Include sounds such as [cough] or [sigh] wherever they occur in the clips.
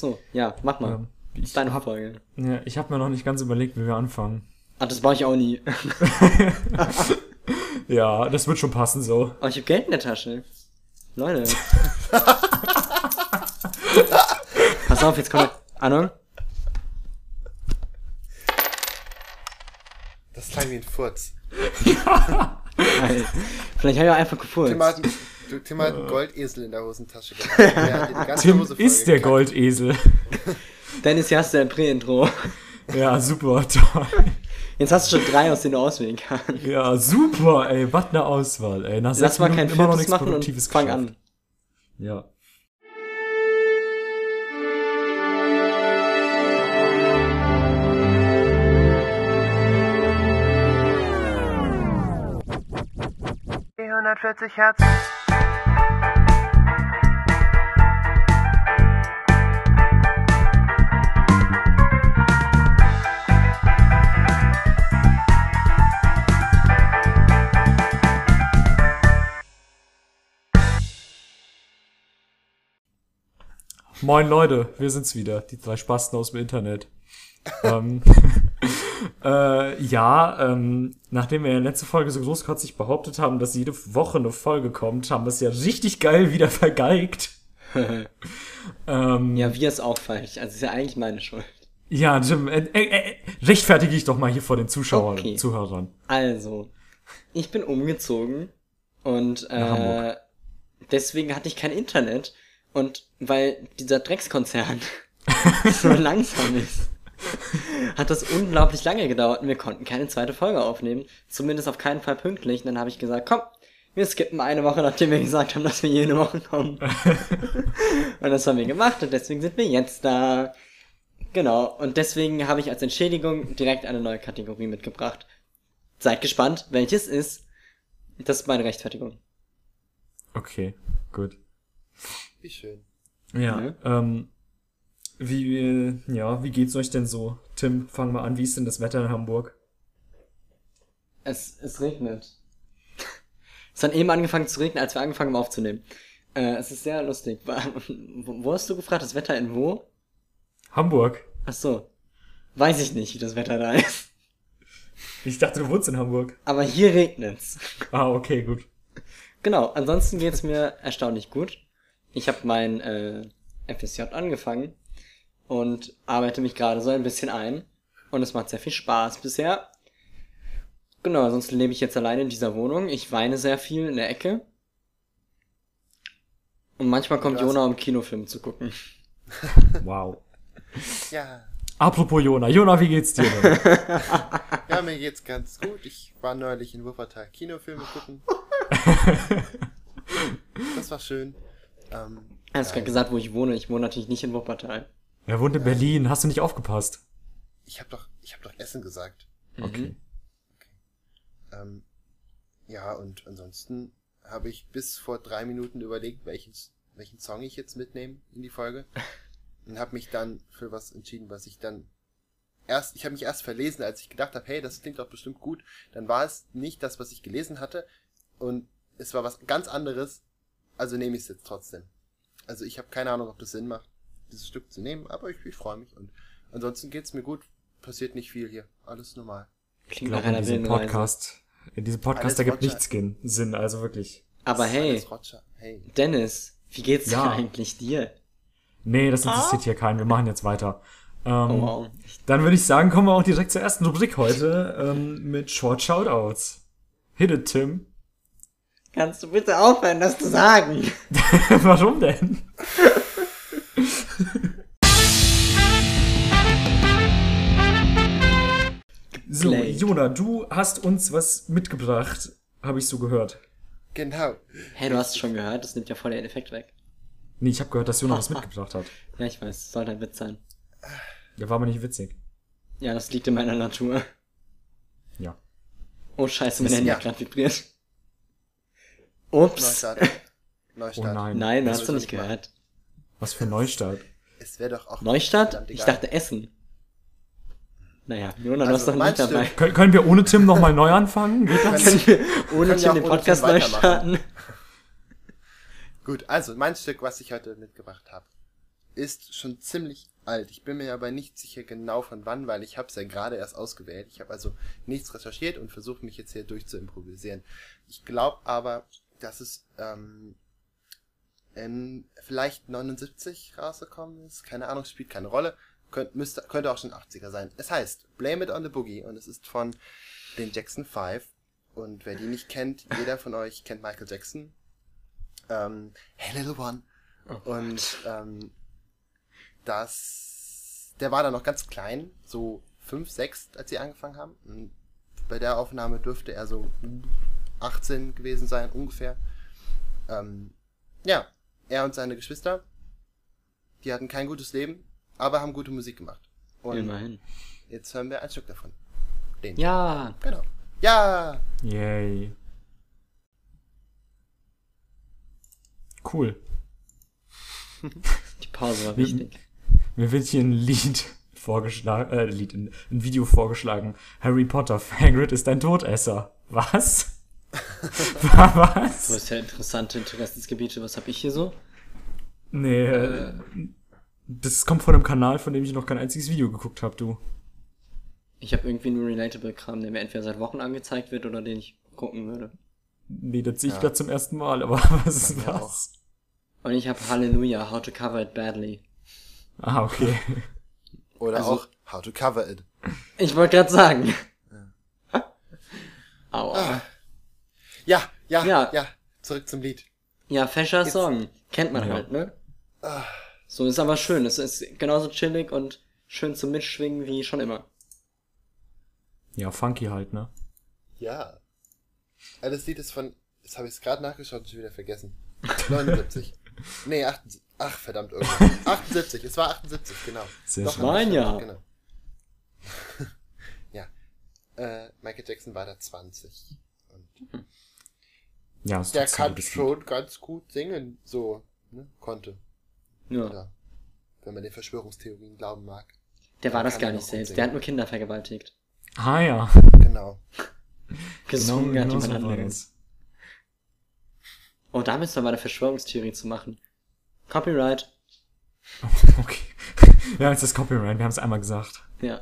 so, ja, mach mal. Ähm, ist deine Folge. Ja, ich habe mir noch nicht ganz überlegt, wie wir anfangen. Ah, das war ich auch nie. [laughs] Ja, das wird schon passen so. Aber ich hab Geld in der Tasche. Leute. [laughs] Pass auf, jetzt kommt Ahnung. Das klang wie ein Furz. [laughs] Vielleicht habe ich auch einfach gefurzt. Du, Tim hat einen Goldesel in der Hosentasche [laughs] gehabt. Der Tim Hose ist der gekackt. Goldesel. [laughs] Dennis, hier hast du ein Prä-Intro. Ja, super, [laughs] toll. Jetzt hast du schon drei, aus denen du auswählen kannst. Ja, super, ey, was eine Auswahl, ey. Nach Lass mal kein nichts machen und fang geschafft. an. Ja. Die 140 Hertz. Moin Leute, wir sind's wieder, die drei Spasten aus dem Internet. [laughs] ähm, [laughs] äh, ja, ähm, nachdem wir in der letzten Folge so großkotzig behauptet haben, dass jede Woche eine Folge kommt, haben wir es ja richtig geil wieder [laughs] vergeigt. ähm, ja, wir ist auch falsch. Also ist ja eigentlich meine Schuld. ja Jim, äh, äh, äh, rechtfertige ich doch mal hier vor den Zuschauern, Okay. Zuhörern. Also, ich bin umgezogen und äh, deswegen hatte ich kein Internet. Und weil dieser Dreckskonzern [laughs] so langsam ist, hat das unglaublich lange gedauert und wir konnten keine zweite Folge aufnehmen. Zumindest auf keinen Fall pünktlich. Und dann habe ich gesagt, komm, wir skippen eine Woche, nachdem wir gesagt haben, dass wir jede Woche kommen. [laughs] und das haben wir gemacht und deswegen sind wir jetzt da. Genau, und deswegen habe ich als Entschädigung direkt eine neue Kategorie mitgebracht. Seid gespannt, welches ist. Das ist meine Rechtfertigung. Okay, gut. Wie schön. Ja, Mhm. ähm, wie, äh, ja, wie geht's euch denn so? Tim, fang mal an, wie ist denn das Wetter in Hamburg? Es, es regnet. [laughs] Es hat eben angefangen zu regnen, als wir angefangen haben aufzunehmen. Äh, es ist sehr lustig. [laughs] Wo, wo hast du gefragt, das Wetter in wo? Hamburg. Ach so. Weiß ich nicht, wie das Wetter da ist. [laughs] Ich dachte, du wohnst in Hamburg. Aber hier regnet's. Ah, okay, gut. Genau, ansonsten geht's mir erstaunlich gut. Ich habe mein äh, FSJ angefangen und arbeite mich gerade so ein bisschen ein. Und es macht sehr viel Spaß bisher. Genau, ansonsten lebe ich jetzt alleine in dieser Wohnung. Ich weine sehr viel in der Ecke. Und manchmal kommt Jona, um Kinofilme zu gucken. [laughs] Wow. Ja. Apropos Jona. Jona, wie geht's dir denn? [laughs] Ja, mir geht's ganz gut. Ich war neulich in Wuppertal Kinofilme gucken. [laughs] Das war schön. Ähm, Er hat gerade gesagt, wo ich wohne. Ich wohne natürlich nicht in Wuppertal. Er wohnt in Berlin. Hast du nicht aufgepasst? ich habe doch, ich habe doch Essen gesagt. Okay. Ähm, ja, und ansonsten habe ich bis vor drei Minuten überlegt, welchen, welchen Song ich jetzt mitnehme in die Folge. [laughs] Und habe mich dann für was entschieden, was ich dann erst, ich habe mich erst verlesen, als ich gedacht habe, hey, das klingt doch bestimmt gut. Dann war es nicht das, was ich gelesen hatte. Und es war was ganz anderes. Also nehme ich es jetzt trotzdem. Also ich habe keine Ahnung, ob das Sinn macht, dieses Stück zu nehmen, aber ich, ich freue mich. Und ansonsten geht's mir gut. Passiert nicht viel hier. Alles normal. Ich Klingt nach in einer diesem. Podcast, in diesem Podcast, Alles da gibt Roger. nichts Sinn, Sinn, also wirklich. Aber hey. Hey. Dennis, wie geht's Ja. dir eigentlich dir? Nee, das interessiert hier keinen. Wir machen jetzt weiter. Ähm, Oh wow. Dann würde ich sagen, kommen wir auch direkt zur ersten Rubrik heute ähm, mit Short Shoutouts. Hit it, Tim. Kannst du bitte aufhören, das zu sagen? [laughs] Warum denn? so. Jona, du hast uns was mitgebracht, habe ich so gehört. Genau. Hey, du hast es schon gehört, das nimmt ja voll den Effekt weg. Nee, ich habe gehört, dass Jona was [laughs] mitgebracht hat. Ja, ich weiß, es sollte ein Witz sein. Der war aber nicht witzig. Ja, das liegt in meiner Natur. Ja. Oh scheiße, mein Handy ja. hat gerade vibriert. Ups. Neustart. Neustart. Oh nein. Nein, Das hast du nicht gehört. Was für ein Neustart. Es wäre doch auch. Neustadt? verdammt Ich dachte Essen. Naja, Jona, du Also, hast doch nicht dabei. Können, können wir ohne Tim nochmal neu anfangen? Geht das? Können wir ohne Können Tim den Podcast Tim neu weitermachen. starten? Gut, also mein Stück, was ich heute mitgebracht habe, ist schon ziemlich alt. Ich bin mir aber nicht sicher genau von wann, weil ich habe es ja gerade erst ausgewählt. Ich habe also nichts recherchiert und versuche mich jetzt hier durch zu improvisieren. Ich glaube aber, dass es ähm, in vielleicht 79 rausgekommen ist. Keine Ahnung, spielt keine Rolle. Könnt, müsste, könnte auch schon 80er sein. Es heißt Blame It on the Boogie und es ist von den Jackson 5. Und wer die nicht kennt, jeder von euch kennt Michael Jackson. Ähm, hey Little One. Und ähm, das, der war da noch ganz klein, so 5, 6, als sie angefangen haben. Und bei der Aufnahme dürfte er so 18 gewesen sein, ungefähr. Ähm, ja, er und seine Geschwister, die hatten kein gutes Leben, aber haben gute Musik gemacht. Und Immerhin. jetzt hören wir ein Stück davon. Den. Ja, Genau. Ja! Yay. Cool. die Pause war wichtig. Mir wird hier ein Lied vorgeschlagen, äh, Lied, ein, ein Video vorgeschlagen. Harry Potter, [laughs] Hagrid ist ein Todesser. Was? [laughs] Du Was? hast ja interessante Interessensgebiete. Was habe ich hier so? Nee, äh, das kommt von einem Kanal, von dem ich noch kein einziges Video geguckt habe, du. Ich habe irgendwie nur Relatable-Kram, der mir entweder seit Wochen angezeigt wird oder den ich gucken würde. Nee, das sehe ich Ja. gerade zum ersten Mal, aber [laughs] was ist was? Und ich habe Hallelujah, How to Cover It Badly. Ah, okay. [laughs] Oder Also- auch How to Cover It. Ich wollte gerade sagen. Aua. Ah. Ja, ja, Ja. ja, Zurück zum Lied. Ja, fescher Jetzt- Song. Kennt man Ja. halt, ne? Ah. So ist aber schön. Es ist genauso chillig und schön zum Mitschwingen wie schon immer. Ja, funky halt, ne? Ja. Ah, Das Lied ist von, das habe ich jetzt gerade nachgeschaut und schon wieder vergessen. [laughs] 79. nee, 78. Ach, verdammt, irgendwas. [laughs] 78, es war 78, genau. Sehr Doch, Mein Jahr. Genau. [laughs] ja. Äh, Michael Jackson war da 20. Und Ja, ist der kann schon ganz gut singen, so, ne? Konnte. Ja. Oder, wenn man den Verschwörungstheorien glauben mag. Der war das gar nicht selbst. singen. Der hat nur Kinder vergewaltigt. Ah ja, Genau. [laughs] Gesungen genau, hat genau jemand so war anderes. Oh, da müssen wir mal eine Verschwörungstheorie zu machen. Copyright. [laughs] Okay. [laughs] Ja, jetzt ist Copyright, wir haben es einmal gesagt. Ja.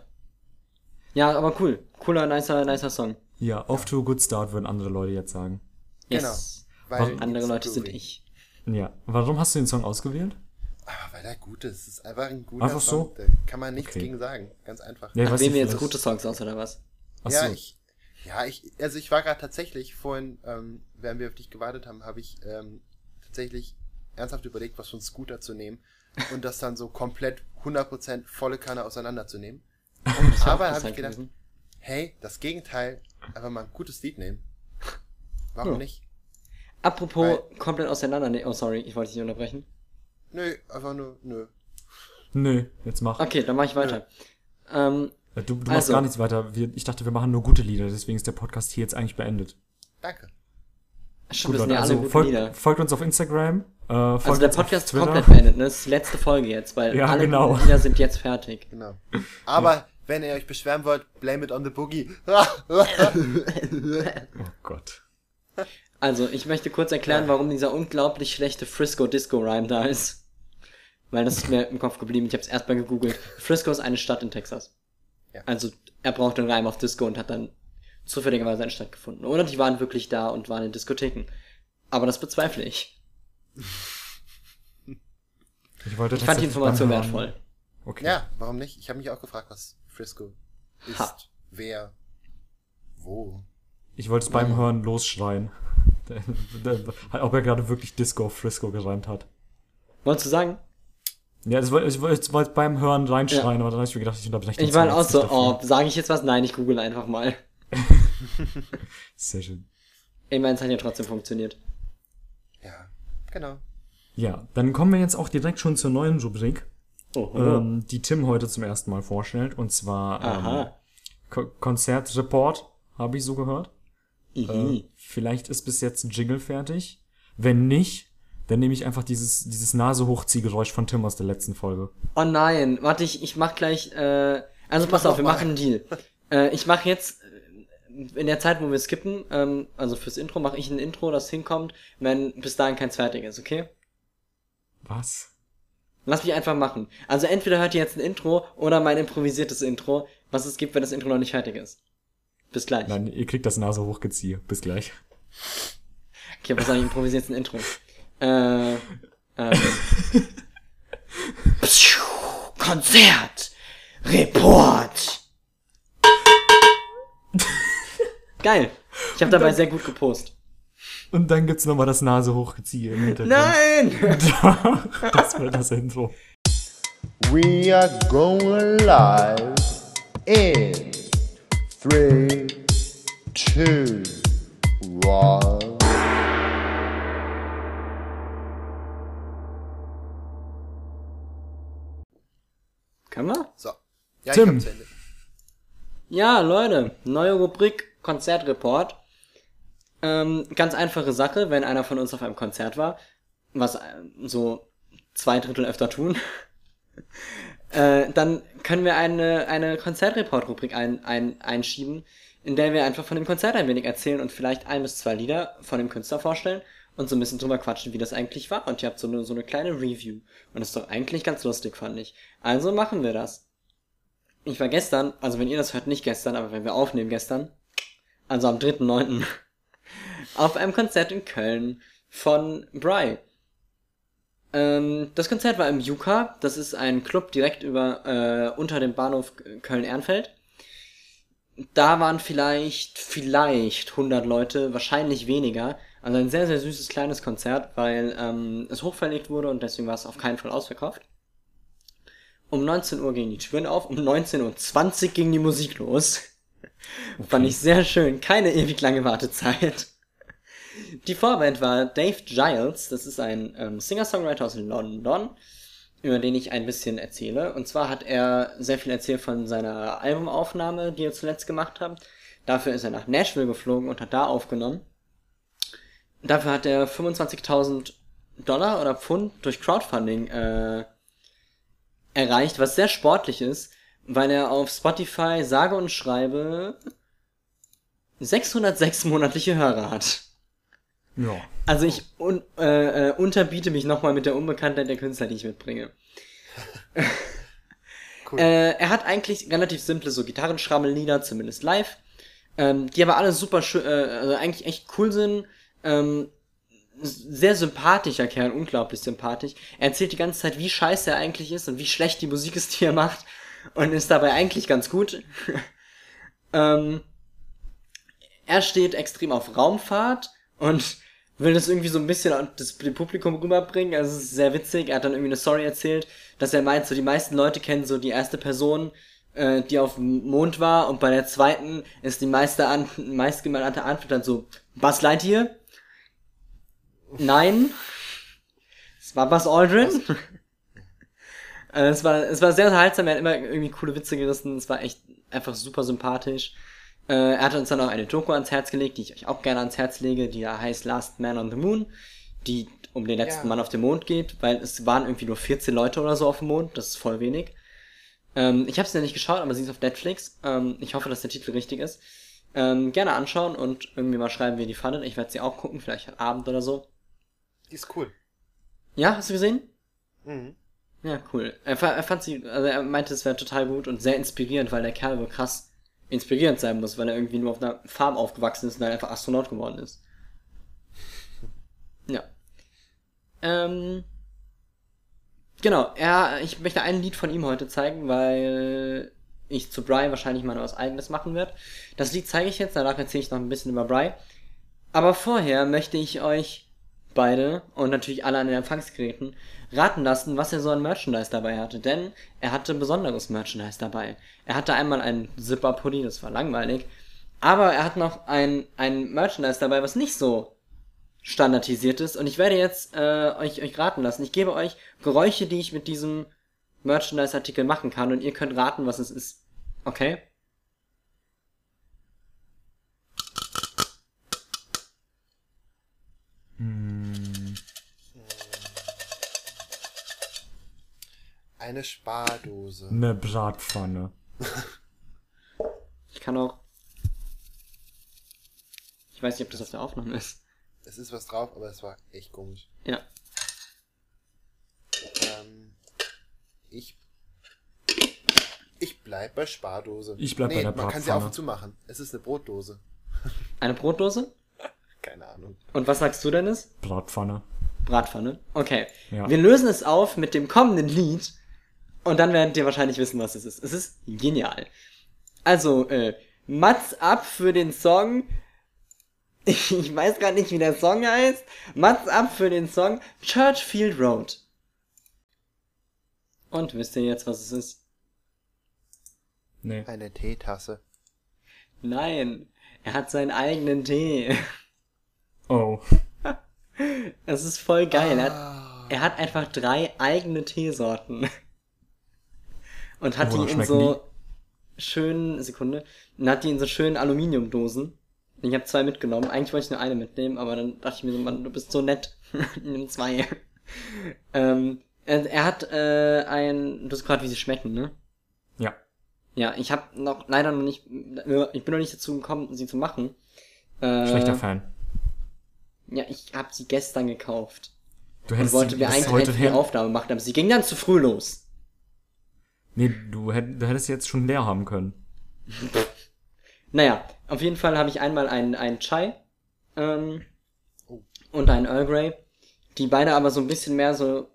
Ja, aber cool. Cooler, nicer, nicer Song. Ja, off to a good start, würden andere Leute jetzt sagen. Yes. Weil Andere Leute sind ich. Ja. Warum hast du den Song ausgewählt? Ah, weil er gut ist. Es ist einfach ein guter Einfach so? Song. Da kann man nichts Okay. gegen sagen. Ganz einfach. Ja, ich Ach, wählen wir jetzt gute Songs aus, oder was? Ach ja, so. ich, ja, ich, also ich war gerade tatsächlich vorhin, ähm, während wir auf dich gewartet haben, habe ich ähm, tatsächlich ernsthaft überlegt, was von Scooter zu nehmen [laughs] und das dann so komplett 100% volle Kanne auseinanderzunehmen. [laughs] Wär Aber habe ich gedacht, gewesen. hey, das Gegenteil, einfach mal ein gutes Lied nehmen. Warum Ja. nicht? Apropos komplett auseinander. Nee, oh, sorry, ich wollte dich nicht unterbrechen. Nö, einfach nur, nö. Nö, jetzt mach. Okay, dann mache ich weiter. Ähm, Du, du machst Also. gar nichts weiter. Wir, ich dachte, wir machen nur gute Lieder, deswegen ist der Podcast hier jetzt eigentlich beendet. Danke. schon, Gut, das sind Leute, ja also folgt, Lieder. folgt uns auf Instagram. Äh, folgt Also der Podcast ist komplett beendet, ne? Das ist die letzte Folge jetzt, weil Ja, alle genau. Lieder sind jetzt fertig. Genau. Aber wenn ihr euch beschweren wollt, blame it on the boogie. [laughs] Oh Gott. Also, ich möchte kurz erklären, warum dieser unglaublich schlechte Frisco Disco Rhyme da ist. Weil das ist mir im Kopf geblieben. Ich habe es erst mal gegoogelt. Frisco ist eine Stadt in Texas. Ja. Also, er braucht einen Reim auf Disco und hat dann zufälligerweise eine Stadt gefunden. Oder die waren wirklich da und waren in Diskotheken. Aber das bezweifle ich. Ich wollte Ich fand die Information wertvoll. Okay. ja, warum nicht? Ich habe mich auch gefragt, was Frisco ist, Ha. wer, wo. Ich wollte es beim Hören losschreien. [laughs] Der- der- Ob er gerade wirklich Disco auf Frisco gereimt hat. Wolltest du sagen? Ja, das wollte ich wollte beim Hören reinschreien, aber dann habe ich mir gedacht, ich unterbreche Ich war auch so, nicht dafür. oh, sage ich jetzt was? Nein, ich google einfach mal. [laughs] Sehr schön. Immerhin, es hat ja trotzdem funktioniert. Ja, genau. Ja, dann kommen wir jetzt auch direkt schon zur neuen Rubrik, ähm, die Tim heute zum ersten Mal vorstellt. Und zwar ähm, Konzertreport, habe ich so gehört. Äh, vielleicht ist bis jetzt ein Jingle fertig. Wenn nicht, dann nehme ich einfach dieses, dieses Nasehochziehgeräusch von Tim aus der letzten Folge. Oh nein, warte, ich, ich mach gleich, äh, also pass auf, wir machen einen Deal. [laughs] äh, ich mach jetzt, äh, in der Zeit, wo wir skippen, ähm, also fürs Intro mache ich ein Intro, das hinkommt, wenn bis dahin keins fertig ist, okay? Was? Lass mich einfach machen. Also entweder hört ihr jetzt ein Intro oder mein improvisiertes Intro, was es gibt, wenn das Intro noch nicht fertig ist. Bis gleich. Nein, ihr kriegt das Nase hochgeziehe. Bis gleich. Okay, was soll ich improvisieren jetzt ein Intro? Äh, [laughs] ähm. Pschuh, Konzert! Report! Geil. Ich habe dabei sehr gut gepostet. Und dann gibt's nochmal das Nase hochgeziehe im Hintergrund. Nein! [laughs] Das wird das Intro. We are going live in three, two, one. Können wir? So. Ja, Tim. Ja, Leute, neue Rubrik Konzertreport. Ähm, ganz einfache Sache, wenn einer von uns auf einem Konzert war, was äh, so zwei Drittel öfter tun, äh, dann können wir eine, eine Konzertreport-Rubrik ein, ein, einschieben, in der wir einfach von dem Konzert ein wenig erzählen und vielleicht ein bis zwei Lieder von dem Künstler vorstellen und so ein bisschen drüber quatschen, wie das eigentlich war. Und ihr habt so eine, so eine kleine Review. Und das ist doch eigentlich ganz lustig, fand ich. Also machen wir das. Ich war gestern, also wenn ihr das hört, nicht gestern, aber wenn wir aufnehmen gestern, also am 3.9., [laughs] auf einem Konzert in Köln von Bry. Ähm, das Konzert war im Juka, das ist ein Club direkt über, äh, unter dem Bahnhof Köln-Ehrenfeld. Da waren vielleicht, vielleicht 100 Leute, wahrscheinlich weniger. Also ein sehr, sehr süßes kleines Konzert, weil ähm, es hochverlegt wurde und deswegen war es auf keinen Fall ausverkauft. Um 19 Uhr gingen die Türen auf, um 19.20 Uhr ging die Musik los. Fand ich sehr schön. Keine ewig lange Wartezeit. Die Vorband war Dave Giles, das ist ein ähm, Singer-Songwriter aus London, über den ich ein bisschen erzähle. Und zwar hat er sehr viel erzählt von seiner Albumaufnahme, die er zuletzt gemacht hat. Dafür ist er nach Nashville geflogen und hat da aufgenommen. Dafür hat er 25.000 Dollar oder Pfund durch Crowdfunding äh, erreicht, was sehr sportlich ist, weil er auf Spotify sage und schreibe 606 monatliche Hörer hat. Ja. Also ich un äh, äh, unterbiete mich nochmal mit der Unbekanntheit der Künstler, die ich mitbringe. [laughs] Cool. Äh, er hat eigentlich relativ simple so Gitarrenschrammellieder, zumindest live, ähm, die aber alle super schön, äh, also eigentlich echt cool sind. Ähm, sehr sympathischer Kerl, unglaublich sympathisch. Er erzählt die ganze Zeit, wie scheiße er eigentlich ist und wie schlecht die Musik ist, die er macht. Und ist dabei eigentlich ganz gut. [laughs] ähm, er steht extrem auf Raumfahrt und will das irgendwie so ein bisschen an das Publikum rüberbringen. Also es ist sehr witzig. Er hat dann irgendwie eine Story erzählt, dass er meint, so die meisten Leute kennen so die erste Person, äh, die auf dem Mond war und bei der zweiten ist die meiste an, meistgenannte Antwort dann so Buzz Lightyear. Nein. Es war Buzz Aldrin. [laughs] Äh, es war, es war sehr unterhaltsam, er hat immer irgendwie coole Witze gerissen, es war echt einfach super sympathisch. Äh, er hat uns dann auch eine Doku ans Herz gelegt, die ich euch auch gerne ans Herz lege, die da heißt Last Man on the Moon, die um den letzten Ja. Mann auf dem Mond geht, weil es waren irgendwie nur 14 Leute oder so auf dem Mond, das ist voll wenig. Ähm, ich habe es ja nicht geschaut, aber sie ist auf Netflix. Ähm, ich hoffe, dass der Titel richtig ist. Ähm, gerne anschauen und irgendwie mal schreiben, wie ihr die fandet. Ich werde sie auch gucken, vielleicht heute Abend oder so. Die ist cool. Ja, hast du gesehen? Mhm. Ja, cool. Er, er fand sie, also er meinte, es wäre total gut und sehr inspirierend, weil der Kerl wohl krass inspirierend sein muss, weil er irgendwie nur auf einer Farm aufgewachsen ist und dann einfach Astronaut geworden ist. Ja. Ähm. Genau, er, ich möchte ein Lied von ihm heute zeigen, weil ich zu Bry wahrscheinlich mal was eigenes machen werde. Das Lied zeige ich jetzt, danach erzähle ich noch ein bisschen über Bry. Aber vorher möchte ich euch beide und natürlich alle an den Empfangsgeräten raten lassen, was er so an Merchandise dabei hatte. Denn er hatte besonderes Merchandise dabei. Er hatte einmal einen Zipper-Pulli, das war langweilig. Aber er hat noch ein, ein Merchandise dabei, was nicht so standardisiert ist. Und ich werde jetzt äh, euch, euch raten lassen. Ich gebe euch Geräusche, die ich mit diesem Merchandise-Artikel machen kann. Und ihr könnt raten, was es ist. Okay? Eine Spardose. Eine Bratpfanne. Ich kann auch. Ich weiß nicht, ob das auf der Aufnahme ist. Es ist was drauf, aber es war echt komisch. Ja. Ähm, Ich. Ich bleib bei Spardose. Ich bleib bei der Man kann sie auf Bratpfanne. und zu machen. Es ist eine Brotdose. [laughs] Eine Brotdose? Keine Ahnung. Und was sagst du, Dennis? Bratpfanne. Bratpfanne. Okay. Ja. Wir lösen es auf mit dem kommenden Lied. Und dann werdet ihr wahrscheinlich wissen, was es ist. Es ist genial. Also, äh, Mats ab für den Song. [laughs] Ich weiß gar nicht, wie der Song heißt. Mats ab für den Song Churchfield Road. Und wisst ihr jetzt, was es ist? Nee. Eine Teetasse. Nein, er hat seinen eigenen Tee. Oh. [laughs] Das ist voll geil. Er hat, er hat einfach drei eigene Teesorten. Und hat Oh, die in so schönen, Sekunde, und hat die in so schönen Aluminiumdosen. Ich habe zwei mitgenommen. Eigentlich wollte ich nur eine mitnehmen, aber dann dachte ich mir so, Mann, du bist so nett. [laughs] Nimm zwei. [laughs] ähm, er, er hat äh, ein, du hast gerade, wie sie schmecken, ne? Ja. Ja, ich habe noch leider noch nicht, ich bin noch nicht dazu gekommen, sie zu machen. Äh, Schlechter Fan. Ja, ich habe sie gestern gekauft. Du Und hättest wollte sie mir eigentlich heute die her... Aufnahme machen, aber sie ging dann zu früh los. Nee, du, hätt, du hättest jetzt schon leer haben können. Naja, auf jeden Fall habe ich einmal einen, einen Chai ähm, Oh. und einen Earl Grey, die beide aber so ein bisschen mehr so,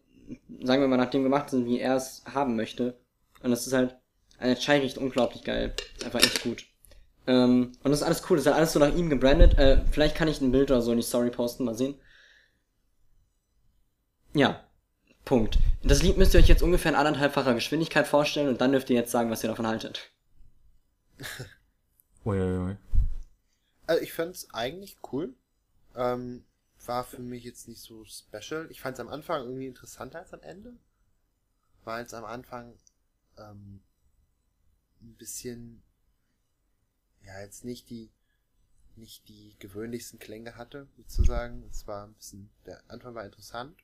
sagen wir mal, nach dem gemacht sind, wie er es haben möchte. Und das ist halt, eine Chai riecht unglaublich geil. Ist einfach echt gut. Ähm, und das ist alles cool, das ist halt alles so nach ihm gebrandet. Äh, vielleicht kann ich ein Bild oder so in die Story posten, mal sehen. Ja, Punkt. Das Lied müsst ihr euch jetzt ungefähr in anderthalbfacher Geschwindigkeit vorstellen und dann dürft ihr jetzt sagen, was ihr davon haltet. [laughs] Uiuiui. Also ich fand's eigentlich cool. Ähm, war für mich jetzt nicht so special. Ich fand's am Anfang irgendwie interessanter als am Ende. Weil es am Anfang ähm, ein bisschen ja jetzt nicht die nicht die gewöhnlichsten Klänge hatte, sozusagen. Es war ein bisschen, der Anfang war interessant.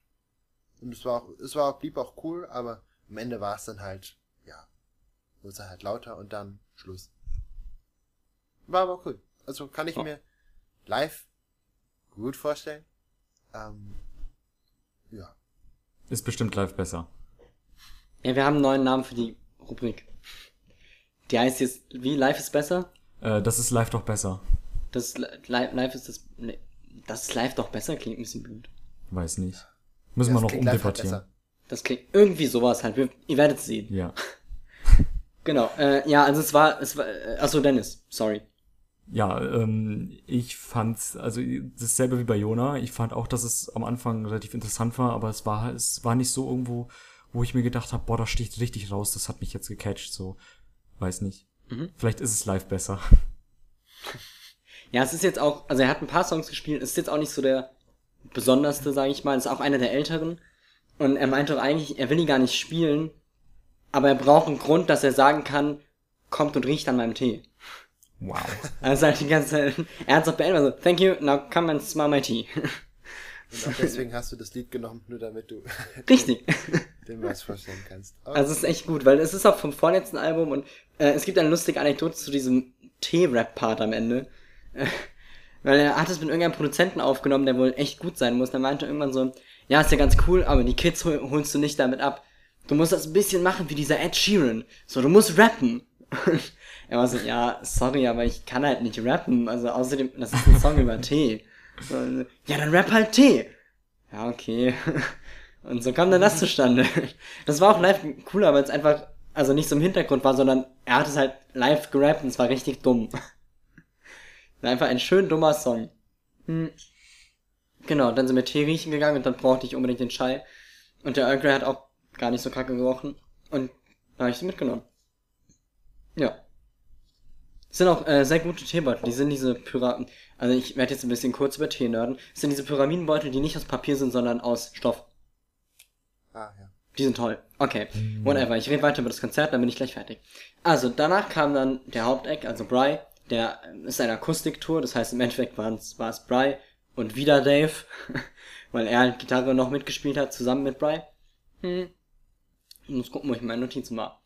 Und es war auch, es war, blieb auch cool, aber am Ende war es dann halt, ja, wurde es halt lauter und dann Schluss. War aber cool. Also kann ich Ja. mir live gut vorstellen. Ähm, ja. Ist bestimmt live besser. Ja, wir haben einen neuen Namen für die Rubrik. Die heißt jetzt, wie, Live ist besser? Äh, das ist live doch besser. Das live, live ist das, nee, das ist live doch besser, klingt ein bisschen blöd. Weiß nicht. Müssen Ja, wir noch umdebattieren. Das klingt irgendwie sowas halt, wir, ihr werdet sehen. Ja. [laughs] Genau, äh, ja, also es war, es war, äh, achso, Dennis, sorry. Ja, ähm, ich fand's, also dasselbe wie bei Jona. Ich fand auch, dass es am Anfang relativ interessant war, aber es war, es war nicht so irgendwo, wo ich mir gedacht habe, boah, das sticht richtig raus, das hat mich jetzt gecatcht, so. Weiß nicht. Mhm. Vielleicht ist es live besser. [laughs] Ja, es ist jetzt auch, also er hat ein paar Songs gespielt, es ist jetzt auch nicht so der besonderste, sage ich mal, ist auch einer der älteren. Und er meinte doch eigentlich, er will die gar nicht spielen, aber er braucht einen Grund, dass er sagen kann, kommt und riecht an meinem Tee. Wow. [laughs] Also halt die ganze Zeit, er hat es auch beendet, also, thank you, now come and smell my tea. [laughs] Und auch deswegen hast du das Lied genommen, nur damit du [laughs] Richtig. dem was vorstellen kannst. Aber Also es ist echt gut, weil es ist auch vom vorletzten Album und äh, es gibt eine lustige Anekdote zu diesem Tee-Rap-Part am Ende. Weil er hat es mit irgendeinem Produzenten aufgenommen, der wohl echt gut sein muss. Der meinte irgendwann so, ja, ist ja ganz cool, aber die Kids hol holst du nicht damit ab. Du musst das ein bisschen machen wie dieser Ed Sheeran. So, du musst rappen. [laughs] Er war so, ja, sorry, aber ich kann halt nicht rappen. Also außerdem, das ist ein Song über Tee. So, ja, dann rap halt Tee. Ja, okay. [laughs] Und so kam dann das zustande. Das war auch live cooler, weil es einfach, also nicht so im Hintergrund war, sondern er hat es halt live gerappt und es war richtig dumm. War Einfach ein schön dummer Song. Hm. Genau, dann sind wir Tee riechen gegangen und dann brauchte ich unbedingt den Chai. Und der Earl Grey hat auch gar nicht so kacke gerochen. Und da habe ich sie mitgenommen. Ja. Es sind auch äh, sehr gute Teebeutel. Die sind diese Pyra... Also ich werde jetzt ein bisschen kurz über Tee nörden. Es sind diese Pyramidenbeutel, die nicht aus Papier sind, sondern aus Stoff. ah, ja. Die sind toll. Okay, whatever. Ich rede weiter über das Konzert, dann bin ich gleich fertig. Also, danach kam dann der Haupteck, also Bry. Der ist eine Akustiktour, das heißt im Endeffekt war es, war es Bry und wieder Dave, [laughs] weil er halt Gitarre noch mitgespielt hat, zusammen mit Bry. Hm. Ich muss gucken, wo ich meine Notizen mache.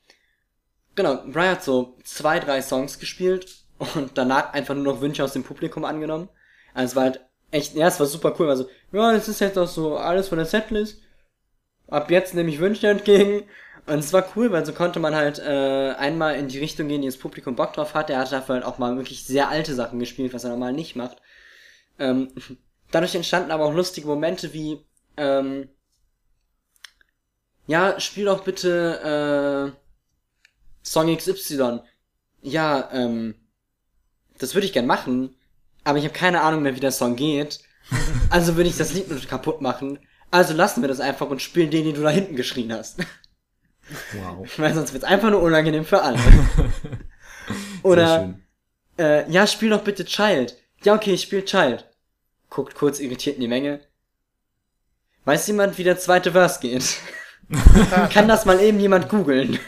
Genau, Bry hat so zwei, drei Songs gespielt und danach einfach nur noch Wünsche aus dem Publikum angenommen. Also es war halt echt, ja, es war super cool. Also, ja, es ist jetzt auch so alles von der Setlist ab jetzt nehme ich Wünsche entgegen Und es war cool, weil so konnte man halt äh, einmal in die Richtung gehen, die das Publikum Bock drauf hat. Er hat dafür halt auch mal wirklich sehr alte Sachen gespielt, was er normal nicht macht. Ähm, [laughs] dadurch entstanden aber auch lustige Momente wie, ähm, ja, spiel doch bitte äh, Song XY. Ja, ähm, das würde ich gern machen, aber ich habe keine Ahnung mehr, wie der Song geht. [laughs] Also würde ich das Lied nur kaputt machen. Also lassen wir das einfach und spielen den, den du da hinten geschrien hast. Wow. Weil sonst wird's einfach nur unangenehm für alle. [laughs] Oder, schön. äh, ja, spiel doch bitte Child. Ja, okay, ich spiel Child. Guckt kurz irritiert in die Menge. Weiß jemand, wie der zweite Verse geht? [laughs] Kann das mal eben jemand googeln?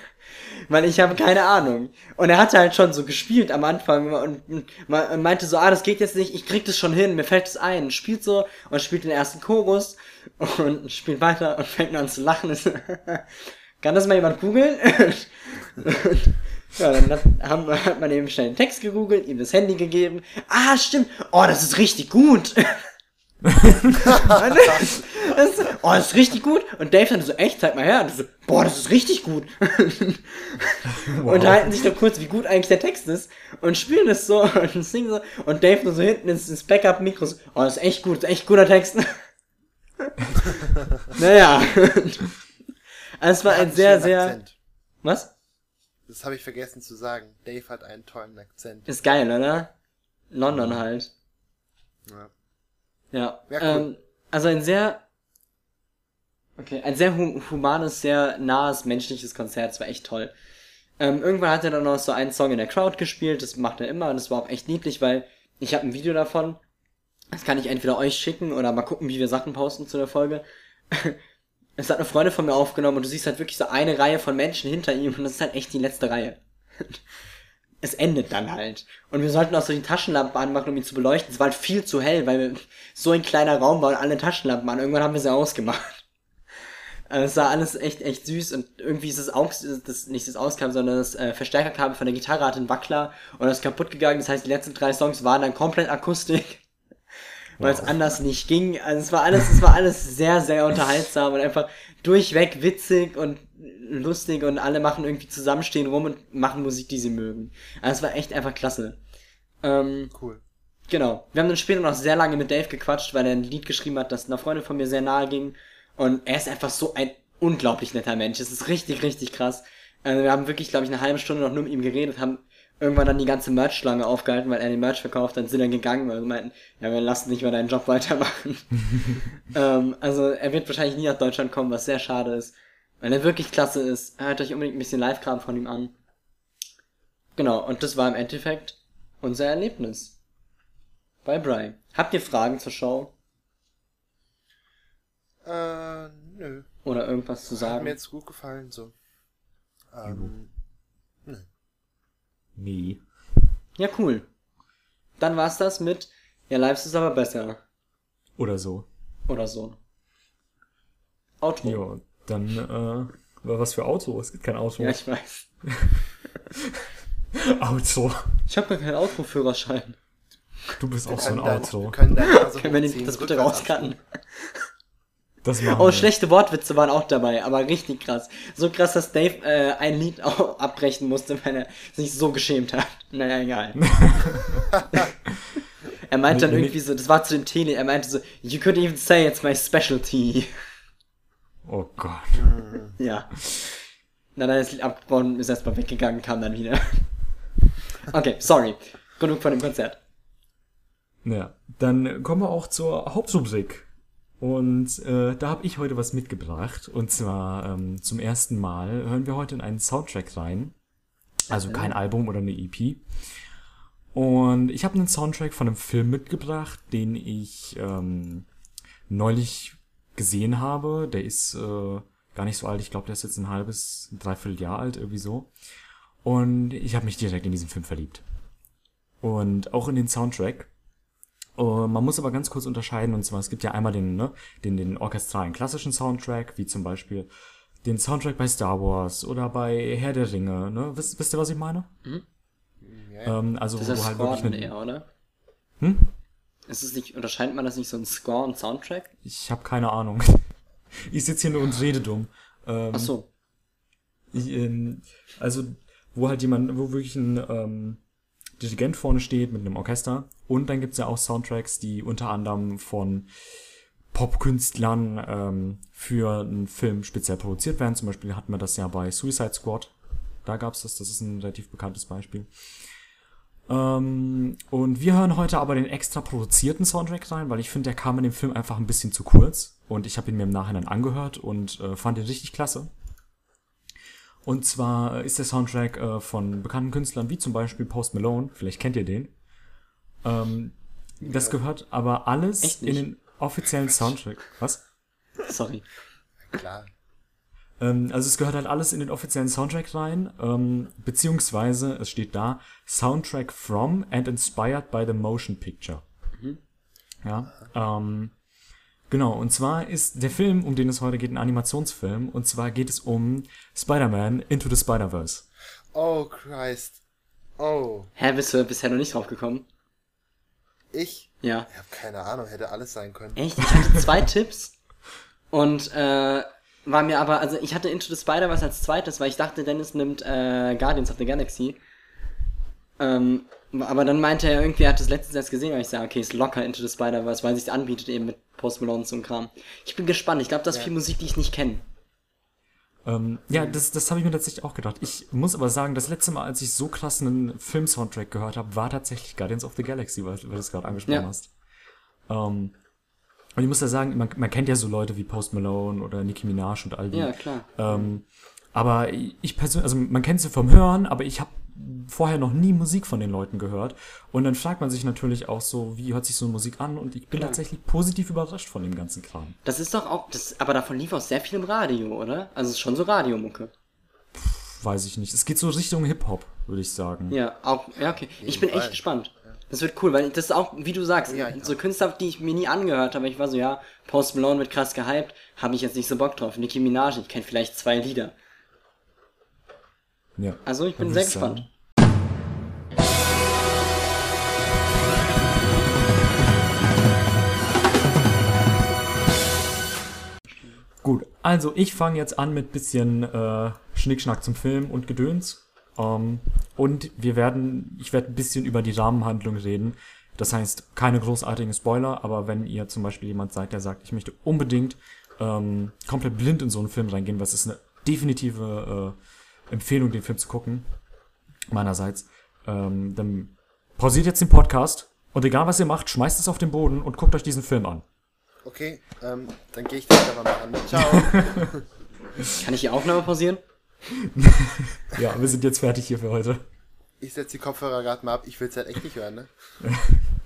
Weil ich habe keine Ahnung. Und er hatte halt schon so gespielt am Anfang und, und me- meinte so, ah, das geht jetzt nicht, ich krieg das schon hin, mir fällt es ein. Spielt so und spielt den ersten Chorus und spielt weiter und fängt an zu lachen. [laughs] Kann das mal jemand googeln? [laughs] Ja, dann hat, hat man eben schnell den Text gegoogelt, ihm das Handy gegeben. Ah, stimmt. Oh, das ist richtig gut. das, [laughs] das, oh, das ist richtig gut. Und Dave dann so, echt, zeig mal her. Und so, boah, das ist richtig gut. [laughs] Und halten sich doch kurz, wie gut eigentlich der Text ist. Und spielen das so und singen so. Und Dave nur so hinten ins, ins Backup-Mikro so, oh, das ist echt gut, das ist echt guter Text. naja. Also es war ein sehr, sehr... Akzent. Was? Das habe ich vergessen zu sagen. Dave hat einen tollen Akzent. Ist geil, oder? London halt. Ja. Ja. Ja, cool. ähm, also ein sehr. Okay, ein sehr hu humanes, sehr nahes, menschliches Konzert. Es war echt toll. Ähm, irgendwann hat er dann noch so einen Song in der Crowd gespielt. Das macht er immer und das war auch echt niedlich, weil ich habe ein Video davon. Das kann ich entweder euch schicken oder mal gucken, wie wir Sachen posten zu der Folge. Es hat eine Freundin von mir aufgenommen und du siehst halt wirklich so eine Reihe von Menschen hinter ihm und das ist halt echt die letzte Reihe. [laughs] es endet dann halt. Und wir sollten auch so die Taschenlampen anmachen, um ihn zu beleuchten. Es war halt viel zu hell, weil so ein kleiner Raum war und alle Taschenlampen an. Irgendwann haben wir sie ausgemacht. [laughs] Also es war alles echt, echt süß und irgendwie ist das Aus, das, nicht das Auskabel, sondern das äh, Verstärkerkabel von der Gitarre hatte einen Wackler und das ist kaputt gegangen. Das heißt, die letzten drei Songs waren dann komplett Akustik. Weil es anders nicht ging. Also es war alles, es war alles sehr, sehr unterhaltsam und einfach durchweg witzig und lustig und alle machen irgendwie zusammenstehen rum und machen Musik, die sie mögen. Also es war echt einfach klasse. Ähm, Cool. Genau. Wir haben dann später noch sehr lange mit Dave gequatscht, weil er ein Lied geschrieben hat, das einer Freundin von mir sehr nahe ging. Und er ist einfach so ein unglaublich netter Mensch. Es ist richtig, richtig krass. Also wir haben wirklich, glaube ich, eine halbe Stunde noch nur mit ihm geredet, haben irgendwann dann die ganze Merch-Schlange aufgehalten, weil er den Merch verkauft hat, sind dann gegangen, weil wir meinten, ja, wir lassen nicht mal deinen Job weitermachen. [laughs] ähm, also er wird wahrscheinlich nie nach Deutschland kommen, was sehr schade ist. Weil er wirklich klasse ist. Hört euch unbedingt ein bisschen Live-Kram von ihm an. Genau, und das war im Endeffekt unser Erlebnis. Bye, Bry. Habt ihr Fragen zur Show? Äh, nö. Oder irgendwas zu Hat sagen? mir jetzt gut gefallen, so. Ähm, Nee. Ja, cool. Dann war's das mit, ja, Lives ist aber besser. Oder so. Oder so. Outro. Ja, dann, äh, was für Auto? Es gibt kein Auto. Ja, ich weiß. [laughs] Auto. Ich habe gar keinen Autoführerschein. Du bist auch so ein dein- Auto. wir können deine Nase Können wir nicht das bitte rauscutten? Das Oh, wir. schlechte Wortwitze waren auch dabei, aber richtig krass. So krass, dass Dave äh, ein Lied auch abbrechen musste, weil er sich so geschämt hat. Naja, egal. [laughs] er meinte dann irgendwie so, das war zu dem Tele, er meinte so, you could even say it's my specialty. Oh Gott. [laughs] Ja. Na, dann ist das Lied abgebrochen, ist erstmal weggegangen, kam dann wieder. [laughs] Okay, sorry. Genug von dem Konzert. Ja, dann kommen wir auch zur Hauptrubrik. Und äh, da habe ich heute was mitgebracht. Und zwar ähm, zum ersten Mal hören wir heute in einen Soundtrack rein. Also kein Album oder eine EP. Und ich habe einen Soundtrack von einem Film mitgebracht, den ich ähm, neulich gesehen habe. Der ist äh, gar nicht so alt. Ich glaube, der ist jetzt ein halbes, ein dreiviertel Jahr alt, irgendwie so. Und ich habe mich direkt in diesen Film verliebt. Und auch in den Soundtrack. Uh, man muss aber ganz kurz unterscheiden, und zwar, es gibt ja einmal den, ne, den, den orchestralen klassischen Soundtrack, wie zum Beispiel den Soundtrack bei Star Wars oder bei Herr der Ringe, ne? Wisst, wisst ihr, was ich meine? Ja, ja. Ähm, also, Das wo ist halt Score wirklich eine, eher, oder? Hm? Ist es nicht, unterscheidet man das nicht so ein Score und Soundtrack? Ich habe keine Ahnung. [laughs] Ich sitze hier nur und rede dumm. Ähm, Ach so. Ich, ähm, also, wo halt jemand, wo wirklich ein ähm, Dirigent vorne steht mit einem Orchester. Und dann gibt's ja auch Soundtracks, die unter anderem von Popkünstlern ähm, für einen Film speziell produziert werden. Zum Beispiel hatten wir das ja bei Suicide Squad. Da gab's das, das ist ein relativ bekanntes Beispiel. Ähm, und wir hören heute aber den extra produzierten Soundtrack rein, weil ich finde, der kam in dem Film einfach ein bisschen zu kurz. Und ich habe ihn mir im Nachhinein angehört und äh, fand ihn richtig klasse. Und zwar ist der Soundtrack äh, von bekannten Künstlern wie zum Beispiel Post Malone, vielleicht kennt ihr den. Ähm, das gehört aber alles in den offiziellen Soundtrack. Was? Sorry. Klar. Ähm, also es gehört halt alles in den offiziellen Soundtrack rein, ähm, beziehungsweise es steht da Soundtrack from and inspired by the motion picture. Ja, ähm, genau. Und zwar ist der Film, um den es heute geht, ein Animationsfilm. Und zwar geht es um Spider-Man Into the Spider-Verse. Oh, Christ. Oh, Hä, bist du bisher noch nicht drauf gekommen? ich? Ja. Ich habe keine Ahnung, hätte alles sein können. Echt? Ich hatte zwei [laughs] Tipps und äh, war mir aber, also ich hatte Into the Spider-Verse als zweites, weil ich dachte, Dennis nimmt äh, Guardians of the Galaxy. Ähm, aber dann meinte er irgendwie, er hat das letztens erst gesehen, und ich sage, okay, ist locker Into the Spider-Verse, weil es sich anbietet eben mit Post Malone und so ein Kram. Ich bin gespannt, ich glaube, das ist Ja. viel Musik, die ich nicht kenne. Ähm, ja, das, das habe ich mir tatsächlich auch gedacht. Ich muss aber sagen, das letzte Mal, als ich so krass einen Film-Soundtrack gehört habe, war tatsächlich Guardians of the Galaxy, weil, weil du es gerade angesprochen Ja. hast. Ähm, und ich muss ja sagen, man, man kennt ja so Leute wie Post Malone oder Nicki Minaj und all die. Ja, klar. Ähm, aber ich persönlich, also man kennt sie vom Hören, aber ich habe vorher noch nie Musik von den Leuten gehört. Und dann fragt man sich natürlich auch so, wie hört sich so eine Musik an? Und ich bin Klar. tatsächlich positiv überrascht von dem ganzen Kram. Das ist doch auch, das, aber davon lief auch sehr viel im Radio, oder? Also es ist schon so Radiomucke. Weiß ich nicht. Es geht so Richtung Hip-Hop, würde ich sagen. Ja, auch, ja, okay. Ich bin echt gespannt. Das wird cool, weil das ist auch, wie du sagst, Ja, ja. so Künstler, die ich mir nie angehört habe. Ich war so, ja, Post Malone wird krass gehypt, habe ich jetzt nicht so Bock drauf. Nicki Minaj, ich kenne vielleicht zwei Lieder. Ja. Also ich bin sehr gespannt. sagen, Gut, also ich fange jetzt an mit bisschen äh, Schnickschnack zum Film und Gedöns. Ähm, und wir werden, ich werde ein bisschen über die Rahmenhandlung reden. Das heißt, keine großartigen Spoiler, aber wenn ihr zum Beispiel jemand seid, der sagt, ich möchte unbedingt ähm, komplett blind in so einen Film reingehen, was ist eine definitive äh, Empfehlung, den Film zu gucken, meinerseits, ähm, dann pausiert jetzt den Podcast und egal was ihr macht, schmeißt es auf den Boden und guckt euch diesen Film an. Okay, ähm, dann gehe ich das aber mal an. Ciao. [laughs] Kann ich die Aufnahme pausieren? [laughs] Ja, wir sind jetzt fertig hier für heute. Ich setze die Kopfhörer gerade mal ab. Ich will es halt echt nicht hören, ne? [laughs]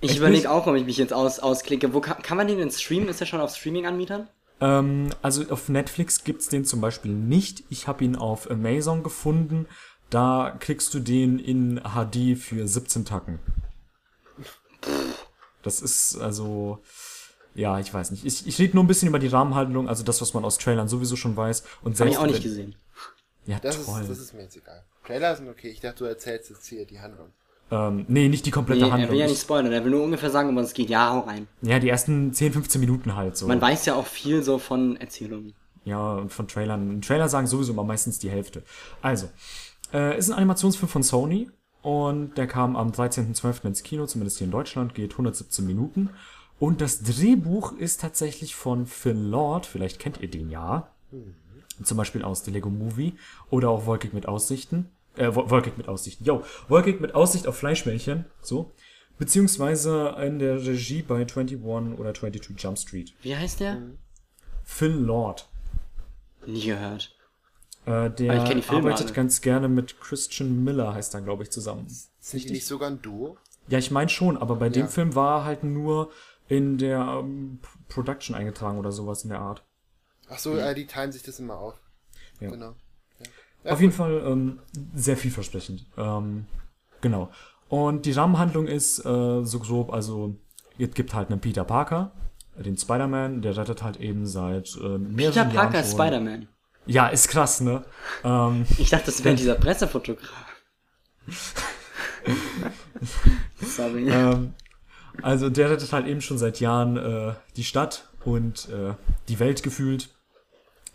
Ich überlege auch, ob ich mich jetzt aus, ausklicke. Wo kann, kann man den denn streamen? Ist der schon auf Streaming-Anbietern? Ähm, also auf Netflix gibt's den zum Beispiel nicht. Ich habe ihn auf Amazon gefunden. Da kriegst du den in HD für 17 Tacken. Das ist also, ja, ich weiß nicht. Ich, ich rede nur ein bisschen über die Rahmenhandlung, also das, was man aus Trailern sowieso schon weiß. Und Habe selbst ich auch nicht gesehen. Ja, Das ist, toll. das ist mir jetzt egal. Trailer sind okay. Ich dachte, du erzählst jetzt hier die Handlung. Ähm, nee, nicht die komplette Nee, er Handlung. will ja nicht spoilern, er will nur ungefähr sagen, um was es geht. Ja, hau rein. ja, die ersten 10, 15 Minuten halt so. Man weiß ja auch viel so von Erzählungen. Ja, und von Trailern. Ein Trailer sagen sowieso immer meistens die Hälfte. Also, äh, ist ein Animationsfilm von Sony und der kam am 13.12. ins Kino, zumindest hier in Deutschland, geht 117 Minuten. Und das Drehbuch ist tatsächlich von Phil Lord, vielleicht kennt ihr den ja. Zum Beispiel aus The Lego Movie oder auch Wolkig mit Aussichten. Äh, Wo- Wolkig mit Aussichten. Yo, Wolkig mit Aussicht auf Fleischmännchen. So. Beziehungsweise in der Regie bei 21 oder 22 Jump Street. Wie heißt der? Phil Lord. Nie gehört. Äh, der Filme arbeitet alle. ganz gerne mit Christian Miller, heißt er, glaube ich, zusammen. Sind nicht sogar ein Duo? Ja, ich meine schon, aber bei dem Ja. Film war er halt nur in der ähm, Production eingetragen oder sowas in der Art. Ach so, äh, die teilen sich das immer auf. Ja. Genau. Ja. Auf jeden Fall ähm, sehr vielversprechend. Ähm, genau. Und die Rahmenhandlung ist äh, so grob, also es gibt halt einen Peter Parker, den Spider-Man, der rettet halt eben seit äh, mehreren Peter Jahren Parker ist Spider-Man. Ja, ist krass, ne? Ähm, [laughs] Ich dachte, das wäre dieser Pressefotograf. [laughs] Sorry. ähm, also der rettet halt eben schon seit Jahren äh, die Stadt und äh, die Welt gefühlt.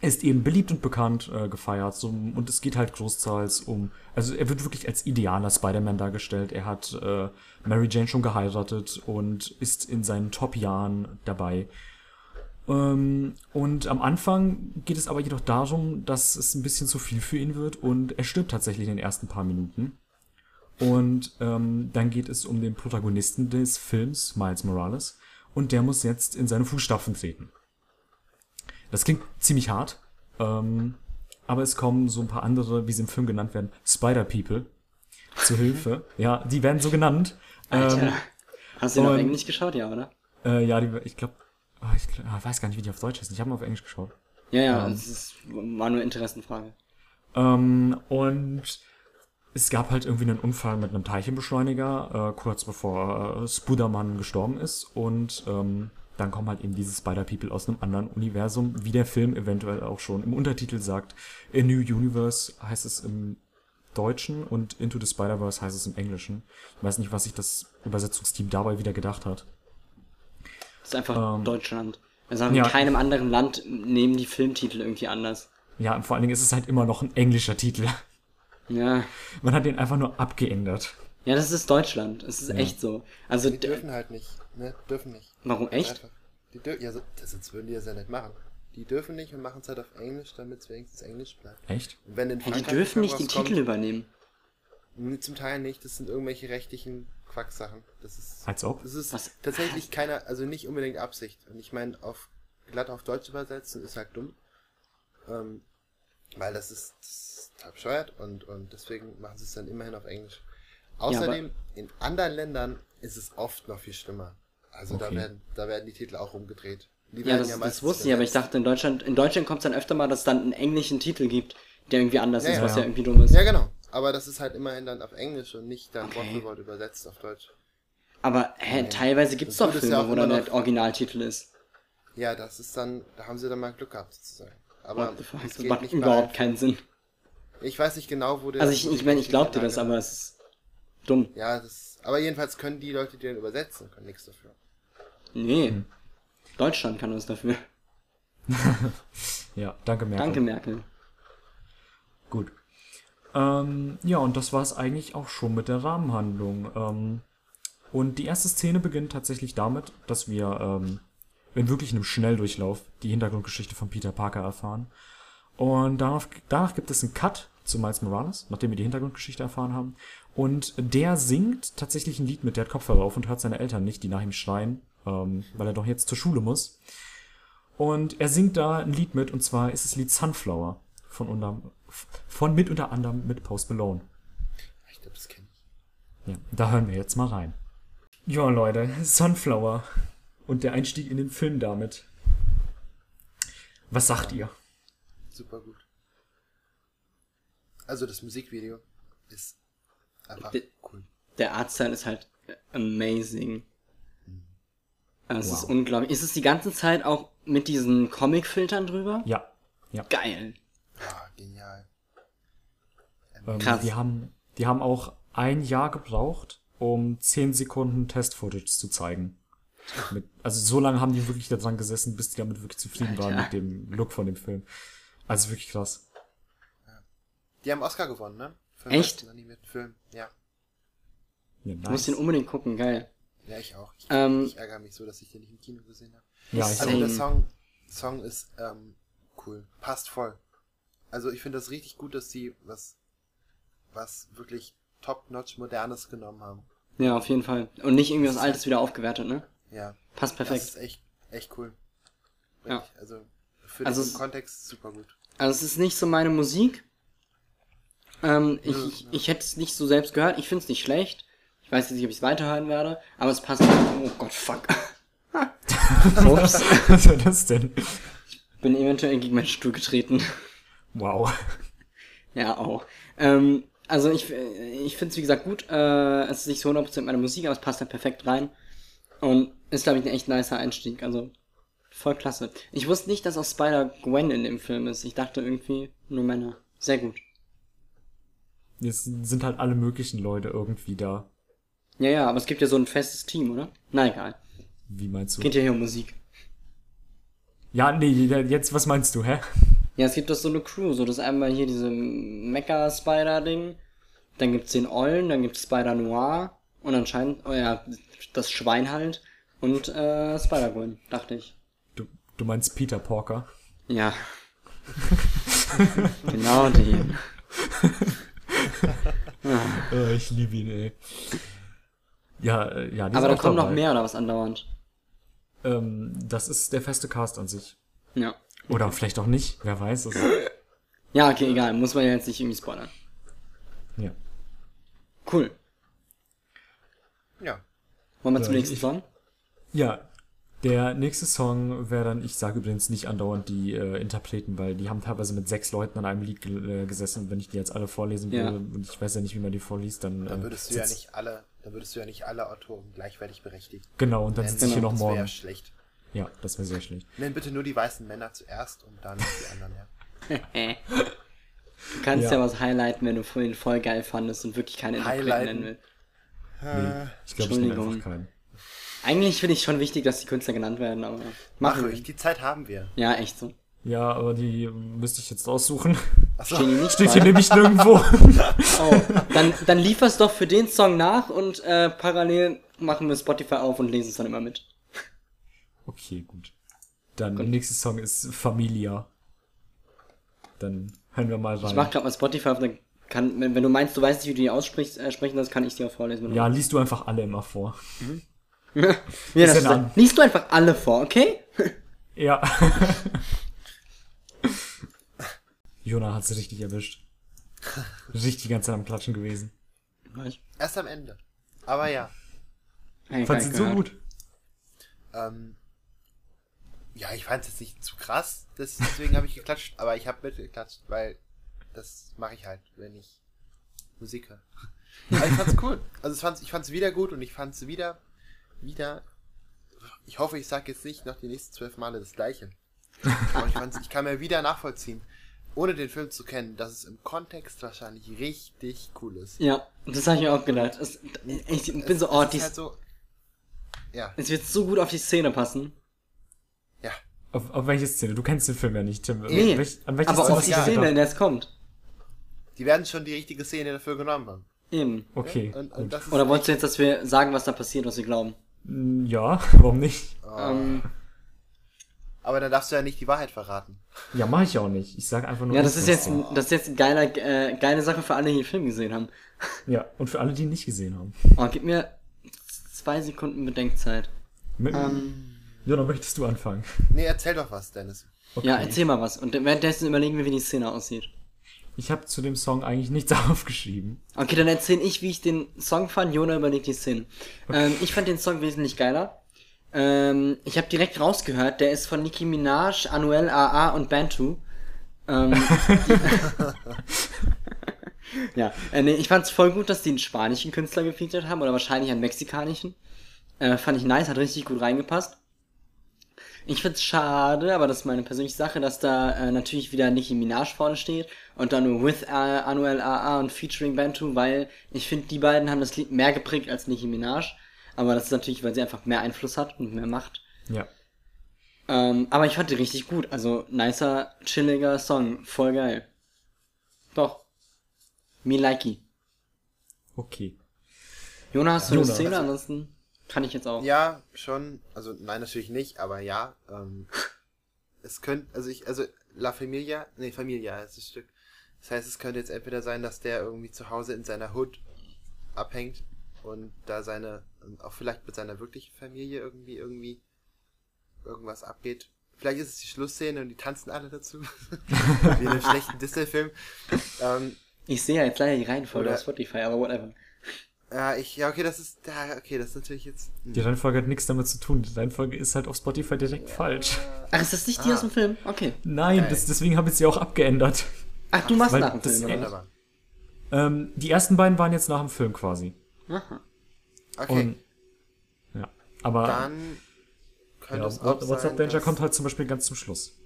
Er ist eben beliebt und bekannt äh, gefeiert so, und es geht halt großteils um, also er wird wirklich als idealer Spider-Man dargestellt. Er hat äh, Mary Jane schon geheiratet und ist in seinen Top-Jahren dabei. Ähm, und am Anfang geht es aber jedoch darum, dass es ein bisschen zu viel für ihn wird und er stirbt tatsächlich in den ersten paar Minuten. Und ähm, dann geht es um den Protagonisten des Films, Miles Morales, und der muss jetzt in seine Fußstapfen treten. Das klingt ziemlich hart, ähm, aber es kommen so ein paar andere, wie sie im Film genannt werden, Spider-People zu Hilfe. [laughs] Ja, die werden so genannt. Alter. Ähm, Hast du den auf Englisch geschaut, ja, oder? äh, ja, die, ich glaube, ich, glaub, ah, ich weiß gar nicht, wie die auf Deutsch ist. Ich habe mal auf Englisch geschaut. Ja, ja, Ähm. es ist, war nur Interessenfrage. Ähm, und es gab halt irgendwie einen Unfall mit einem Teilchenbeschleuniger, äh, kurz bevor äh, Spuderman gestorben ist. Und ähm, dann kommen halt eben diese Spider-People aus einem anderen Universum, wie der Film eventuell auch schon im Untertitel sagt. A New Universe heißt es im Deutschen und Into the Spider-Verse heißt es im Englischen. Ich weiß nicht, was sich das Übersetzungsteam dabei wieder gedacht hat. Das ist einfach Ähm, Deutschland. Also in ja. keinem anderen Land nehmen die Filmtitel irgendwie anders. Ja, und vor allen Dingen ist es halt immer noch ein englischer Titel. Ja. Man hat den einfach nur abgeändert. Ja, das ist Deutschland. Es ist echt so. Also, Die dürfen halt nicht, ne? Dürfen nicht. Warum echt? Einfach. Die dür ja, so, das, würden die das ja nicht machen. Die dürfen nicht und machen es halt auf Englisch, damit es wenigstens Englisch bleibt. Echt? Und wenn in Hey, die dürfen nicht die rauskommt- Titel übernehmen. Nee, Zum Teil nicht, das sind irgendwelche rechtlichen Quacksachen. Das ist, Als ob? das ist Was? tatsächlich keiner, also nicht unbedingt Absicht. Und ich meine, auf glatt auf Deutsch übersetzen ist halt dumm. Ähm, weil das ist, das ist total bescheuert und, und deswegen machen sie es dann immerhin auf Englisch. Außerdem, in anderen Ländern ist es oft noch viel schlimmer. Also da Okay. werden, da werden die Titel auch umgedreht. Die Ja, das, das meistens wusste ich, aber ich dachte in Deutschland, in Deutschland kommt es dann öfter mal, dass es dann einen englischen Titel gibt, der irgendwie anders Ja, ist, ja. was ja irgendwie dumm ist. Ja, genau. Aber das ist halt immerhin dann auf Englisch und nicht dann Okay. Wort für Wort übersetzt auf Deutsch. Aber hä, teilweise gibt es Das doch Filme, ja wo dann der noch- Originaltitel ist. Ja, das ist dann, da haben sie dann mal Glück gehabt sozusagen. Aber das Das macht überhaupt keinen Sinn. Ich weiß nicht genau, wo der. Also ich, ich meine, wo ich glaub dir das, Lage- aber es ist dumm. Ja, das. Aber jedenfalls können die Leute, die den übersetzen, können nichts dafür. Nee. Hm. Deutschland kann uns dafür. [laughs] Ja, danke, Merkel. Danke, Merkel. Gut. Ähm, ja, und das war es eigentlich auch schon mit der Rahmenhandlung. Ähm, und die erste Szene beginnt tatsächlich damit, dass wir ähm, in wirklich einem Schnelldurchlauf die Hintergrundgeschichte von Peter Parker erfahren. Und danach, danach gibt es einen Cut zu Miles Morales, nachdem wir die Hintergrundgeschichte erfahren haben. Und der singt tatsächlich ein Lied mit, der hat Kopfhörer auf und hört seine Eltern nicht, die nach ihm schreien, ähm, weil er doch jetzt zur Schule muss. Und er singt da ein Lied mit, und zwar ist es Lied Sunflower von, unter, von mit unter anderem mit Post Malone. Ich glaube, das kenne ich. Ja, da hören wir jetzt mal rein. Ja, Leute, Sunflower und der Einstieg in den Film damit. Was sagt ihr? Super gut. Also das Musikvideo ist einfach D- cool. Der Artstyle ist halt amazing. Also Es ist Wow. unglaublich. Ist es die ganze Zeit auch mit diesen Comic-Filtern drüber? Ja, ja. Geil. Ja, genial. Ähm, Krass. Die haben, die haben auch ein Jahr gebraucht, um 10 Sekunden Test-Footage zu zeigen. Mit, also so lange haben die wirklich daran gesessen, bis die damit wirklich zufrieden waren Alter. mit dem Look von dem Film. Also wirklich krass. Die haben Oscar gewonnen, ne? Für Echt? Film. Ja. Ja, Du musst den unbedingt gucken, geil. Ja, ich auch. Ich, Ähm, ich ärgere mich so, dass ich den nicht im Kino gesehen habe. Ja, ich Also der Song, Song ist ähm, cool. Passt voll. Also ich finde das richtig gut, dass sie was, was wirklich top-notch Modernes genommen haben. Ja, auf jeden Fall. Und nicht irgendwie was Das Altes wieder aufgewertet, ne? Ja. Passt Das perfekt. ist echt, echt cool. Ja. Wirklich, Also für Also diesen es- Kontext super gut. Also es ist nicht so meine Musik. Ähm, ich, ich, ich hätte es nicht so selbst gehört. Ich finde es nicht schlecht. Ich weiß jetzt nicht, ob ich es weiterhören werde, aber es passt. Oh Gott, fuck. [laughs] Ups. [laughs] Was war das denn? Bin eventuell gegen meinen Stuhl getreten. Wow. Ja, auch. Ähm, also ich, ich finde es wie gesagt gut. Äh, es ist nicht so 100% meine Musik, aber es passt da perfekt rein. Und ist, glaube ich, ein echt nicer Einstieg. Also voll klasse. Ich wusste nicht, dass auch Spider-Gwen in dem Film ist. Ich dachte irgendwie nur Männer. Sehr gut. Jetzt sind halt alle möglichen Leute irgendwie da. Ja, ja, aber es gibt ja so ein festes Team, oder? Na egal. Wie meinst du? Geht ja hier um Musik. Ja, nee, jetzt, was meinst du, hä? Ja, es gibt doch so eine Crew. So, das einmal hier diese Mecha-Spider-Ding. Dann gibt's den Ollen, dann gibt's Spider-Noir. Und anscheinend, oh ja, das Schwein halt. Und äh, Spider-Gwen, dachte ich. Du, du meinst Peter Porker? Ja. [laughs] genau den. Äh, [laughs] ich liebe ihn, ey. Ja, äh, ja, die Aber da kommt noch mehr oder was andauernd. Ähm, das ist der feste Cast an sich. Ja. Oder vielleicht auch nicht, wer weiß es. Ja, okay, egal. Muss man ja jetzt nicht irgendwie spoilern. Ja. Cool. Ja. Wollen wir Ja, zum nächsten ich- Song? Ja, der nächste Song wäre dann, ich sage übrigens nicht andauernd die äh, Interpreten, weil die haben teilweise mit sechs Leuten an einem Lied äh, gesessen. Wenn ich die jetzt alle vorlesen Ja. würde, und ich weiß ja nicht, wie man die vorliest, dann. Dann äh, würdest du ja nicht alle, dann würdest du ja nicht alle Autoren gleichwertig berechtigt. Genau, und dann sitze ich hier noch das wäre morgen. ja schlecht. Ja, das wäre sehr schlecht. Nenn bitte nur die weißen Männer zuerst und dann die anderen, ja. Du kannst ja. Ja. was highlighten, wenn du vorhin voll geil fandest und wirklich keine Interpreten Highlighten. nennen willst. Nee, ich glaube, ich nenne Entschuldigung. einfach keinen. Eigentlich finde ich schon wichtig, dass die Künstler genannt werden, aber Mach machen ruhig, die Zeit haben wir. Ja, echt so. Ja, aber die müsste ich jetzt aussuchen. Achso, Stehen die nicht Steht hier nämlich nirgendwo. [laughs] Oh, dann, dann liefer's doch für den Song nach und äh, parallel machen wir Spotify auf und lesen es dann immer mit. Okay, gut. Dann der nächste Song ist Familia. Dann hören wir mal rein. Ich mach grad mal Spotify auf, dann kann, wenn, wenn du meinst, du weißt nicht, wie du die aussprichst, äh, sprechen das kann ich dir auch vorlesen. ja, liest du einfach alle immer vor. [laughs] Ja, Ist das ja ist, dann- liest du einfach alle vor, okay? Ja. [laughs] Jona hat sie richtig erwischt. [laughs] Richtig die ganze Zeit am Klatschen gewesen. erst am Ende. Aber ja. Hey, Fand geil sie so gehört. gut. Ähm, ja, ich fand es jetzt nicht zu krass, deswegen habe ich geklatscht, [laughs] aber ich habe mitgeklatscht, weil das mache ich halt, wenn ich Musik höre. [laughs] Aber ich fand's cool. Also es fand's, ich fand's wieder gut und ich fand's wieder, wieder, ich hoffe, ich sage jetzt nicht noch die nächsten zwölf Male das Gleiche. Aber ich, fand's, ich kann mir wieder nachvollziehen, ohne den Film zu kennen, dass es im Kontext wahrscheinlich richtig cool ist. Ja, das habe ich mir auch gedacht. Es, ich bin Es- so, oh, es die, ist halt so, ja, es wird so gut auf die Szene passen. ja. Auf, auf welche Szene? Du kennst den Film ja nicht, Tim. Nee, Welch, an welche aber Szene auf die ja Szene, in der es kommt. Die werden schon die richtige Szene dafür genommen haben. Eben. Okay, Und, und Oder wolltest du jetzt, dass wir sagen, was da passiert, was wir glauben? Mm, Ja, [laughs] warum nicht? Ähm, Aber dann darfst du ja nicht die Wahrheit verraten. Ja, mache ich auch nicht. Ich sage einfach nur. ja, das ist jetzt, das ist jetzt eine geile, äh, geile Sache für alle, die den Film gesehen haben. [laughs] Ja, und für alle, die ihn nicht gesehen haben. Oh, gib mir zwei Sekunden Bedenkzeit. Mit, Ähm, Jona, möchtest du anfangen? Nee, erzähl doch was, Dennis. Okay. Ja, erzähl mal was. Und währenddessen überlegen wir, wie die Szene aussieht. Ich habe zu dem Song eigentlich nichts [laughs] aufgeschrieben. Okay, dann erzähl ich, wie ich den Song fand. Jona überlegt die Szene. Ähm, ich fand den Song wesentlich geiler. Ähm, ich habe direkt rausgehört, der ist von Nicki Minaj, Anuel AA und Bantu. Ähm, [laughs] ja, äh, nee, ich fand's voll gut, dass die einen spanischen Künstler gefeatured haben oder wahrscheinlich einen mexikanischen. Äh, fand ich nice, hat richtig gut reingepasst. Ich find's schade, aber das ist meine persönliche Sache, dass da äh, natürlich wieder Nicki Minaj vorne steht und dann nur with äh, Anuel AA und featuring Bantu, weil ich finde, die beiden haben das Lied mehr geprägt als Nicki Minaj. Aber das ist natürlich, weil sie einfach mehr Einfluss hat und mehr Macht. Ja. Ähm, aber ich fand die richtig gut. Also, nicer, chilliger Song. Voll geil. Doch. Me likey. Okay. Jona, hast du eine. Szene? Ansonsten kann ich jetzt auch. Ja, schon. Also nein, natürlich nicht, aber ja. Ähm, [laughs] es könnte, also ich, also La Familia, nee, Familia heißt das Stück. Das heißt, es könnte jetzt entweder sein, dass der irgendwie zu Hause in seiner Hood abhängt und da seine, und auch vielleicht mit seiner wirklichen Familie irgendwie, irgendwie irgendwas abgeht. Vielleicht ist es die Schlussszene und die tanzen alle dazu. [laughs] Wie in einem [laughs] schlechten Disney-Film. Ähm, Ich sehe ja jetzt leider die Reihenfolge Oder- auf Spotify, aber whatever. ja, ich, ja, okay, das ist, ja, okay, das ist natürlich jetzt. hm. Die Reihenfolge hat nichts damit zu tun. Die Reihenfolge ist halt auf Spotify direkt falsch. Ach, ist das nicht die Ah. aus dem Film? Okay. Nein, das, deswegen habe ich sie auch abgeändert. Ach, du machst Weil nach dem das- Film, oder? was? Wunderbar. Ähm, die ersten beiden waren jetzt nach dem Film quasi. Aha. Okay, Und, ja. Aber dann könnte ja, es auch WhatsApp sein, Danger dass, kommt halt zum Beispiel ganz zum Schluss.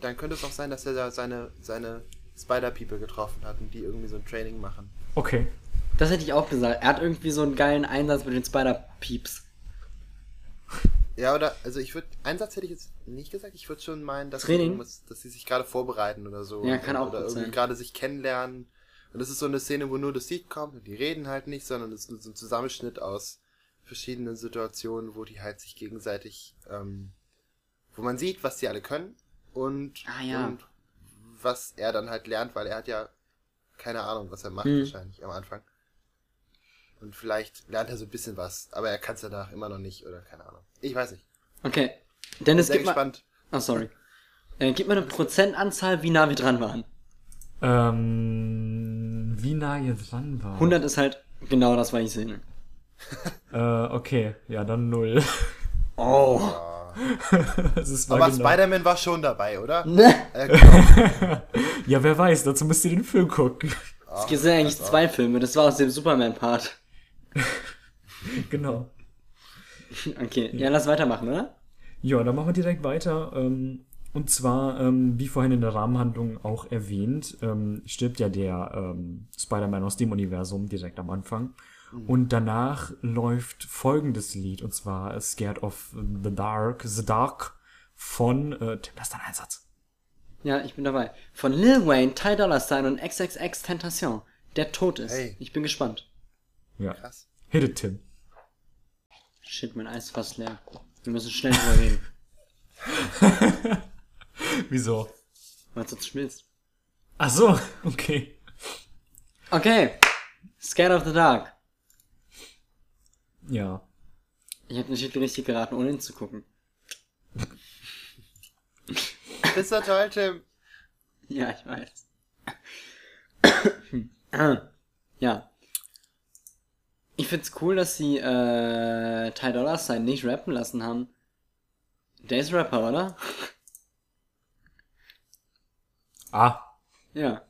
dann könnte es auch sein, dass er da seine, seine Spider-People getroffen hat und die irgendwie so ein Training machen. Okay. Das hätte ich auch gesagt. Er hat irgendwie so einen geilen Einsatz mit den Spider-Peeps. Ja, oder, also ich würde, einen Satz hätte ich jetzt nicht gesagt, ich würde schon meinen, dass, Training? sie irgendwas- dass sie sich gerade vorbereiten oder so. Ja, kann auch Oder gut irgendwie sein. gerade sich kennenlernen. Und das ist so eine Szene, wo nur das Lied kommt und die reden halt nicht, sondern es ist so ein Zusammenschnitt aus verschiedenen Situationen, wo die halt sich gegenseitig, ähm, wo man sieht, was die alle können und, Ah, ja. und was er dann halt lernt, weil er hat ja keine Ahnung, was er macht Hm. wahrscheinlich am Anfang. Und vielleicht lernt er so ein bisschen was, aber er kann es danach immer noch nicht oder keine Ahnung. Ich weiß nicht. Okay. Dennis, Sehr gib mal... gespannt. Oh, sorry. Äh, gib mal eine Prozentanzahl, wie nah wir dran waren. Ähm, wie nah ihr dran war. 100 ist halt genau das, was ich sehe. Äh, okay, ja, dann null. Oh. [laughs] das ist war Aber genau. Spider-Man war schon dabei, oder? [laughs] Ne? Äh, genau. [laughs] Ja, wer weiß, dazu müsst ihr den Film gucken. Es gibt ja eigentlich zwei Filme. Das war aus dem Superman-Part. genau. Okay, ja, lass weitermachen, oder? Ja, dann machen wir direkt weiter. Ähm, und zwar, ähm, wie vorhin in der Rahmenhandlung auch erwähnt, ähm, stirbt ja der ähm, Spider-Man aus dem Universum direkt am Anfang. Und danach läuft folgendes Lied, und zwar Scared of the Dark, The Dark von, äh, Tim, das ist dein Einsatz. Ja, ich bin dabei. Von Lil Wayne, Ty Dolla Sign und XXX Tentation. Der tot ist. Hey. Ich bin gespannt. Ja. Krass. Hit it, Tim. Shit, mein Eis ist fast leer. Wir müssen schnell drüber reden, [laughs] [laughs] Wieso? weil es sonst schmilzt. Ach so, okay. Okay. Scared of the Dark. Ja. Ich habe natürlich richtig geraten, ohne hinzugucken. Bis der toll, Tim. Ja, ich weiß. ja. Ich find's cool, dass sie äh, Ty Dolla Sign nicht rappen lassen haben. Der ist Rapper, oder? Ah. Ja.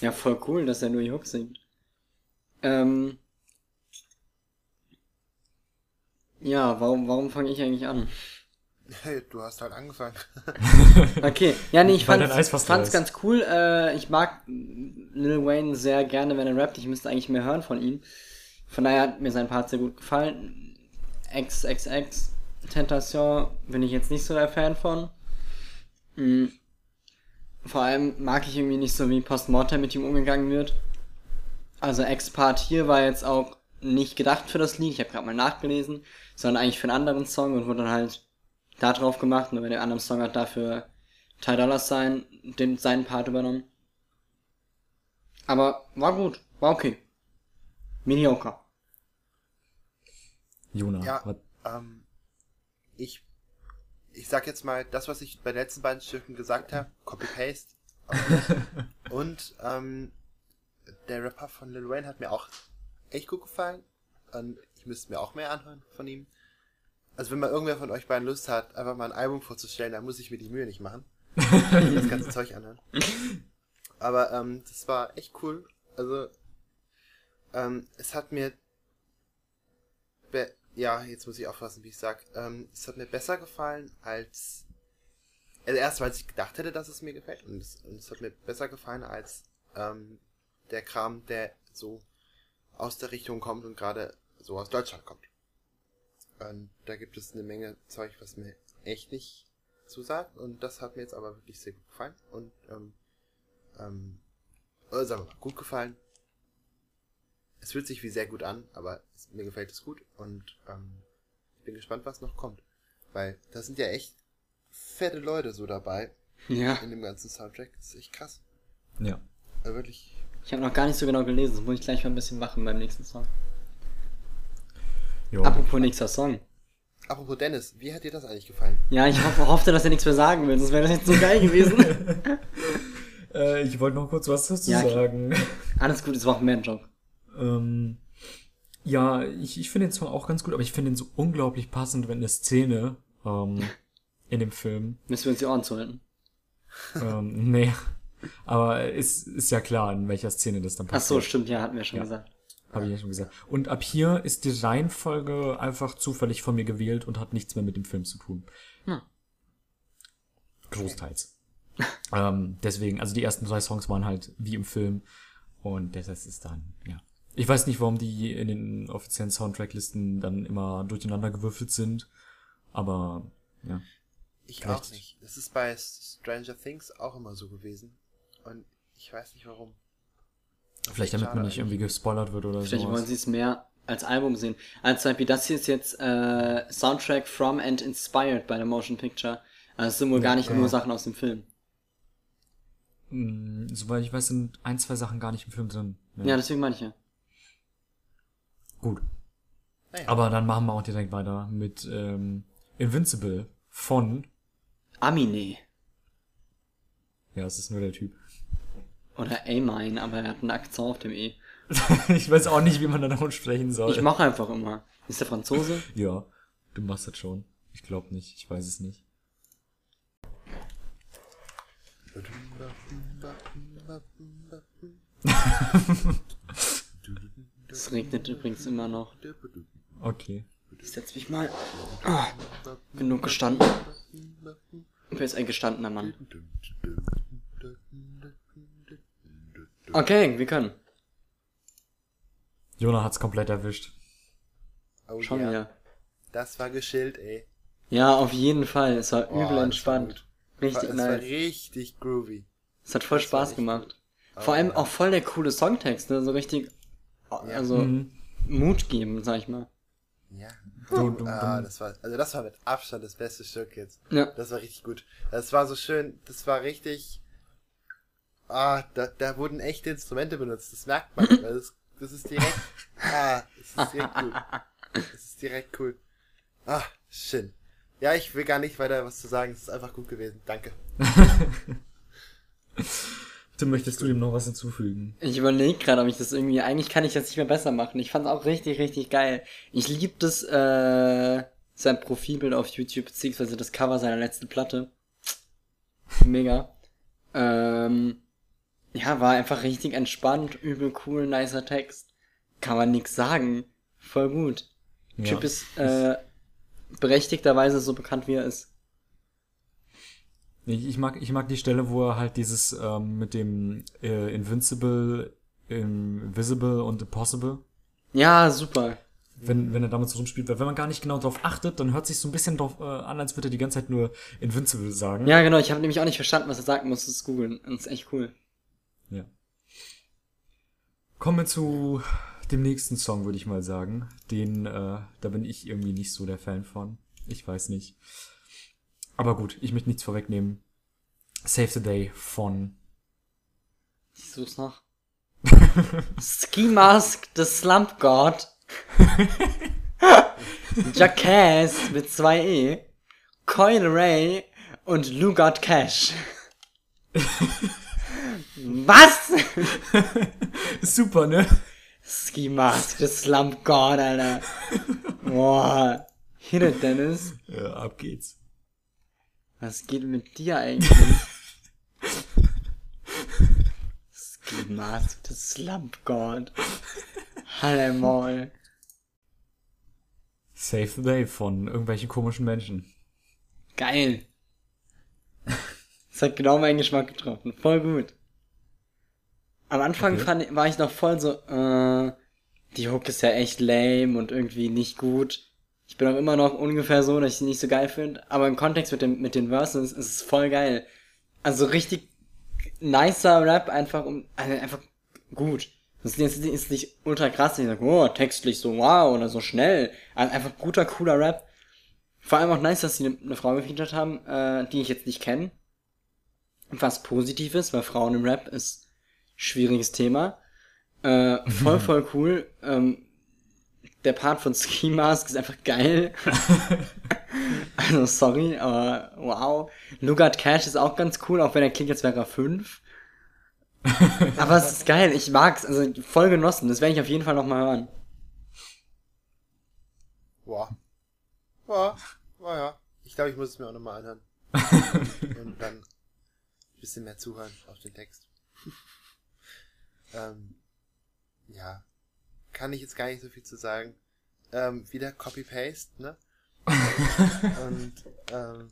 Ja, voll cool, dass er nur die Hook singt. Ähm. Ja, warum, warum fange ich eigentlich an? Hey, du hast halt angefangen. [laughs] Okay, ja, nee, ich Weil fand's, Eis fand's ganz cool. Äh, ich mag Lil Wayne sehr gerne, wenn er rappt. Ich müsste eigentlich mehr hören von ihm. Von daher hat mir sein Part sehr gut gefallen. XXX Tentation bin ich jetzt nicht so der Fan von. Mm. Vor allem mag ich irgendwie nicht so, wie Postmortem mit ihm umgegangen wird. Also X-Part hier war jetzt auch nicht gedacht für das Lied, ich habe gerade mal nachgelesen, sondern eigentlich für einen anderen Song und wurde dann halt da drauf gemacht, nur bei dem anderen Song hat dafür Ty Dolla Sign den, seinen Part übernommen. Aber war gut, war okay. Mediocre. Jona. Ja, ähm, ich, ich sag jetzt mal, das, was ich bei den letzten beiden Stücken gesagt habe, Copy-Paste. [laughs] Und, ähm, der Rapper von Lil Wayne hat mir auch echt gut gefallen. Und ich müsste mir auch mehr anhören von ihm. Also wenn mal irgendwer von euch beiden Lust hat, einfach mal ein Album vorzustellen, dann muss ich mir die Mühe nicht machen. das ganze Zeug anhören. [laughs] Aber ähm, das war echt cool. Also ähm, es hat mir be ja, jetzt muss ich aufpassen, wie ich sag. Ähm, es hat mir besser gefallen als also erst, weil ich gedacht hätte, dass es mir gefällt und es, und es hat mir besser gefallen als ähm, der Kram, der so aus der Richtung kommt und gerade so aus Deutschland kommt. Und da gibt es eine Menge Zeug, was mir echt nicht zusagt und das hat mir jetzt aber wirklich sehr gut gefallen und ähm, ähm, oder sagen wir mal, gut gefallen. Es fühlt sich wie sehr gut an, aber es, mir gefällt es gut und ähm, ich bin gespannt, was noch kommt. Weil da sind ja echt fette Leute so dabei Ja. in dem ganzen Soundtrack. Das ist echt krass. Ja. Also wirklich. Ich habe noch gar nicht so genau gelesen, das muss ich gleich mal ein bisschen machen beim nächsten Song. Jo. Apropos nächster Song. Apropos Dennis, wie hat dir das eigentlich gefallen? Ja, ich hoffe, hoffte, dass er nichts mehr sagen will, sonst wäre das jetzt so geil gewesen. [laughs] Äh, ich wollte noch kurz was dazu Ja, sagen. Alles gut, es war auch mehr ein Joke. Ähm, ja, ich, ich finde den Song auch ganz gut, aber ich finde ihn so unglaublich passend, wenn eine Szene ähm, in dem Film. Müssen wir uns die Ohren zuhalten. Ähm, nee. Aber ist, ist ja klar, in welcher Szene das dann Ach so, passiert. stimmt, ja, hatten wir schon Ja. gesagt. Habe ich ja schon gesagt. Und ab hier ist die Reihenfolge einfach zufällig von mir gewählt und hat nichts mehr mit dem Film zu tun. Hm. Großteils. ähm, deswegen, also die ersten drei Songs waren halt wie im Film und der Rest ist dann, ja. Ich weiß nicht, warum die in den offiziellen Soundtracklisten dann immer durcheinander gewürfelt sind. Aber, ja. Ich Vielleicht- auch nicht. Das ist bei Stranger Things auch immer so gewesen. Und ich weiß nicht warum. Vielleicht damit man nicht irgendwie gespoilert wird oder Vielleicht wollen sowas. sie es mehr als Album sehen. Also zum Beispiel, das hier ist jetzt äh, Soundtrack from and inspired by the Motion Picture. Also es sind wohl gar nicht Ja. nur Sachen aus dem Film. Hm, Soweit ich weiß, sind ein, zwei Sachen gar nicht im Film drin. Ja, deswegen meine ich ja. Gut. Naja. Aber dann machen wir auch direkt weiter mit ähm, Invincible von. Amine. Ja, es ist nur der Typ. Oder Amine, aber er hat einen Akzent auf dem E. [laughs] ich weiß auch nicht, wie man da sprechen soll. Ich mache einfach immer. Ist der Franzose? [laughs] Ja, du machst das schon. Ich glaube nicht, ich weiß es nicht. [laughs] Es regnet übrigens immer noch. Okay. Ich setz mich mal. Ah, genug gestanden. Wer ist ein gestandener Mann? Okay, wir können. Jonah hat's komplett erwischt. Oh, Schon ja. wieder. Das war geschillt, ey. Ja, auf jeden Fall. Es war Oh, übel war entspannt. Richtig das war nice. richtig groovy. Es hat voll das war Spaß gemacht. Vor allem ja. auch voll der coole Songtext, ne? So richtig, also Mhm. Mut geben, sag ich mal. Ja. Dum, dum, Ah, das war, also das war mit Abstand das beste Stück jetzt. Ja. Das war richtig gut. Das war so schön, das war richtig, ah, da, da wurden echte Instrumente benutzt, das merkt man, weil [laughs] das, das ist direkt, ah, das ist direkt cool. Das ist direkt cool. Ah, schön. Ja, ich will gar nicht weiter was zu sagen, es ist einfach gut gewesen. Danke. [laughs] Tim, möchtest du dem noch was hinzufügen? Ich überlege gerade, ob ich das irgendwie, eigentlich kann ich das nicht mehr besser machen. Ich fand's auch richtig, richtig geil. Ich lieb das, äh, sein Profilbild auf YouTube, beziehungsweise das Cover seiner letzten Platte. Mega. Ähm, ja, war einfach richtig entspannt, übel cool, nicer Text. Kann man nix sagen. Voll gut. Ja. Typ ist, äh, berechtigterweise so bekannt wie er ist. Ich, ich, mag, ich mag die Stelle, wo er halt dieses ähm, mit dem äh, Invincible, Invisible und Impossible, Ja, super. wenn, wenn er damit so rumspielt, weil wenn man gar nicht genau drauf achtet, dann hört sich so ein bisschen drauf äh, an, als würde er die ganze Zeit nur Invincible sagen. Ja, genau, ich habe nämlich auch nicht verstanden, was er sagt, musste es googeln. Das ist echt cool. Ja. Kommen wir zu dem nächsten Song, würde ich mal sagen. Den, äh, da bin ich irgendwie nicht so der Fan von. Ich weiß nicht. Aber gut, ich möchte nichts vorwegnehmen. Save the Day von Ich such's noch. Ski Mask, the Slump God. [laughs] Jackass mit zwei E. Coil Ray und Lou Got Cash. [laughs] Was? Super, ne? Ski Mask, the Slump God, Alter. Boah. Hit it, Dennis. Ja, ab geht's. Was geht mit dir eigentlich? [laughs] Ski Mask, the Slump God. Hallo Maul. Save the Day von irgendwelchen komischen Menschen. Geil. Das hat genau meinen Geschmack getroffen. Voll gut. Am Anfang Okay. fand, war ich noch voll so, äh, die Hook ist ja echt lame und irgendwie nicht gut. Ich bin auch immer noch ungefähr so, dass ich sie nicht so geil finde. Aber im Kontext mit, dem, mit den Verses ist es voll geil. Also richtig nicer Rap, einfach um, also einfach gut. Das ist jetzt ist nicht ultra krass, ich sag, oh, textlich so wow oder so schnell. Also einfach guter, cooler Rap. Vor allem auch nice, dass sie eine, eine Frau gefeatured haben, äh, die ich jetzt nicht kenne. Was positiv ist, weil Frauen im Rap ist schwieriges Thema. Äh, voll, [laughs] voll cool. Ähm, der Part von Ski Mask ist einfach geil. [laughs] also sorry, aber wow. Lugat Cash ist auch ganz cool, auch wenn er klingt, als wäre er fünf. aber es ist geil, ich mag's, also voll genossen. Das werde ich auf jeden Fall nochmal hören. Boah. Boah. Boah, ja. Ich glaube, ich muss es mir auch nochmal anhören. [laughs] Und dann ein bisschen mehr zuhören auf den Text. ähm, ja. Kann ich jetzt gar nicht so viel zu sagen. Ähm, wieder Copy-Paste, ne? [laughs] Und, ähm,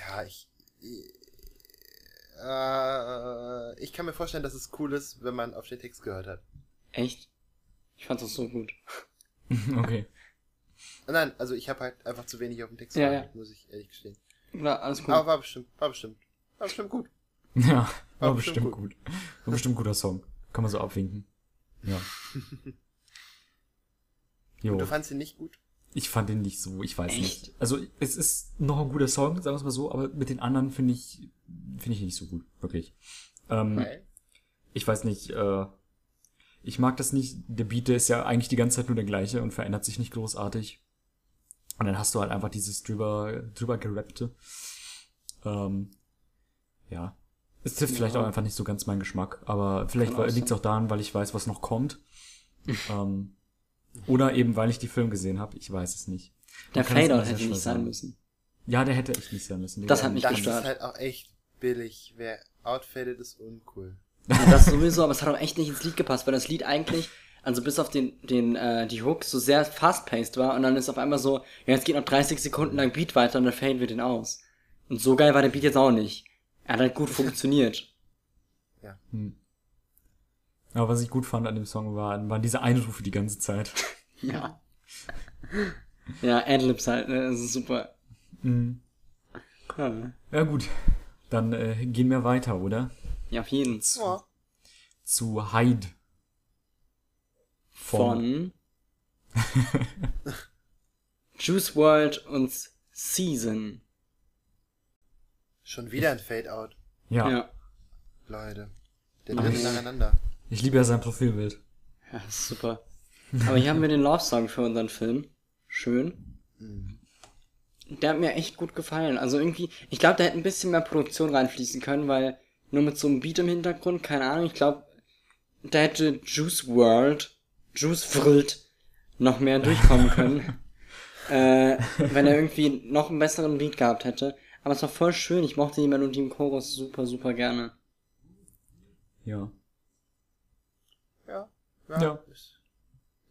ja, ich, äh, ich kann mir vorstellen, dass es cool ist, wenn man auf den Text gehört hat. Echt? Ich fand's auch so gut. [laughs] okay. Nein, also ich habe halt einfach zu wenig auf den Text Ja, geachtet, muss ich ehrlich gestehen. Ja, alles gut. Aber war bestimmt, war bestimmt, war bestimmt gut. [laughs] Ja, war War bestimmt bestimmt gut. War bestimmt guter Song. Kann man so abwinken. Ja. Jo. Du fandst ihn nicht gut? Ich fand ihn nicht so, ich weiß Echt? nicht. Also es ist noch ein guter Song, sagen wir es mal so, aber mit den anderen finde ich finde ich ihn nicht so gut, wirklich. Ähm, Weil? ich weiß nicht, äh, ich mag das nicht. Der Beat, der ist ja eigentlich die ganze Zeit nur der gleiche und verändert sich nicht großartig. Und dann hast du halt einfach dieses drüber, drüber gerappte. Ähm, ja. Es trifft vielleicht auch einfach nicht so ganz meinen Geschmack, aber vielleicht liegt es auch daran, weil ich weiß, was noch kommt. [laughs] ähm, oder eben, weil ich die Film gesehen habe. Ich weiß es nicht. Der Fadeout hätte nicht sein müssen. Ja, der hätte echt nicht sein müssen. Das hat mich das gestört. ist halt auch echt billig. Wer outfadet, ist uncool. Ja, das sowieso, aber es hat auch echt nicht ins Lied gepasst, weil das Lied eigentlich, also bis auf den, den, äh, die Hook so sehr fast-paced war und dann ist auf einmal so, ja, jetzt geht noch 30 Sekunden lang Beat weiter und dann faden wir den aus. Und so geil war der Beat jetzt auch nicht. Er hat halt gut [laughs] funktioniert. Hm. Aber was ich gut fand an dem Song war, waren diese Einrufe die ganze Zeit. [laughs] Ja. Ja, Adlibs halt, ne, das ist super. Mhm. Ja, Ja gut, dann äh, gehen wir weiter, oder? ja auf jeden. Ja. Zu Hyde. Von [laughs] Juice World und Season. Schon wieder ein Fade-out. Ja, Ja. Leute. Der dritte nacheinander. Ich liebe ja sein Profilbild. Ja, super. Aber hier haben wir den Love Song für unseren Film. Schön. Mhm. Der hat mir echt gut gefallen. Also irgendwie, ich glaube, da hätte ein bisschen mehr Produktion reinfließen können, weil nur mit so einem Beat im Hintergrund, keine Ahnung, ich glaube, da hätte Juice World, Juice World noch mehr durchkommen können. [laughs] äh, wenn er irgendwie noch einen besseren Beat gehabt hätte. Aber es war voll schön. Ich mochte die Melodie im Chorus super, super gerne. Ja. Ja. Ja. Ist,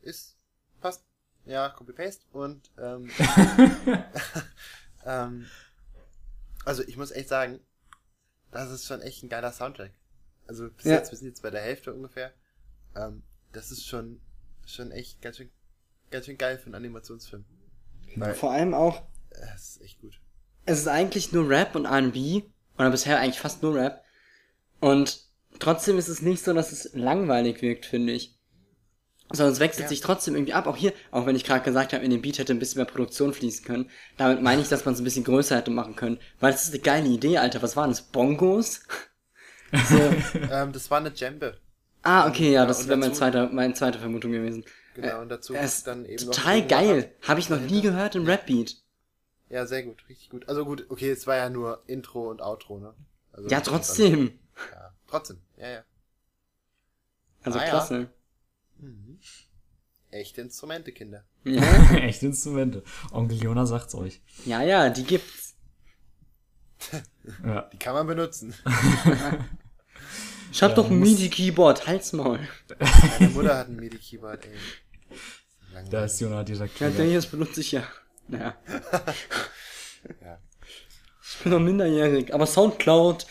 ist. Passt. Ja, Copy-Paste. Und, ähm, [laughs] [laughs] ähm, also ich muss echt sagen, das ist schon echt ein geiler Soundtrack. Also bis Ja. jetzt, wir sind jetzt bei der Hälfte ungefähr. Ähm, das ist schon, schon echt ganz schön, ganz schön geil für einen Animationsfilm. Weil, Vor allem auch, das ist echt gut. es ist eigentlich nur Rap und R&B oder bisher eigentlich fast nur Rap und trotzdem ist es nicht so, dass es langweilig wirkt, finde ich. Sondern es wechselt Ja. sich trotzdem irgendwie ab. Auch hier, auch wenn ich gerade gesagt habe, in den Beat hätte ein bisschen mehr Produktion fließen können. Damit meine ich, dass man es ein bisschen größer hätte machen können. Weil es ist eine geile Idee, Alter. Was waren das? Bongos? [laughs] So. ähm, das war eine Djembe. ah, okay, ja, Ja, das und wäre mein zweiter, meine zweite Vermutung gewesen. Genau, und dazu Es ist dann eben total noch geil. Habe ich noch nie gehört im Rap-Beat. Ja, sehr gut, richtig gut. Also gut, okay, es war ja nur Intro und Outro, ne? Also Ja, trotzdem. Ja, trotzdem. Ja, ja. Also Ah, ja. Echte Instrumente, Kinder. Ja. [laughs] Echte Instrumente. Onkel Jona sagt's euch. ja, ja, die gibt's. Ja. Die kann man benutzen. [laughs] Ich hab Ja, doch ein MIDI-Keyboard, halt's mal. Meine Mutter hat ein MIDI-Keyboard, ey. Langweilig. Da ist Jona direkt Ja, der das benutze ich ja. Naja. [laughs] Ja. Ich bin noch minderjährig, aber Soundcloud.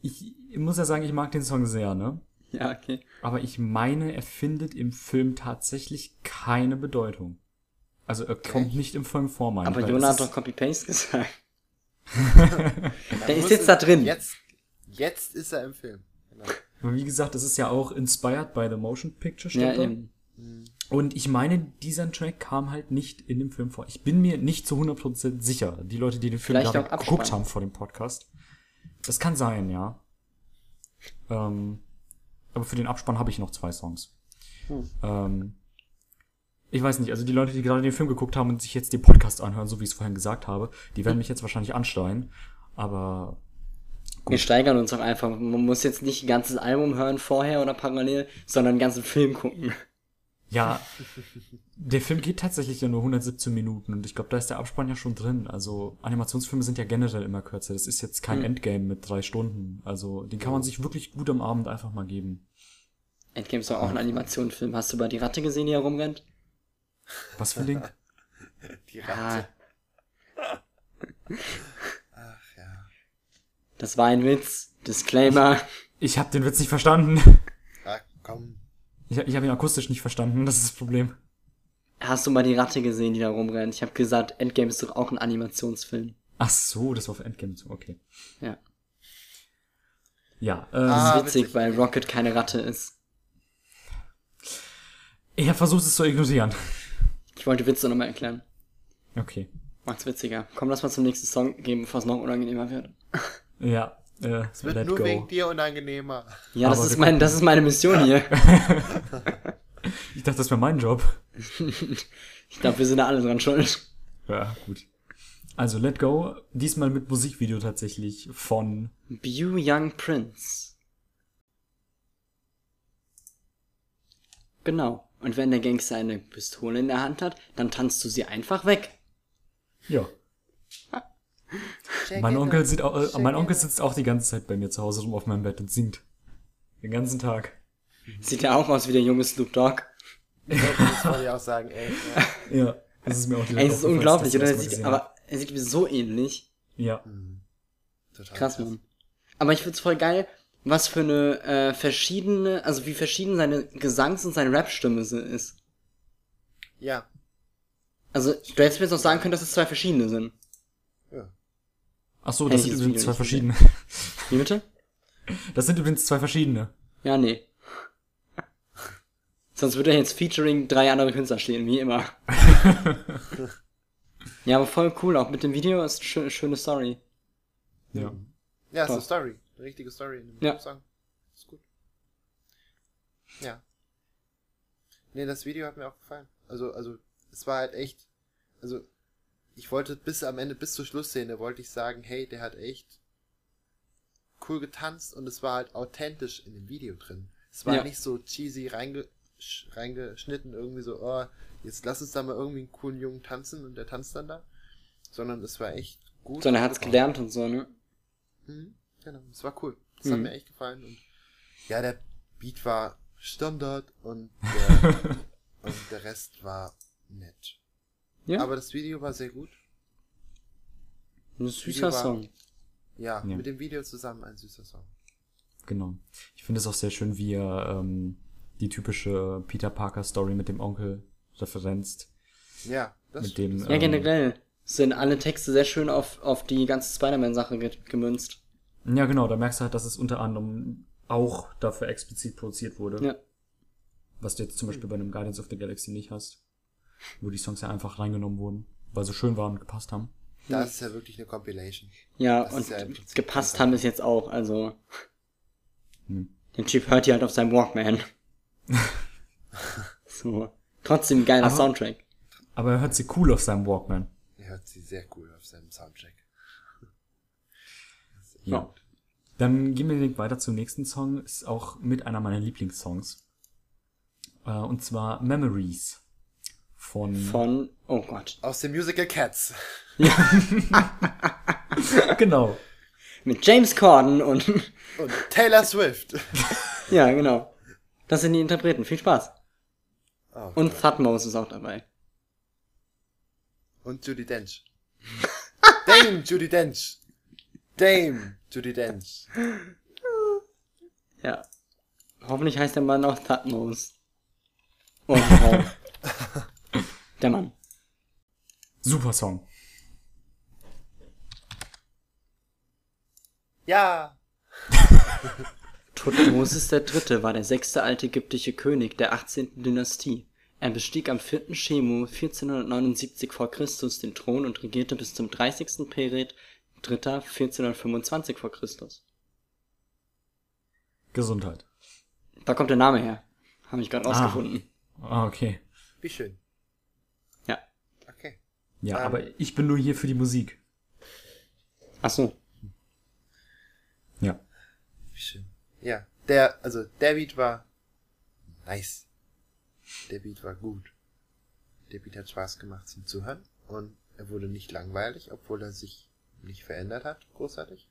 Ich muss ja sagen, ich mag den Song sehr, ne? [laughs] Ja, okay. Aber ich meine, er findet im Film tatsächlich keine Bedeutung. Also er kommt nicht im Film vor, meine Aber weil Jona es hat doch Copy-Paste gesagt. [laughs] Der ist jetzt da drin. Jetzt, jetzt ist er im Film. Genau. Aber wie gesagt, das ist ja auch inspired by the motion picture, Ja, steht da. eben. Und ich meine, dieser Track kam halt nicht in dem Film vor. Ich bin mir nicht zu 100% sicher. Die Leute, die den Film Vielleicht gerade geguckt haben vor dem Podcast. Das kann sein, ja. Ähm, aber für den Abspann habe ich noch zwei Songs. Hm. Ähm, ich weiß nicht, also die Leute, die gerade den Film geguckt haben und sich jetzt den Podcast anhören, so wie ich es vorhin gesagt habe, die werden mich jetzt wahrscheinlich ansteuern. Aber Wir steigern uns auch einfach. Man muss jetzt nicht ein ganzes Album hören vorher oder parallel, sondern einen ganzen Film gucken. Ja, der Film geht tatsächlich ja nur 117 Minuten und ich glaube, da ist der Abspann ja schon drin. Also Animationsfilme sind ja generell immer kürzer. Das ist jetzt kein Hm. Endgame mit drei Stunden. Also den kann man sich wirklich gut am Abend einfach mal geben. Endgame ist doch auch ein Animationsfilm. Hast du bei die Ratte gesehen, die herumrennt? Was für ein Ding? [laughs] Die Ah, Ratte. Ach ja. das war ein Witz. Disclaimer. Ich habe den Witz nicht verstanden. Ah, komm. Ich, ich habe ihn akustisch nicht verstanden. Das ist das Problem. Hast du mal die Ratte gesehen, die da rumrennt? Ich habe gesagt, Endgame ist doch auch ein Animationsfilm. Ach so, das war auf Endgame so, okay. Ja. Ja, äh, Ah. Das ist witzig, witzig. weil Rocket keine Ratte ist. er versucht es zu ignorieren. Ich wollte Witze nochmal erklären. Okay. Macht's witziger. Komm, lass mal zum nächsten Song gehen, bevor es noch unangenehmer wird. Ja, äh, Es wird let nur go. wegen dir unangenehmer. Ja, das ist, mein, das ist meine Mission hier. [laughs] Ich dachte, das wäre mein Job. [laughs] Ich glaube, wir sind da alle dran schuld. Ja, gut. Also, Let Go, diesmal mit Musikvideo tatsächlich von Bew Young Prince. Genau. Und wenn der Gangster eine Pistole in der Hand hat, dann tanzt du sie einfach weg. Ja. Mein Onkel, sieht auch, mein Onkel sitzt auch die ganze Zeit bei mir zu Hause rum auf meinem Bett und singt. Den ganzen Tag. Sieht ja auch aus wie der junge Snoop Dogg. Das wollte ich auch sagen, ey. Ja. Ja, das ist mir auch direkt Ey, das ist unglaublich, oder? Er sieht, aber er sieht mir so ähnlich. Ja. Total Krass, Mann. Aber ich find's voll geil, was für eine äh, verschiedene, also wie verschieden seine Gesangs- und seine Rap-Stimme so ist. Ja. Also, du hättest mir jetzt noch sagen können, dass es zwei verschiedene sind. Ach so, das sind übrigens Video zwei verschiedene. Wie bitte? [laughs] Das sind übrigens zwei verschiedene. Ja, nee. Sonst würde jetzt Featuring drei andere Künstler stehen, wie immer. [laughs] ja, aber voll cool, auch mit dem Video ist schö schöne Story. Ja. Ja, ist eine Story. Eine richtige Story in dem Ja. Song. Ist gut. Ja. Nee, das Video hat mir auch gefallen. Also, also, es war halt echt, also, ich wollte bis am Ende, bis zur Schlussszene, wollte ich sagen, hey, der hat echt cool getanzt und es war halt authentisch in dem Video drin. Es war Ja. nicht so cheesy reinge, sch- reingeschnitten, irgendwie so, oh, jetzt lass uns da mal irgendwie einen coolen Jungen tanzen und der tanzt dann da. Sondern es war echt gut. Sondern er hat's gelernt und so, ne? Mhm, genau, es war cool. Das hat Mhm. mir echt gefallen. Und ja, der Beat war Standard und [laughs] der, und der Rest war nett. Ja, Aber das Video war sehr gut. ein süßer war- Song. Ja, Ja. mit dem Video zusammen ein süßer Song. Genau. Ich finde es auch sehr schön, wie er ähm, die typische Peter Parker Story mit dem Onkel referenzt. Ja, das Mit stimmt. dem, Das- Ja, Ähm, generell sind alle Texte sehr schön auf, auf die ganze Spider-Man-Sache ge gemünzt. Ja, genau, da merkst du halt, dass es unter anderem auch dafür explizit produziert wurde. Ja. Was du jetzt zum Beispiel bei einem Guardians of the Galaxy nicht hast. Wo die Songs ja einfach reingenommen wurden, weil sie schön waren und gepasst haben. Das ist ja wirklich eine Compilation. Ja, Das und ist ja gepasst haben es jetzt auch, also. Hm. Der Typ hört die halt auf seinem Walkman. [laughs] so. Trotzdem geiler Aber- Soundtrack. Aber er hört sie cool auf seinem Walkman. Er hört sie sehr cool auf seinem Soundtrack. Ja. Dann gehen wir direkt weiter zum nächsten Song. Ist auch mit einer meiner Lieblingssongs. Äh, und zwar Memories. Von, Von, oh Gott. Aus dem Musical Cats. [laughs] genau. Mit James Corden und, [laughs] Und Taylor Swift. [laughs] ja, genau. Das sind die Interpreten. Viel Spaß. Oh, Und Gott. Thutmose ist auch dabei. Und Judy Dench. Dame Judy Dench. Dame Judy Dench. Ja. Hoffentlich heißt der Mann auch Thutmose. Oh, Frau. Der Mann. Super Song. Ja. [laughs] Thutmoses der Dritte war der sechste alte ägyptische König der 18. Dynastie. Er bestieg am 4. Chemu 1479 v. Chr. den Thron und regierte bis zum 30. Peret III. 1425 v. Chr. Gesundheit. Da kommt der Name her. Habe ich gerade Ah. rausgefunden. Ah, okay. Wie schön. Ja. Ähm. aber ich bin nur hier für die Musik. Ach so. Ja. Wie schön. Ja. Der, also der Beat war nice. Der Beat war gut. Der Beat hat Spaß gemacht zum Zuhören und er wurde nicht langweilig, obwohl er sich nicht verändert hat, großartig.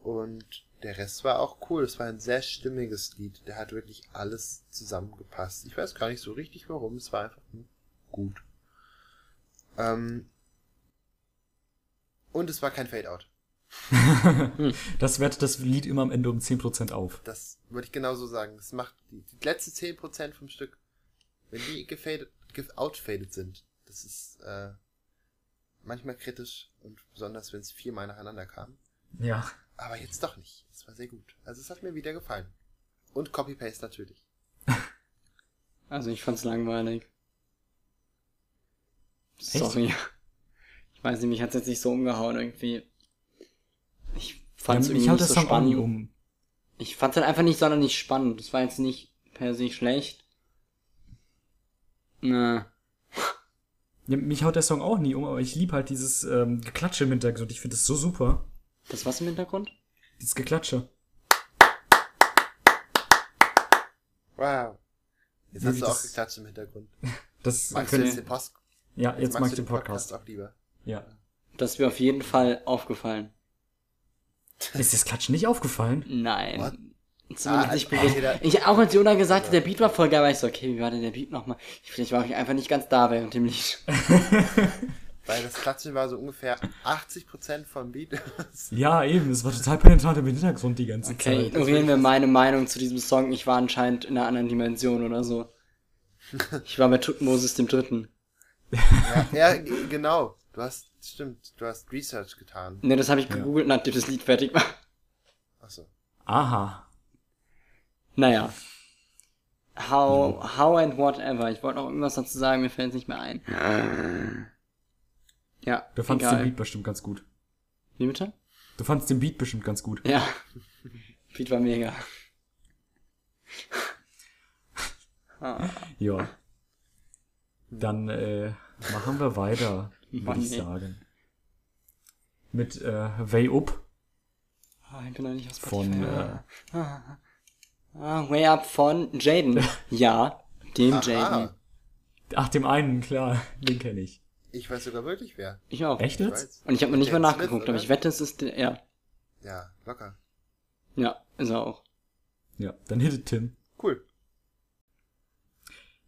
Und der Rest war auch cool. Es war ein sehr stimmiges Lied. Der hat wirklich alles zusammengepasst. Ich weiß gar nicht so richtig warum. Es war einfach nur gut. Ähm und es war kein Fade-Out. [laughs] Das wertet das Lied immer am Ende um 10% auf. Das würde ich genauso sagen. Das macht die, die letzten 10% vom Stück. Wenn die gefadet, outfaded sind. Das ist äh, manchmal kritisch und besonders wenn es viermal nacheinander kam. Ja. Aber jetzt doch nicht. Es war sehr gut. Also es hat mir wieder gefallen. Und Copy-Paste natürlich. [laughs] Also ich fand's langweilig. Echt? Sorry. Ich weiß nicht, mich hat's jetzt nicht so umgehauen irgendwie. Ich fand's ja, irgendwie nicht so spannend. um. Ich fand's halt einfach nicht sonderlich spannend. Das war jetzt nicht per se schlecht. Na, Ja, mich haut der Song auch nie um, aber ich lieb halt dieses ähm, Geklatsche im Hintergrund. Ich finde das so super. das was im Hintergrund? Dieses Geklatsche. Wow. Jetzt Ja, hast du auch das- geklatscht im Hintergrund. [laughs] Das Magst können- du jetzt den Post? Ja, jetzt mag magst ich du den Podcast. auch lieber. Ja. Das ist mir auf jeden Fall aufgefallen. Ist das Klatschen nicht aufgefallen? Nein. What? Zumindest Ah, nicht bewegt. jeder- Ich, auch als Jona gesagt hat, der Beat war voll geil, war ich so, okay, wie war denn der Beat nochmal? Vielleicht war ich einfach nicht ganz da während dem Lied. [laughs] Weil das Klatschen war so ungefähr 80% vom Beat. [laughs] Ja, eben. Es war total penetrant im Hintergrund die ganze Okay, Zeit. ignorieren wir meine Meinung zu diesem Song. Ich war anscheinend in einer anderen Dimension oder so. [laughs] Ich war bei Tutmosis dem Dritten. Ja, ja, genau. Du hast, stimmt, du hast Research getan. Ne, das habe ich gegoogelt, nachdem das Lied fertig war. Achso. Aha. Naja. How, how and whatever. Ich wollte noch irgendwas dazu sagen, mir fällt es nicht mehr ein. Ja, Du fandst egal. den Beat bestimmt ganz gut. Wie bitte? Du fandst den Beat bestimmt ganz gut. Ja. Beat war mega. [laughs] Ja. Dann äh, machen wir weiter, [laughs] würde ich sagen. Mit äh, Way Up Ah, ich bin noch nicht aus von Spotify. äh, Ah, Way Up von Jaden. [laughs] ja, dem. Jaden. Ach, dem einen, klar, den kenne ich. Ich weiß sogar wirklich wer. Ich auch. Echt jetzt? Und ich habe noch nicht mal Jaden Smith, nachgeguckt, aber ich wette, es ist der. Ja, Ja, locker. ja, ist er auch. Ja, dann hittet Tim. Cool.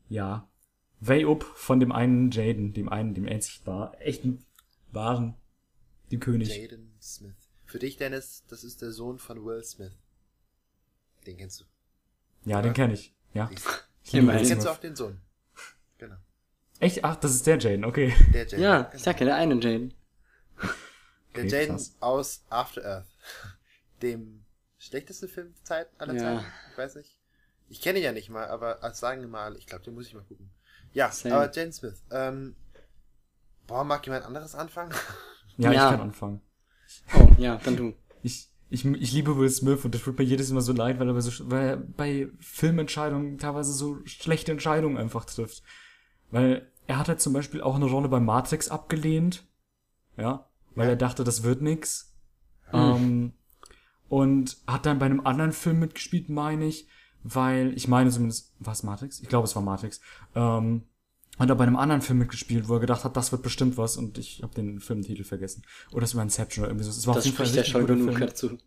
Ja. Way Up von dem einen Jaden, dem einen, dem einzig war, echten, wahren, dem König. Jaden Smith. Für dich, Dennis, das ist der Sohn von Will Smith. Den kennst du. Ja, den kenne ich. Ja. Ich liebe Den kennst du auch den Sohn. Genau. Echt? Ach, das ist der Jaden, okay. Der Jaden. Ja, genau. ich sag ja, der eine Jaden. Der Okay, Jaden krass. aus After Earth. [laughs] Dem schlechtesten Film der Zeit aller Ja. Zeiten. Ich weiß nicht. Ich kenne ihn ja nicht mal, aber als sagen wir mal, ich glaube, den muss ich mal gucken. Ja, Same. aber Jaden Smith. Ähm, boah, mag jemand anderes anfangen? Ja, Ja. ich kann anfangen. Oh, ja, dann du. Ich, ich, ich liebe Will Smith und das tut mir jedes Mal so leid, weil er bei, so, weil er bei Filmentscheidungen teilweise so schlechte Entscheidungen einfach trifft. Weil er hat halt zum Beispiel auch eine Rolle bei Matrix abgelehnt. Ja. Weil Ja. er dachte, das wird nix. Ähm, und hat dann bei einem anderen Film mitgespielt, meine ich, weil, ich meine zumindest, war es Matrix? Ich glaube, es war Matrix. Ähm, hat er bei einem anderen Film mitgespielt, wo er gedacht hat, das wird bestimmt was und ich habe den Filmtitel vergessen. Oder es war Inception oder irgendwie so. Es war Das auf jeden Fall ein spricht ja richtig guter genug Film. dazu.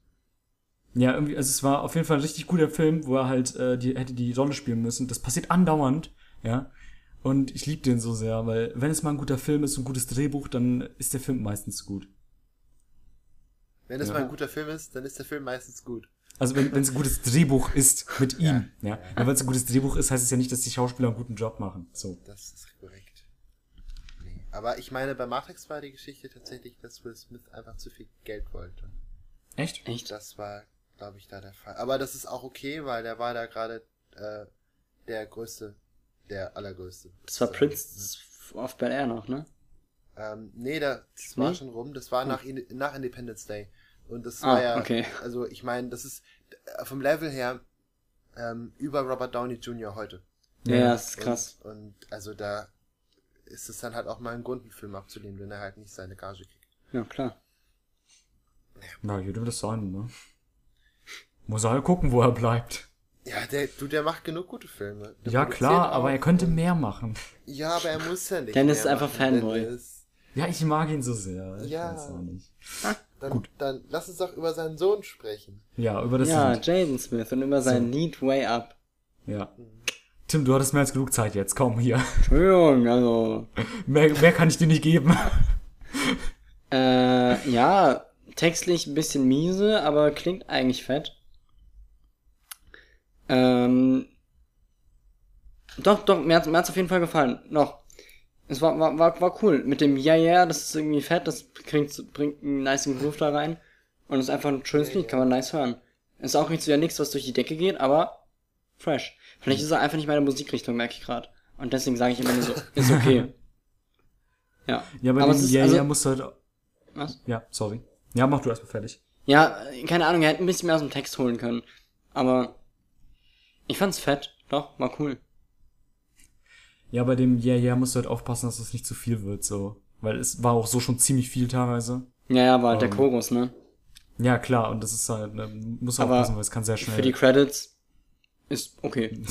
Ja, irgendwie, also es war auf jeden Fall ein richtig guter Film, wo er halt äh, die, hätte die Rolle spielen müssen. Das passiert andauernd, ja. Und ich liebe den so sehr, weil wenn es mal ein guter Film ist, ein gutes Drehbuch, dann ist der Film meistens gut. Wenn es Ja. mal ein guter Film ist, dann ist der Film meistens gut. Also wenn wenn es ein gutes Drehbuch ist mit ihm, ja. ja. Wenn es ein gutes Drehbuch ist, heißt es ja nicht, dass die Schauspieler einen guten Job machen. So. Das ist korrekt. Nee. Aber ich meine, bei Matrix war die Geschichte tatsächlich, dass Will Smith einfach zu viel Geld wollte. Echt? Echt? Das war, glaube ich, da der Fall. Aber das ist auch okay, weil der war da gerade äh, der größte, der allergrößte. Das war So. Prince of Bel Air noch, ne? Ähm, nee, da, das war schon rum. Das war nach, In- nach Independence Day. Und das Ah, war ja, okay. also ich meine, das ist äh, vom Level her ähm, über Robert Downey Jr. heute. Ja, Ja. das ist krass. Und, und also da ist es dann halt auch mal ein Grund, einen Film abzulehnen, wenn er halt nicht seine Gage kriegt. Ja, klar. Na, jedem das sein, ne? Muss er halt gucken, wo er bleibt. Ja, der, du, der macht genug gute Filme. Der Ja, klar, aber er könnte und- mehr machen. Ja, aber er muss ja nicht. Dennis mehr ist einfach machen, Fanboy. Dennis. Ja, ich mag ihn so sehr. Ich Ja. weiß auch nicht. Dann, Gut. dann lass uns doch über seinen Sohn sprechen. Ja, über das ja, Lied. Jaden Smith und immer sein Lied Way Up. Ja. Tim, du hattest mehr als genug Zeit jetzt. Komm, hier. Entschuldigung, also. [laughs] Mehr, mehr kann ich dir nicht geben. Äh, ja, textlich ein bisschen miese, aber klingt eigentlich fett. Ähm, Doch, doch, mir hat's, mir hat's auf jeden Fall gefallen. Noch. Es war, war, war, war cool. Mit dem Ja, ja, das ist irgendwie fett, das bringt, bringt einen nice Groove da rein. Und ist einfach ein schönes Lied, kann man nice hören. Ist auch nicht so ja nichts, was durch die Decke geht, aber fresh. Vielleicht ist er einfach nicht meine Musikrichtung, merke ich gerade. Und deswegen sage ich immer nur so, ist okay. [laughs] Ja. Ja, aber, aber den ist, Yeah, also, yeah musst du halt. Was? Ja, sorry. Ja, mach du erstmal fertig. Ja, keine Ahnung, er hätte ein bisschen mehr aus dem Text holen können. Aber ich fand's fett. Doch, war cool. Ja, bei dem Yeah, yeah musst du halt aufpassen, dass es nicht zu viel wird, so. Weil es war auch so schon ziemlich viel teilweise. Ja, ja, war halt der Ähm, Chorus, ne? Ja, klar, und das ist halt, ne, muss Aber aufpassen, weil es kann sehr schnell. Für die Credits ist okay.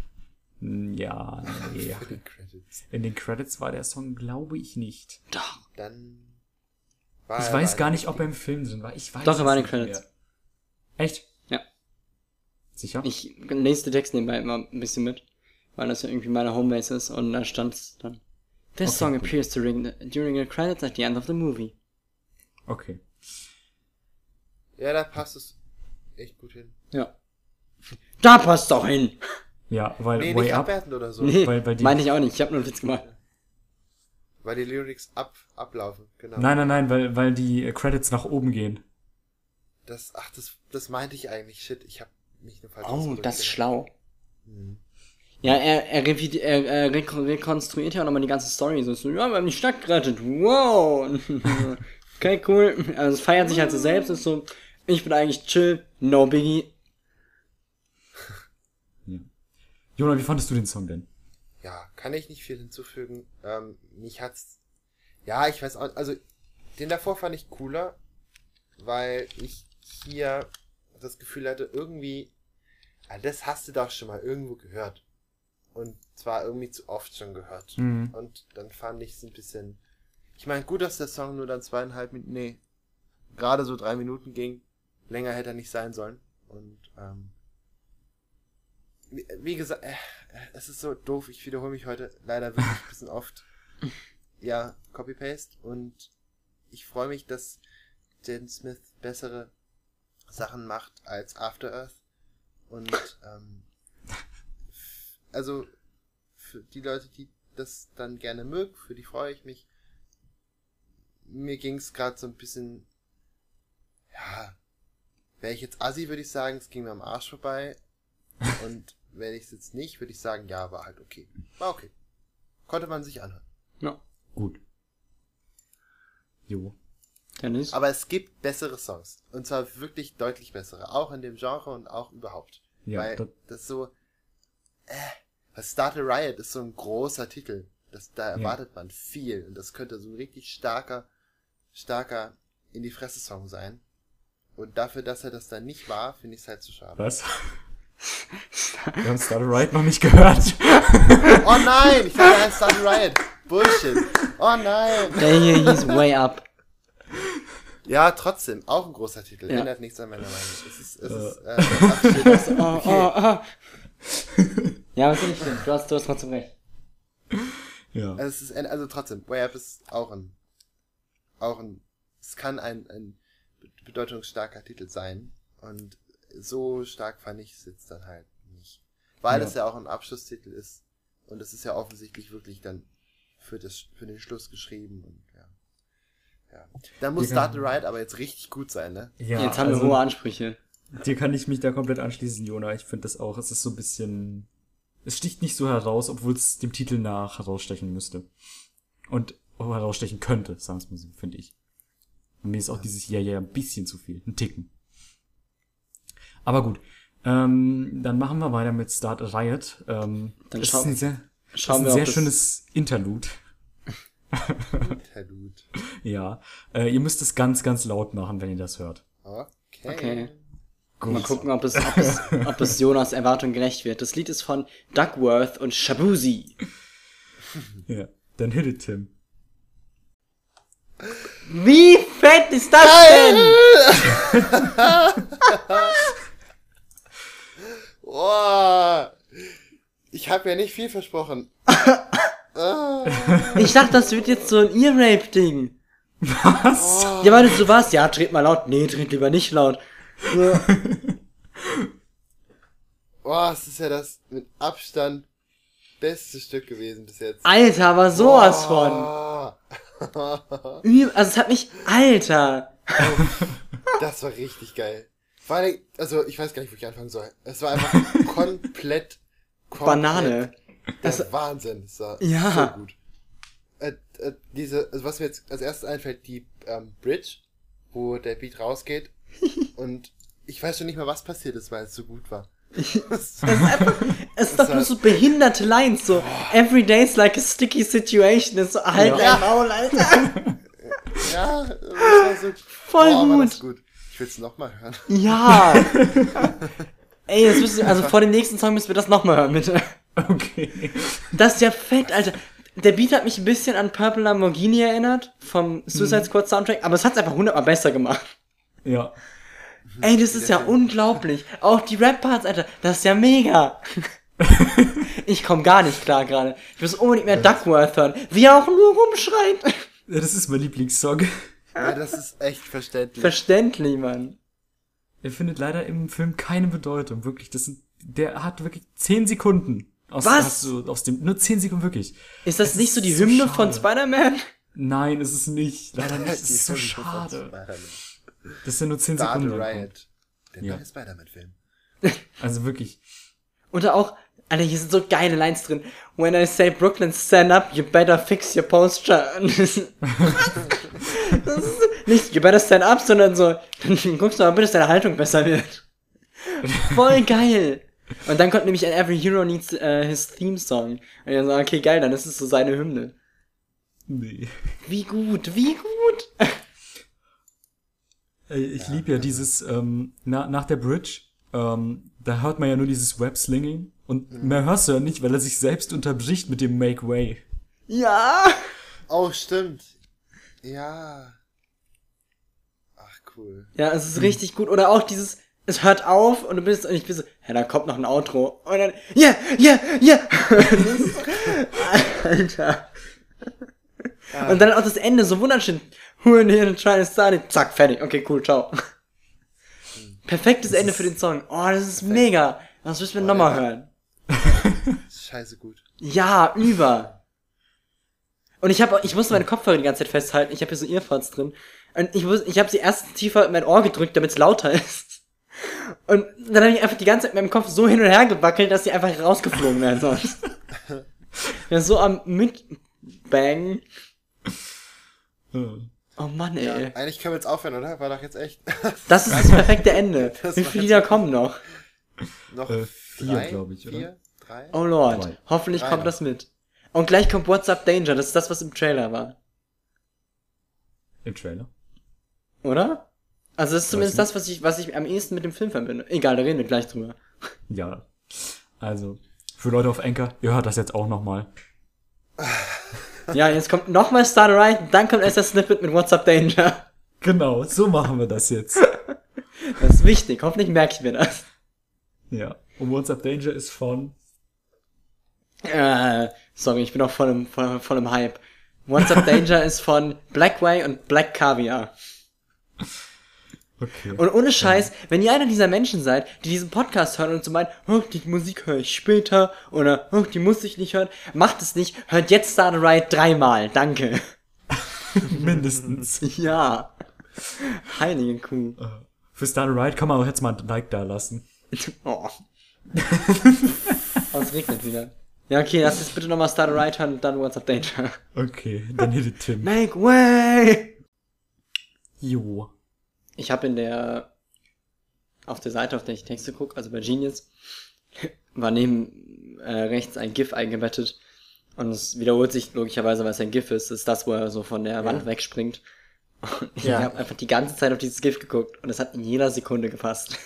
[laughs] ja, nee. Für die Credits. In den Credits war der Song, glaube ich, nicht. Doch. Dann war Ich weiß gar nicht, ob er im Film drin war. Ich weiß Doch, er war in den Credits. mehr. Echt? Ja. Sicher? Ich lese den Text nebenbei immer ein bisschen mit, weil das ja irgendwie meine Homebase ist und da stand's dann. This Okay, song gut. appears during the, during the credits at the end of the movie. Okay. Ja, da passt es echt gut hin. Ja. Da passt doch hin! Ja, weil Nee, Way nicht Up. abwertend oder so. Nee, weil- weil die- meinte ich auch nicht, ich habe nur einen Witz gemacht. Weil die Lyrics ab, ablaufen, genau. Nein, nein, nein, weil, weil die Credits nach oben gehen. Das, ach, das, das meinte ich eigentlich. Shit, ich hab mich nur falsch Oh, das ist schlau. Mhm. Ja, er, er, er, er rek- rekonstruiert ja auch nochmal die ganze Story. So, so, ja, wir haben die Stadt gerettet. Wow! [laughs] okay, cool. Also es feiert sich halt so selbst. Ist so, ich bin eigentlich chill. No biggie. Jona, wie fandest du den Song denn? Ja, kann ich nicht viel hinzufügen. Ähm, mich hat's. Ja, ich weiß auch. Also, den davor fand ich cooler, weil ich hier das Gefühl hatte, irgendwie. Ah, das hast du doch schon mal irgendwo gehört. Und zwar irgendwie zu oft schon gehört. Mhm. Und dann fand ich es ein bisschen. Ich meine, gut, dass der Song nur dann zweieinhalb Minuten. Nee. Gerade so drei Minuten ging. Länger hätte er nicht sein sollen. Und, ähm. Wie, wie gesagt, äh, es ist so doof. Ich wiederhole mich heute leider wirklich ein bisschen oft. [laughs] Ja, Copy-Paste. Und ich freue mich, dass Jaden Smith bessere Sachen macht als After Earth. Und, ähm, also, für die Leute, die das dann gerne mögen, für die freue ich mich. Mir ging es gerade so ein bisschen, ja, wäre ich jetzt assi, würde ich sagen, es ging mir am Arsch vorbei. [laughs] Und wäre ich es jetzt nicht, würde ich sagen, ja, war halt okay. War okay. Konnte man sich anhören. Ja. Gut. Jo. Dennis? Aber es gibt bessere Songs. Und zwar wirklich deutlich bessere. Auch in dem Genre und auch überhaupt. Ja, Weil das- das so, äh, was Start a Riot ist so ein großer Titel. Das, da erwartet man viel. Und das könnte so ein richtig starker, starker in die Fresse Song sein. Und dafür, dass er das dann nicht war, finde ich es halt zu schade. Was? [laughs] Wir haben Started Right noch nicht gehört. [laughs] Oh nein! Ich dachte, er heißt Start a Riot. Bullshit. Oh nein! Hier hieß Way Up. Ja, trotzdem, auch ein großer Titel. Ja. Ändert nichts an meiner Meinung. Es ist, es ist, äh, [laughs] absolut- Oh, oh, oh. [laughs] Ja, was ist denn? Du hast, du hast trotzdem recht. Ja. Also es ist ein, also trotzdem, Way Up ist auch ein, auch ein, es kann ein, ein bedeutungsstarker Titel sein. Und so stark fand ich es jetzt dann halt nicht. Weil Ja. es ja auch ein Abschlusstitel ist. Und es ist ja offensichtlich wirklich dann für das, für den Schluss geschrieben und ja. Ja. Dann muss Wir Start the Ride aber jetzt richtig gut sein, ne? ja Jetzt haben wir also, hohe Ansprüche. Dir kann ich mich da komplett anschließen, Jona. Ich finde das auch. Es ist so ein bisschen. Es sticht nicht so heraus, obwohl es dem Titel nach herausstechen müsste. Und auch herausstechen könnte, sagen wir mal so, finde ich. Und mir ist auch dieses Ja, ja ein bisschen zu viel. Ein Ticken. Aber gut. Ähm, dann machen wir weiter mit Start a Riot. Ähm, Dann es schau- ist ein sehr, es ist schauen ein sehr schönes Interlude. Interlude. [laughs] Ja. Äh, ihr müsst es ganz, ganz laut machen, wenn ihr das hört. Okay. Okay. Mal gucken, ob es, ob es, [laughs] ob es Jonas Erwartung gerecht wird. Das Lied ist von Duckworth und Shabuzi. Ja. Dann hit it, Tim. Wie fett ist das denn? [laughs] Oh, ich habe ja nicht viel versprochen. [laughs] Ich dachte, das wird jetzt so ein Ear-Rape-Ding. Was? Ja, weil du so warst, ja, dreht mal laut. Nee, dreht lieber nicht laut. So. [laughs] Oh, es ist ja das mit Abstand beste Stück gewesen bis jetzt. Alter, aber sowas von. [laughs] von. Also es hat mich, Alter. Das war richtig geil. Vor allem, also ich weiß gar nicht, wo ich anfangen soll. Es war einfach [laughs] komplett, komplett Banane. Der Wahnsinn. Es war Ja. so gut. Äh, äh, diese, also was mir jetzt als erstes einfällt, die ähm, Bridge, wo der Beat rausgeht. Und ich weiß schon nicht mehr, was passiert ist, weil es so gut war. [laughs] Es ist einfach, es ist doch nur so behinderte Lines, so every day's like a sticky situation. Ist so, halt Ja. Maul, Alter. [laughs] ja, das war so Voll boah, war gut. das gut. Ich will's noch mal hören. Ja. [laughs] Ey, das müssen, also vor dem nächsten Song müssen wir das nochmal hören, bitte. Okay. Das ist ja fett, Alter. Der Beat hat mich ein bisschen an Purple Lamborghini erinnert, vom Suicide Squad Soundtrack, aber es hat's einfach hundertmal besser gemacht. Ja. Ey, das ist ja unglaublich. Auch die Rap-Parts, Alter, das ist ja mega. [laughs] ich komm gar nicht klar gerade. Ich muss unbedingt mehr Duckworth hören, wie er auch nur rumschreit. Ja, Das ist mein Lieblingssong. Ja, das ist echt verständlich. Verständlich, Mann. Er findet leider im Film keine Bedeutung, wirklich. Das sind, der hat wirklich 10 Sekunden. Aus, Was? Aus, so, aus dem, nur 10 Sekunden, wirklich. Ist das Es nicht ist so die so Hymne von schade. Spider-Man? Nein, es ist nicht. Leider nicht. Es Die ist so von schade. Das sind nur 10 Start Sekunden. Riot. Der Ja. neue Spider-Man-Film. [laughs] Also wirklich. Oder auch, Alter, hier sind so geile Lines drin. When I say Brooklyn, stand up, you better fix your posture. [laughs] Das ist nicht, you better stand up, sondern so, dann guckst du mal bitte, dass deine Haltung besser wird. [laughs] Voll geil. Und dann kommt nämlich Every Hero Needs äh, his Theme Song. Und ich so, okay, geil, dann ist es so seine Hymne. Nee. Wie gut, wie gut. Ey, Ich liebe ja dieses, ähm, na, nach der Bridge, ähm, da hört man ja nur dieses Web-Slinging und mehr hörst du ja nicht, weil er sich selbst unterbricht mit dem Make Way. Ja. [laughs] Oh, stimmt. Ja. Ach, cool. Ja, es ist richtig gut. Oder auch dieses, es hört auf und du bist, und ich bin so, ja, da kommt noch ein Outro. Und dann, ja, ja, ja. [laughs] [laughs] Alter. Und dann auch das Ende, so wunderschön. Try to start it? Zack, fertig. Okay, cool, ciao. Perfektes Ende für den Song. Oh, das ist mega. Das müssen wir nochmal ja. hören. [laughs] Scheiße gut. Ja, über. Und ich habe, ich musste meine Kopfhörer die ganze Zeit festhalten. Ich habe hier so Earpods drin. Und ich muss, ich habe sie erst tiefer in mein Ohr gedrückt, damit es lauter [laughs] ist. Und dann habe ich einfach die ganze Zeit mit meinem Kopf so hin und her gewackelt, dass sie einfach rausgeflogen wären sonst. [laughs] ja, so am Mitbang. Hm. Oh Mann, ey. Ja, eigentlich können wir jetzt aufhören, oder? War doch jetzt echt. [laughs] Das ist das perfekte Ende. Das Wie viele Lieder kommen noch? Noch Äh, vier, drei, glaub ich, oder? Vier? Drei? Oh Lord. Drei. Hoffentlich Drei kommt noch. das mit. Und gleich kommt What's Up Danger. Das ist das, was im Trailer war. Im Trailer. Oder? Also das ist zumindest das, was ich, was ich am ehesten mit dem Film verbinde. Egal, da reden wir gleich drüber. Ja. Also, für Leute auf Anchor, ihr hört das jetzt auch nochmal. [laughs] Ja, jetzt kommt nochmal Start a Ride, dann kommt erst das Snippet mit What's Up Danger. Genau, so machen wir das jetzt. [laughs] Das ist wichtig, hoffentlich merke ich mir das. ja. Und What's Up Danger ist von. Äh, sorry, ich bin auch voll im, voll, voll im Hype. What's Up Danger [laughs] ist von Blackway und Black Caviar. Okay. Und ohne Scheiß, wenn ihr einer dieser Menschen seid, die diesen Podcast hören und so meinen, oh, die Musik höre ich später oder oh, die muss ich nicht hören, macht es nicht, hört jetzt Start a Ride dreimal, danke. [laughs] Mindestens. Ja. Heilige Kuh. Für Star Ride kann man auch jetzt mal ein Like da lassen. [laughs] Oh. oh, es regnet wieder. Ja, okay, lass jetzt bitte nochmal Start a Ride hören und dann What's Up Danger. Okay, dann hit it Tim. Make way! Jo. Ich habe in der, auf der Seite, auf der ich Texte gucke, also bei Genius, [laughs] war neben äh, rechts ein GIF eingebettet. Und es wiederholt sich logischerweise, weil es ein GIF ist. Das ist das, wo er so von der Wand wegspringt. Und ich Ja. habe einfach die ganze Zeit auf dieses GIF geguckt und es hat in jeder Sekunde gepasst.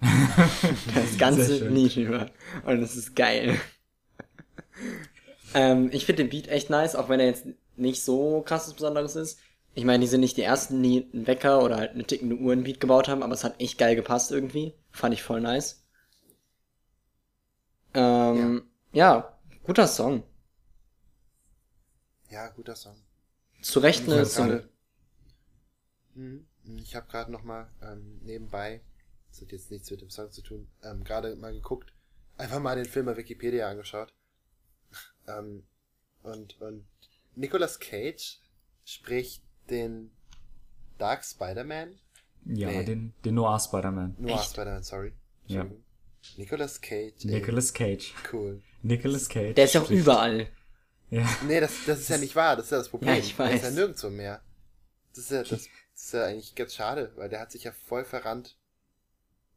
[laughs] das ganze. Lied über. Und es ist geil. ähm, ich finde den Beat echt nice, auch wenn er jetzt nicht so krasses Besonderes ist. Ich meine, die sind nicht die ersten, die einen Wecker oder halt eine tickende Uhr einen Beat gebaut haben, aber es hat echt geil gepasst irgendwie. Fand ich voll nice. Ähm, ja. guter Song. Ja, guter Song. Zu Recht eine Single. Mhm. Ich habe gerade noch mal ähm, nebenbei, das hat jetzt nichts mit dem Song zu tun, ähm, gerade mal geguckt, einfach mal den Film bei Wikipedia angeschaut. [laughs] Ähm, und, und Nicolas Cage spricht den Dark Spider-Man? Ja, Nee. den, den Noir Spider-Man. Noir Echt? Spider-Man, sorry. Ja. Nicolas Cage. ey. Nicolas Cage. Cool. Nicolas Cage. Der ist ja auch überall. Ja. Nee, das, das ist ja nicht wahr, das ist ja das Problem. Ja, ich Der ist ja weiß. nirgendwo mehr. Das ist ja, das, das ist ja eigentlich ganz schade, weil der hat sich ja voll verrannt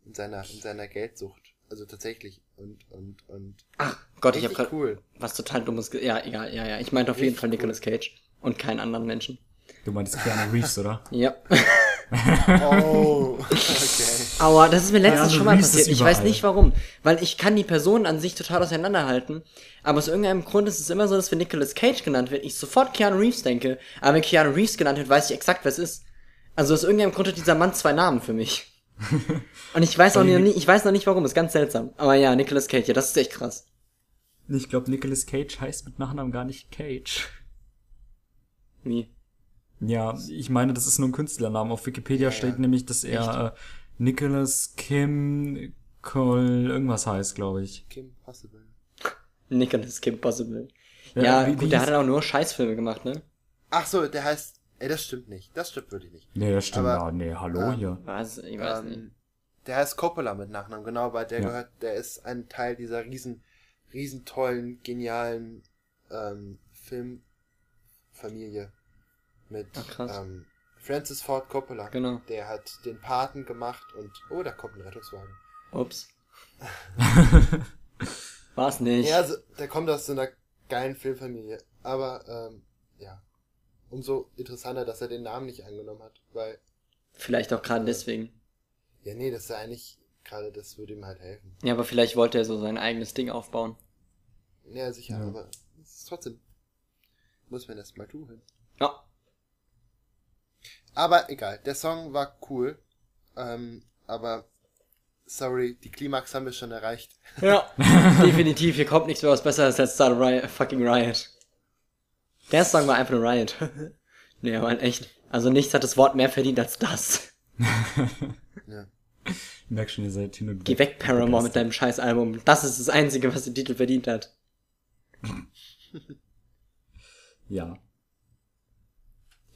in seiner, in seiner Geldsucht. Also tatsächlich. Und, und, und. Ach Gott, ich habe richtig gerade cool. was total dummes. Ge ja, egal, ja, ja. Ich meinte auf jeden Richtig Fall cool. Nicolas Cage und keinen anderen Menschen. Du meintest Keanu Reeves, oder? [laughs] Ja. Oh, [laughs] okay. Aua, das ist mir letztens also schon mal passiert. Ich weiß nicht warum. Weil ich kann die Personen an sich total auseinanderhalten. Aber aus irgendeinem Grund ist es immer so, dass wenn Nicolas Cage genannt wird, ich sofort Keanu Reeves denke. Aber wenn Keanu Reeves genannt wird, weiß ich exakt, wer es ist. Also aus irgendeinem Grund hat dieser Mann zwei Namen für mich. [laughs] Und ich weiß auch die- nicht, ich weiß noch nicht warum, ist ganz seltsam. Aber ja, Nicolas Cage, ja, das ist echt krass. Ich glaube, Nicolas Cage heißt mit Nachnamen gar nicht Cage. Wie? Ja, ich meine, das ist nur ein Künstlername. Auf Wikipedia steht nämlich, dass er äh, Nicholas Kim Cole irgendwas heißt, glaube ich. Kim Possible. Nicolas Kim Possible. Ja, Ja, wie- wie gut, der hat dann auch nur Scheißfilme gemacht, ne? Ach so, der heißt. Ey, das stimmt nicht. Das stimmt wirklich nicht. Nee, das stimmt. Aber, ja, nee, hallo ähm, hier. Was? Ich weiß nicht. Ähm, der heißt Coppola mit Nachnamen, genau, weil der Ja. gehört, der ist ein Teil dieser riesen, riesen tollen, genialen ähm, Filmfamilie mit Ach, ähm, Francis Ford Coppola. Genau. Der hat den Paten gemacht und oh, da kommt ein Rettungswagen. Ups. [laughs] War's nicht. Ja, also, der kommt aus so einer geilen Filmfamilie. Aber ähm, ja, umso interessanter, dass er den Namen nicht angenommen hat, weil Vielleicht auch gerade deswegen. ja, nee, das ist ja eigentlich gerade, das würde ihm halt helfen. Ja, aber vielleicht wollte er so sein eigenes Ding aufbauen. Ja, sicher, Ja. aber es ist trotzdem muss man erst mal tun. Ja. Aber egal, der Song war cool, ähm, aber sorry, die Klimax haben wir schon erreicht. Ja. [laughs] Definitiv, hier kommt nichts mehr was Besseres als Start Riot, fucking Riot. Der Song war einfach nur Riot. [laughs] nee, aber echt. Also nichts hat das Wort mehr verdient als das. [laughs] Ja. Ich merk schon, ihr seid hin und Geh weg, Paramore, mit deinem scheiß Album. Das ist das Einzige, was den Titel verdient hat. Ja.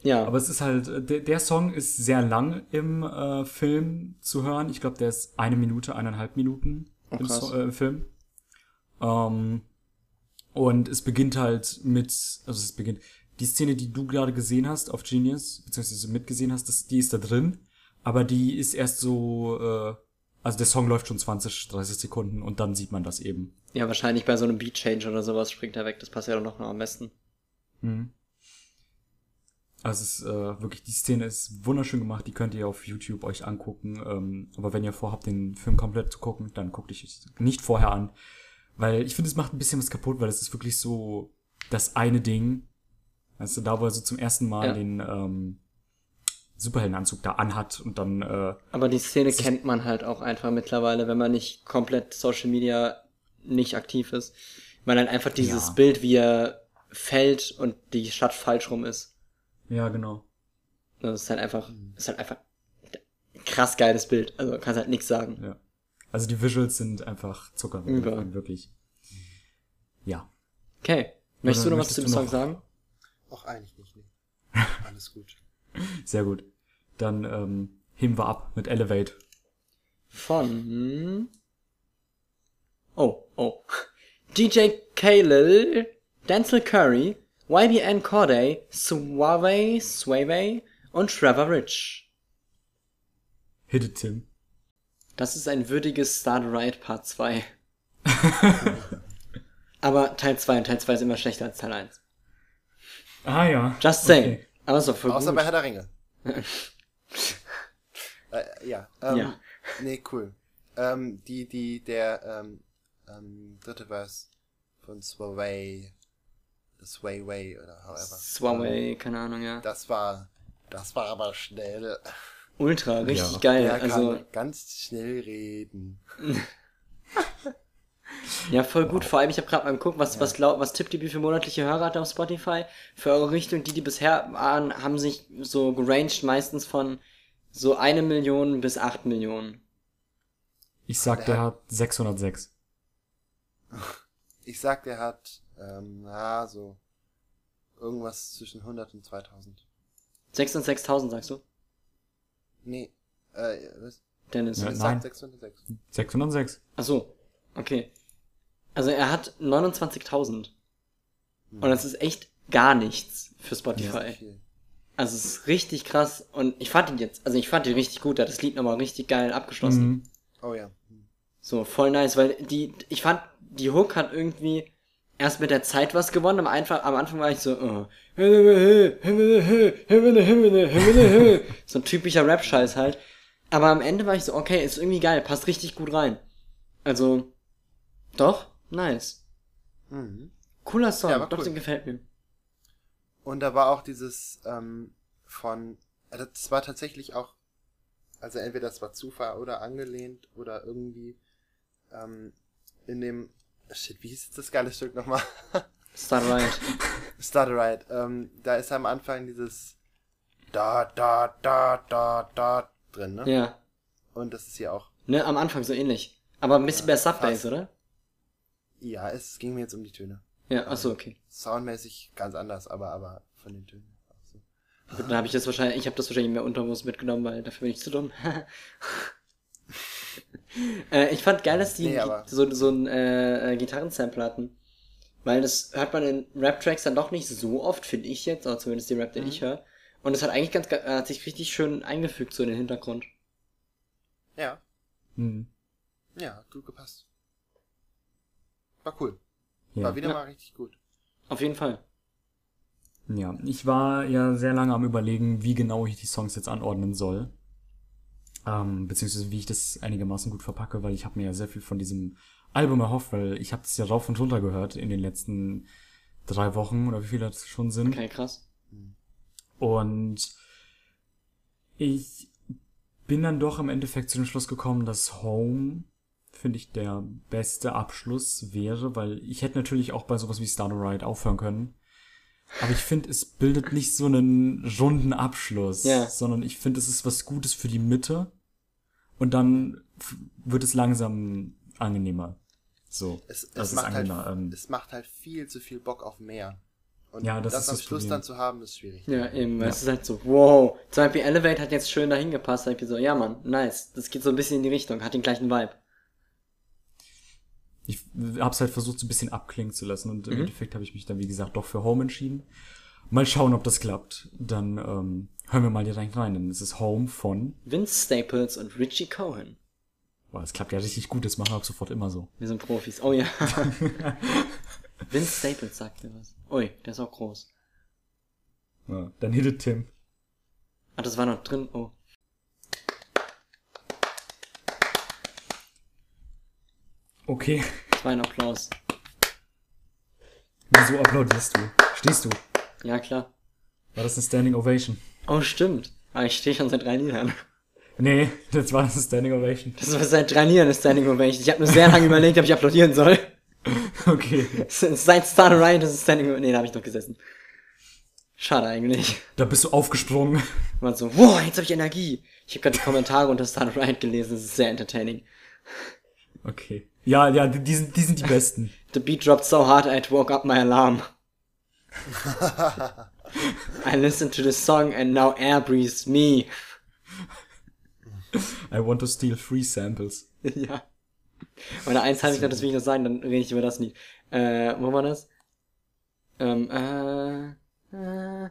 Ja. Aber es ist halt, äh, der, der Song ist sehr lang im äh, Film zu hören. Ich glaube, der ist eine Minute, eineinhalb Minuten Oh, im, so äh, im Film. Ähm, und es beginnt halt mit, also es beginnt, die Szene, die du gerade gesehen hast auf Genius, beziehungsweise mitgesehen hast, das, die ist da drin, aber die ist erst so, äh, also der Song läuft schon 20, 30 Sekunden und dann sieht man das eben. ja, wahrscheinlich bei so einem Beat Change oder sowas springt er weg. Das passt ja doch noch am besten. Mhm. Also es ist äh, wirklich, die Szene ist wunderschön gemacht, die könnt ihr auf YouTube euch angucken. Ähm, aber wenn ihr vorhabt, den Film komplett zu gucken, dann guckt euch nicht vorher an. Weil ich finde, es macht ein bisschen was kaputt, weil es ist wirklich so das eine Ding. Also da, wo er so zum ersten Mal Ja. den ähm, Superheldenanzug da anhat und dann äh, Aber die Szene kennt man halt auch einfach mittlerweile, wenn man nicht komplett Social Media nicht aktiv ist. Weil dann einfach dieses Ja. Bild, wie er fällt und die Stadt falsch rum ist. Ja genau. Das ist halt einfach, ist halt einfach ein krass geiles Bild. Also kannst halt nichts sagen. Ja. Also die Visuals sind einfach Zucker, Über. wirklich. Ja. Okay. Möchtest du noch was zu dem Song noch- sagen? Auch eigentlich nicht, nee. [laughs] Alles gut. Sehr gut. Dann ähm, heben wir ab mit Elevate. Von. Oh, oh. [laughs] DJ Khalil, Denzel Curry, YBN Corday, Suave, Suave und Trevor Rich. Hit it, Tim. Das ist ein würdiges Start Riot Part 2. [laughs] Aber Teil 2 und Teil 2 ist immer schlechter als Teil 1. Ah ja. Just saying. Okay. Aber ist doch voll Außer gut. bei Herr der Ringe. [laughs] äh, ja. Ähm, Ja. Nee, cool. Ähm, die, die, der, ähm, ähm, dritte Vers von Sway, Sway Way oder however. Suave, keine Ahnung, ja. Das war, das war aber schnell. Ultra, richtig Ja. geil. Der also, kann ganz schnell reden. [laughs] ja, voll gut. Vor allem, ich habe gerade mal geguckt, was, was, glaub, was tippt ihr, wie viele monatliche Hörer hat er auf Spotify? Für eure Richtung, die, die bisher waren, haben sich so geranged meistens von so eine Million bis acht Millionen. Ich sag, Der der hat 606. Ich sag, der hat, Ähm, na, so. Irgendwas zwischen 100 und 2000. 6 und 6000, sagst du? Nee, äh, was? Dennis. Ja, nein. gesagt, 606. 606. Ach so. Okay. Also er hat 29.000. Und das ist echt gar nichts für Spotify. Viel. Also es ist richtig krass. Und ich fand ihn jetzt, also ich fand ihn richtig gut. Er hat das Lied nochmal richtig geil abgeschlossen. Mhm. Oh ja. Hm. So, voll nice, weil die, ich fand, die Hook hat irgendwie erst mit der Zeit was gewonnen. Am, einfach, am Anfang war ich so, oh. [laughs] so ein typischer Rap-Scheiß halt. Aber am Ende war ich so, okay, ist irgendwie geil, passt richtig gut rein. Also, doch, nice. Mhm. Cooler Song, Ja, doch, cool. den gefällt mir. Und da war auch dieses ähm, von, äh, das war tatsächlich auch, also entweder das war Zufall oder angelehnt oder irgendwie ähm, in dem, shit, wie hieß jetzt das geile Stück nochmal? [laughs] Start right. Starter Right. Ähm, da ist am Anfang dieses da, da, da, da, da drin, ne? Ja. Und das ist hier auch. Ne, am Anfang so ähnlich. Aber ein bisschen Ja, mehr Subbass, oder? Ja, es ging mir jetzt um die Töne. Ja, achso, okay. Soundmäßig ganz anders, aber, aber von den Tönen. auch so. Gut, dann habe ich das wahrscheinlich, ich habe das wahrscheinlich mehr unterbewusst mitgenommen, weil dafür bin ich zu dumm. [laughs] [laughs] äh, ich fand geil, dass die Nee, aber- so, so ein äh, äh, Gitarrensample hatten. Weil das hört man in Rap-Tracks dann doch nicht so oft, finde ich jetzt, oder zumindest die Rap, den Mhm. ich höre. Und es hat eigentlich ganz, ge- hat sich richtig schön eingefügt, so in den Hintergrund. Ja, Mhm. ja, gut gepasst. War cool. Ja. War wieder Ja. mal richtig gut. Auf jeden Fall. Ja, ich war ja sehr lange am überlegen, wie genau ich die Songs jetzt anordnen soll. Ähm, beziehungsweise wie ich das einigermaßen gut verpacke, weil ich habe mir ja sehr viel von diesem Album erhofft, weil ich habe es ja rauf und runter gehört in den letzten drei Wochen oder wie viele das schon sind. Okay, krass. Und ich bin dann doch im Endeffekt zu dem Schluss gekommen, dass Home, finde ich, der beste Abschluss wäre, weil ich hätte natürlich auch bei sowas wie Starter Ride aufhören können. Aber ich finde, es bildet nicht so einen runden Abschluss, Ja. sondern ich finde, es ist was Gutes für die Mitte. Und dann f- wird es langsam angenehmer. So. Es, das es, ist macht halt, angenehmer. ähm, es macht halt viel zu viel Bock auf mehr. Und Ja, das das, ist am das Schluss Problem. dann zu haben, ist schwierig. Ja, eben, Ja. es ist halt so, wow. Zum Beispiel Elevate hat jetzt schön dahin gepasst, da ich so, ja Mann, nice. Das geht so ein bisschen in die Richtung, hat den gleichen Vibe. Ich hab's halt versucht, so ein bisschen abklingen zu lassen und im Mhm. Endeffekt habe ich mich dann, wie gesagt, doch für Home entschieden. Mal schauen, ob das klappt. Dann ähm, hören wir mal direkt rein, denn es ist Home von. Vince Staples und Richie Cohen. Boah, das klappt ja richtig gut, das machen wir ab sofort immer so. Wir sind Profis. Oh ja. [laughs] Vince Staples sagt mir was. Ui, der ist auch groß. Ja, dann hittet Tim. Ah, das war noch drin. Oh. Okay, Das war ein Applaus. wieso applaudierst du? Stehst du? Ja, klar. War das eine Standing Ovation? Oh, stimmt. Aber ich stehe schon seit drei Liedern. Nee, das war eine Standing Ovation. Das war seit drei Liedern eine Standing Ovation. Ich habe nur sehr lange überlegt, ob ich applaudieren soll. Okay. [laughs] Seit Start Ryan ist Standing Ovation. Nee, da habe ich noch gesessen. Schade eigentlich. Da bist du aufgesprungen. Man so, wow, jetzt habe ich Energie. Ich habe gerade die Kommentare unter Start Ryan gelesen. Das ist sehr entertaining. Okay. Ja, ja, die, sind, die sind die besten. [laughs] The beat dropped so hard I woke up my alarm. I listened to the song and now air breathes me. [laughs] I want to steal free samples. [laughs] ja. Oder eins habe ich noch, das will ich noch sagen, dann rede ich über das Lied. Äh, wo war das? Ähm, äh, äh,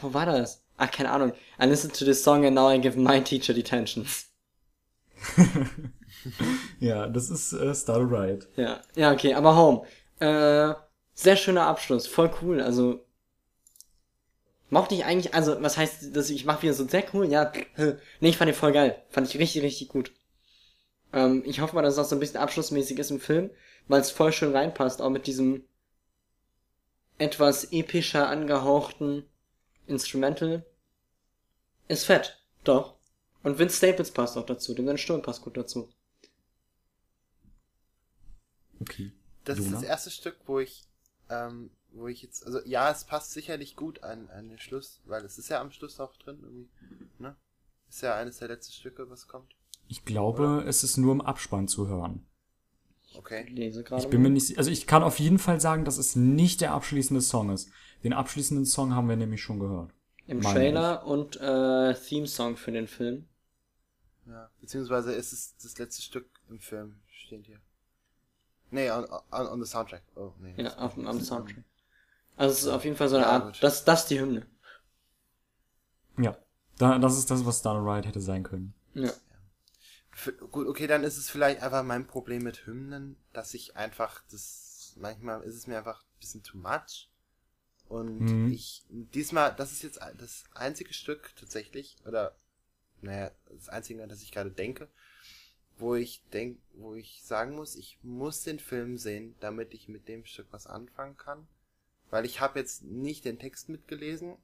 wo war das? Ach, keine Ahnung. I listened to this song and now I give my teacher detentions. [laughs] Ja, das ist äh, Star Ride. Ja, ja, okay, aber Home. Äh, sehr schöner Abschluss, voll cool, also. Mochte ich eigentlich, also, was heißt, dass ich mach wieder so sehr cool, ja, [laughs] nee, ich fand den voll geil. Fand ich richtig, richtig gut. Ähm, ich hoffe mal, dass auch so ein bisschen abschlussmäßig ist im Film, weil es voll schön reinpasst, auch mit diesem etwas epischer angehauchten Instrumental. Ist fett, doch. Und Vince Staples passt auch dazu, dem seine Stimme passt gut dazu. Okay. Das ist Luna? das erste Stück, wo ich, ähm, wo ich jetzt, also ja, es passt sicherlich gut an, an den Schluss, weil es ist ja am Schluss auch drin, irgendwie, ne? Ist ja eines der letzten Stücke, was kommt. Ich glaube, es ist nur im Abspann zu hören. Okay. Lese gerade. Ich bin mir nicht, also ich kann auf jeden Fall sagen, dass es nicht der abschließende Song ist. Den abschließenden Song haben wir nämlich schon gehört. Im meine Trailer und äh, Theme-Song für den Film. Ja. Beziehungsweise ist es das letzte Stück im Film, steht hier. Nee, on, on, on the soundtrack. Oh, nee. Ja, auf, dem- am Soundtrack. Also es ist auf jeden Fall so eine Ja, Art, gut. das, das ist die Hymne. Ja. Da, das ist das, was Star Ride hätte sein können. Ja. F- Gut, okay, dann ist es vielleicht einfach mein Problem mit Hymnen, dass ich einfach das, manchmal ist es mir einfach ein bisschen too much. Und Mhm. ich, diesmal, das ist jetzt das einzige Stück tatsächlich, oder, naja, das einzige, an das ich gerade denke, wo ich denk, wo ich sagen muss, ich muss den Film sehen, damit ich mit dem Stück was anfangen kann. Weil ich habe jetzt nicht den Text mitgelesen,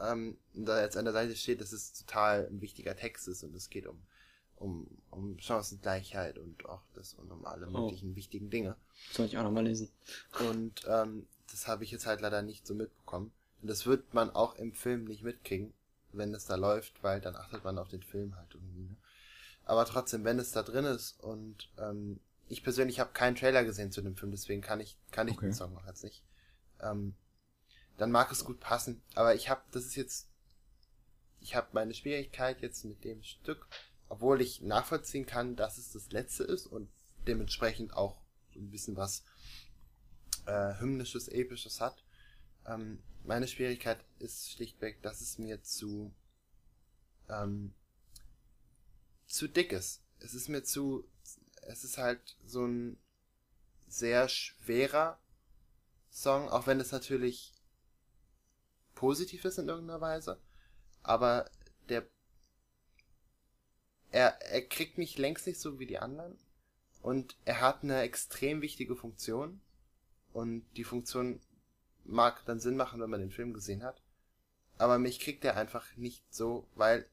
ähm, da jetzt an der Seite steht, dass es total ein wichtiger Text ist und es geht um, um, um Chancengleichheit und auch das und um alle Oh. möglichen wichtigen Dinge. Soll ich auch nochmal lesen. Und ähm, das habe ich jetzt halt leider nicht so mitbekommen. Und das wird man auch im Film nicht mitkriegen, wenn es da läuft, weil dann achtet man auf den Film halt irgendwie. Ne? Aber trotzdem, wenn es da drin ist und ähm, ich persönlich habe keinen Trailer gesehen zu dem Film, deswegen kann ich kann ich Okay. den Song noch jetzt nicht. Ähm, dann mag es gut passen. Aber ich habe, das ist jetzt, ich habe meine Schwierigkeit jetzt mit dem Stück, obwohl ich nachvollziehen kann, dass es das letzte ist und dementsprechend auch ein bisschen was äh, hymnisches, episches hat. Ähm, meine Schwierigkeit ist schlichtweg, dass es mir zu ähm, zu dick ist. Es ist mir zu, es ist halt so ein sehr schwerer Song, auch wenn es natürlich positiv ist in irgendeiner Weise, aber der er, er kriegt mich längst nicht so wie die anderen und er hat eine extrem wichtige Funktion und die Funktion mag dann Sinn machen, wenn man den Film gesehen hat, aber mich kriegt er einfach nicht so, weil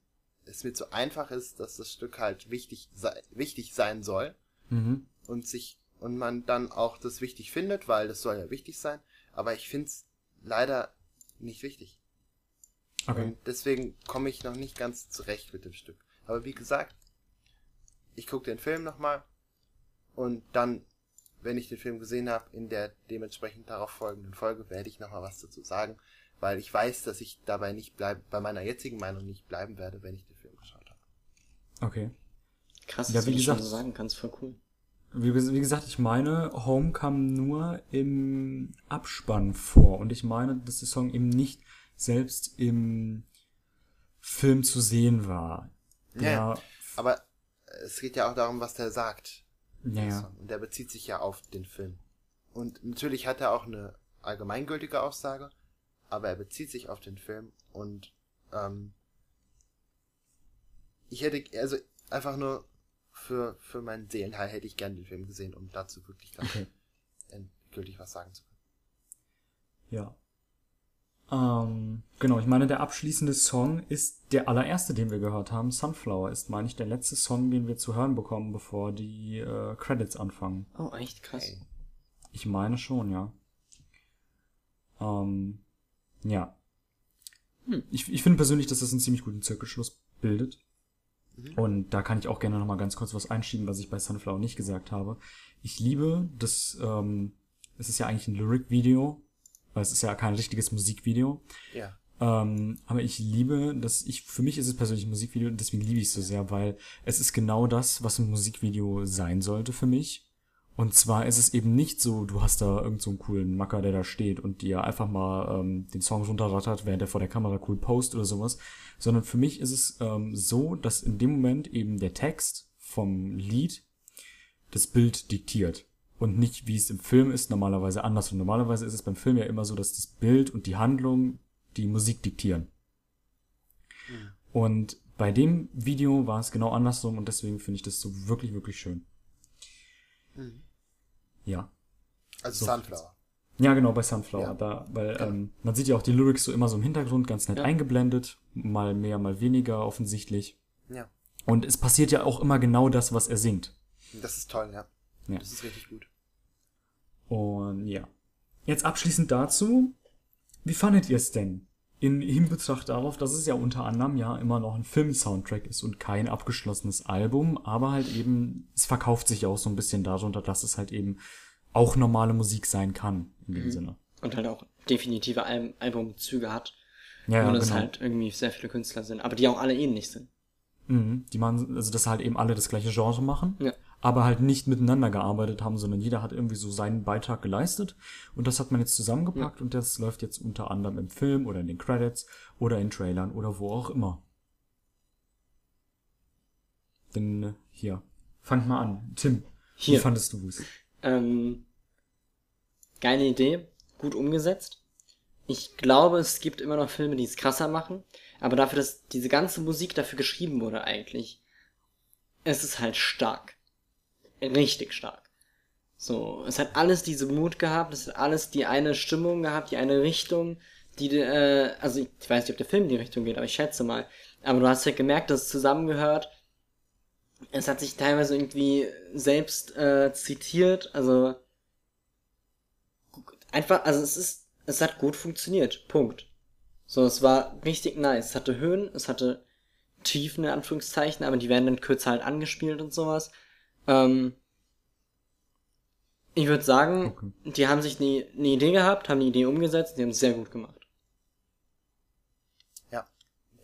es mir zu einfach ist, dass das Stück halt wichtig, sei, wichtig sein soll Mhm. und sich und man dann auch das wichtig findet, weil das soll ja wichtig sein, aber ich find's leider nicht wichtig. Okay. Und deswegen komme ich noch nicht ganz zurecht mit dem Stück. Aber wie gesagt, ich gucke den Film nochmal und dann, wenn ich den Film gesehen habe, in der dementsprechend darauf folgenden Folge, werde ich nochmal was dazu sagen, weil ich weiß, dass ich dabei nicht bleiben, bei meiner jetzigen Meinung nicht bleiben werde, wenn ich den. Okay. Krass, Ja, dass wie du gesagt- so sagen kannst, voll cool. Wie, wie gesagt, ich meine, Home kam nur im Abspann vor. Und ich meine, dass der Song eben nicht selbst im Film zu sehen war. Ja, Der, Aber es geht ja auch darum, was der sagt. ja, ja. Und der bezieht sich ja auf den Film. Und natürlich hat er auch eine allgemeingültige Aussage, aber er bezieht sich auf den Film und ähm, ich hätte, also einfach nur für, für meinen Seelenheil hätte ich gern den Film gesehen, um dazu wirklich dann Okay. endgültig was sagen zu können. Ja. Ähm, genau, ich meine, der abschließende Song ist der allererste, den wir gehört haben. Sunflower ist, meine ich, der letzte Song, den wir zu hören bekommen, bevor die äh, Credits anfangen. Oh, echt krass. Hey. Ich meine schon, ja. Ähm, ja. Hm. Ich, ich finde persönlich, dass das einen ziemlich guten Zirkelschluss bildet. Mhm. Und da kann ich auch gerne noch mal ganz kurz was einschieben, was ich bei Sunflower nicht gesagt habe. Ich liebe das, ähm, es ist ja eigentlich ein Lyric-Video, weil es ist ja kein richtiges Musikvideo. Ja. Ähm, aber ich liebe, dass ich, für mich ist es persönlich ein Musikvideo und deswegen liebe ich es so sehr, weil es ist genau das, was ein Musikvideo sein sollte für mich. Und zwar ist es eben nicht so, du hast da irgend so einen coolen Macker, der da steht und dir einfach mal ähm, den Song runterrattert, während er vor der Kamera cool post oder sowas, sondern für mich ist es ähm, so, dass in dem Moment eben der Text vom Lied das Bild diktiert. Und nicht, wie es im Film ist, normalerweise anders. Und normalerweise ist es beim Film ja immer so, dass das Bild und die Handlung die Musik diktieren. Und bei dem Video war es genau andersrum und deswegen finde ich das so wirklich, wirklich schön. Mhm. Ja. Also So. Sunflower. Ja, genau, bei Sunflower. Ja. Da, weil ähm, man sieht ja auch die Lyrics so immer so im Hintergrund ganz nett Ja. eingeblendet. Mal mehr, mal weniger offensichtlich. Ja. Und es passiert ja auch immer genau das, was er singt. Das ist toll, ja. Ja. Das ist richtig gut. Und ja. Jetzt abschließend dazu, wie fandet ihr es denn? In Hinbetracht darauf, dass es ja unter anderem ja immer noch ein Film-Soundtrack ist und kein abgeschlossenes Album, aber halt eben, es verkauft sich auch so ein bisschen darunter, dass es halt eben auch normale Musik sein kann, in dem Sinne. Und halt auch definitive Al Albumzüge hat. Ja, ja, dass genau. halt irgendwie sehr viele Künstler sind, aber die auch alle ähnlich sind. Mhm. Die machen, also dass halt eben alle das gleiche Genre machen, Ja. Aber halt nicht miteinander gearbeitet haben, sondern jeder hat irgendwie so seinen Beitrag geleistet und das hat man jetzt zusammengepackt und das läuft jetzt unter anderem im Film oder in den Credits oder in Trailern oder wo auch immer. Denn äh, hier, fangt mal an. Tim, wie Hier. fandest du es? Ähm, geile Idee, gut umgesetzt. Ich glaube, es gibt immer noch Filme, die es krasser machen, aber dafür, dass diese ganze Musik dafür geschrieben wurde eigentlich, es ist halt stark. Richtig stark. So, es hat alles diese Mut gehabt, es hat alles die eine Stimmung gehabt, die eine Richtung, die, äh, also ich, weiß nicht, ob der Film in die Richtung geht, aber ich schätze mal. Aber du hast halt gemerkt, dass es zusammengehört. Es hat sich teilweise irgendwie selbst äh, zitiert, also einfach, also es ist, es hat gut funktioniert. Punkt. So, es war richtig nice. Es hatte Höhen, es hatte Tiefen in Anführungszeichen, aber die werden dann kürzer halt angespielt und sowas. Ähm, ich würde sagen, die haben sich eine, eine Idee gehabt, haben die Idee umgesetzt, die haben es sehr gut gemacht. Ja,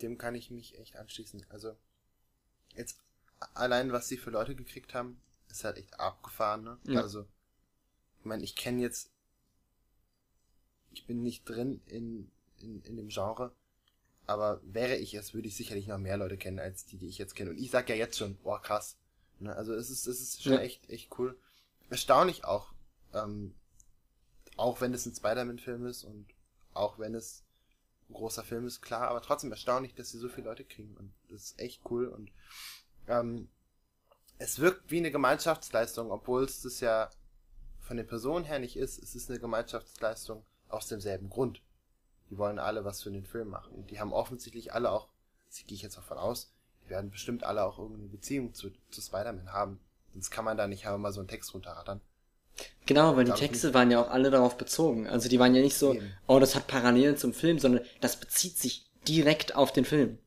dem kann ich mich echt anschließen. Also, jetzt allein, was sie für Leute gekriegt haben, ist halt echt abgefahren, ne? Ja. Also, ich meine, ich kenne jetzt, ich bin nicht drin in, in, in dem Genre, aber wäre ich es, würde ich sicherlich noch mehr Leute kennen, als die, die ich jetzt kenne. Und ich sag ja jetzt schon, boah, krass. Ne? Also, es ist, es ist schon Ja. echt, echt cool. Erstaunlich auch, ähm, auch wenn es ein Spider-Man-Film ist und auch wenn es ein großer Film ist, klar, aber trotzdem erstaunlich, dass sie so viele Leute kriegen und das ist echt cool und ähm, es wirkt wie eine Gemeinschaftsleistung, obwohl es das ja von den Personen her nicht ist. Es ist eine Gemeinschaftsleistung aus demselben Grund. Die wollen alle was für den Film machen. Die haben offensichtlich alle auch, das gehe ich jetzt davon aus, die werden bestimmt alle auch irgendeine Beziehung zu, zu Spider-Man haben. Sonst kann man da nicht einfach mal so einen Text runterrattern. Genau, weil die Texte waren ja auch alle darauf bezogen. Also die waren ja nicht so, Eben. oh, das hat Parallelen zum Film, sondern das bezieht sich direkt auf den Film.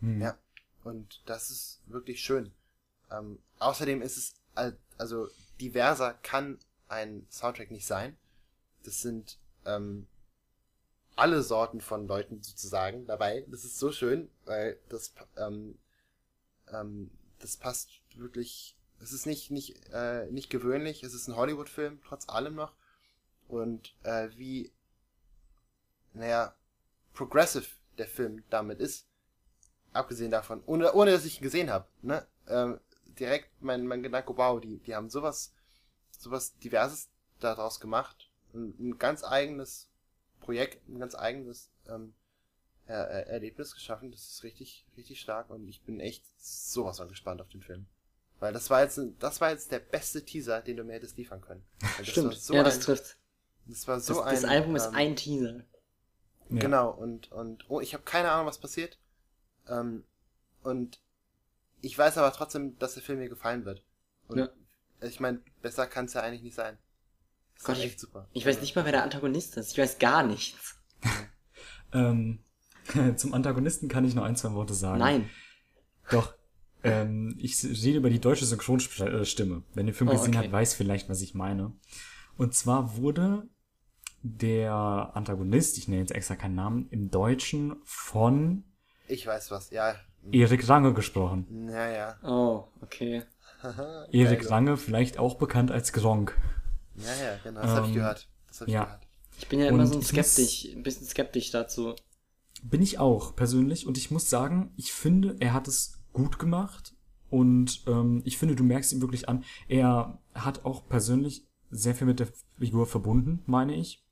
Ja, und das ist wirklich schön. Ähm, außerdem ist es, al- also diverser kann ein Soundtrack nicht sein. Das sind ähm, alle Sorten von Leuten sozusagen dabei. Das ist so schön, weil das ähm, ähm, das passt wirklich. Es ist nicht nicht äh, nicht gewöhnlich. Es ist ein Hollywood-Film trotz allem noch und äh, wie naja progressive der Film damit ist abgesehen davon, ohne, ohne dass ich ihn gesehen habe, ne, ähm, direkt mein, mein Gedanke, wow, die, die haben sowas, sowas Diverses daraus gemacht. Ein, ein ganz eigenes Projekt, ein ganz eigenes ähm, er, er, Erlebnis geschaffen. Das ist richtig, richtig stark und ich bin echt sowas von gespannt auf den Film. Weil das war jetzt, ein- das war jetzt der beste Teaser, den du mir hättest liefern können. Weil [laughs] das Stimmt. war so ja, das ein, trifft. Das war Das, so ein. das Album ist ähm, ein Teaser. Ja. Genau, und, und oh, ich habe keine Ahnung, was passiert. Ähm, und ich weiß aber trotzdem, dass der Film mir gefallen wird. Und Ja. ich meine, besser kann es ja eigentlich nicht sein. Das Gott, ist ich- echt super. Ich weiß nicht mal, wer der Antagonist ist. Ich weiß gar nichts. [laughs] Ähm, [laughs] zum Antagonisten kann ich noch ein, zwei Worte sagen. Nein. Doch. Ähm, ich rede über die deutsche Synchronstimme. Wenn ihr den Film Oh, gesehen okay. habt, weiß vielleicht, was ich meine. Und zwar wurde der Antagonist, ich nenne jetzt extra keinen Namen, im Deutschen von Ich weiß was, ja. Erik Range gesprochen. Ja, ja. Oh, okay. [laughs] Erik Geil. Range, vielleicht auch bekannt als Gronk. Ja, ja, genau. Das habe ich Ähm, gehört. Das habe ich ja. gehört. Ich bin ja immer Und so ein skeptisch, ein bisschen skeptisch dazu. Bin ich auch persönlich und ich muss sagen, ich finde, er hat es gut gemacht und ähm, ich finde, du merkst ihm wirklich an, er hat auch persönlich sehr viel mit der Figur verbunden, meine ich.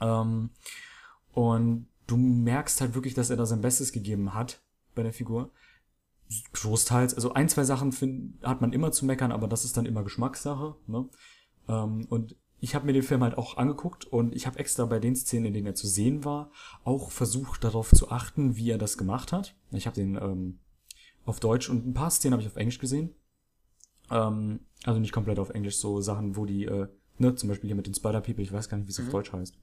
Ähm, und du merkst halt wirklich, dass er da sein Bestes gegeben hat bei der Figur. Großteils, also ein, zwei Sachen find, hat man immer zu meckern, aber das ist dann immer Geschmackssache. Ne? Ähm, und ich habe mir den Film halt auch angeguckt und ich habe extra bei den Szenen, in denen er zu sehen war, auch versucht darauf zu achten, wie er das gemacht hat. Ich habe den ähm, auf Deutsch und ein paar Szenen habe ich auf Englisch gesehen. Ähm, also nicht komplett auf Englisch, so Sachen, wo die, äh, ne, zum Beispiel hier mit den Spider-People, ich weiß gar nicht, wie es auf Deutsch heißt.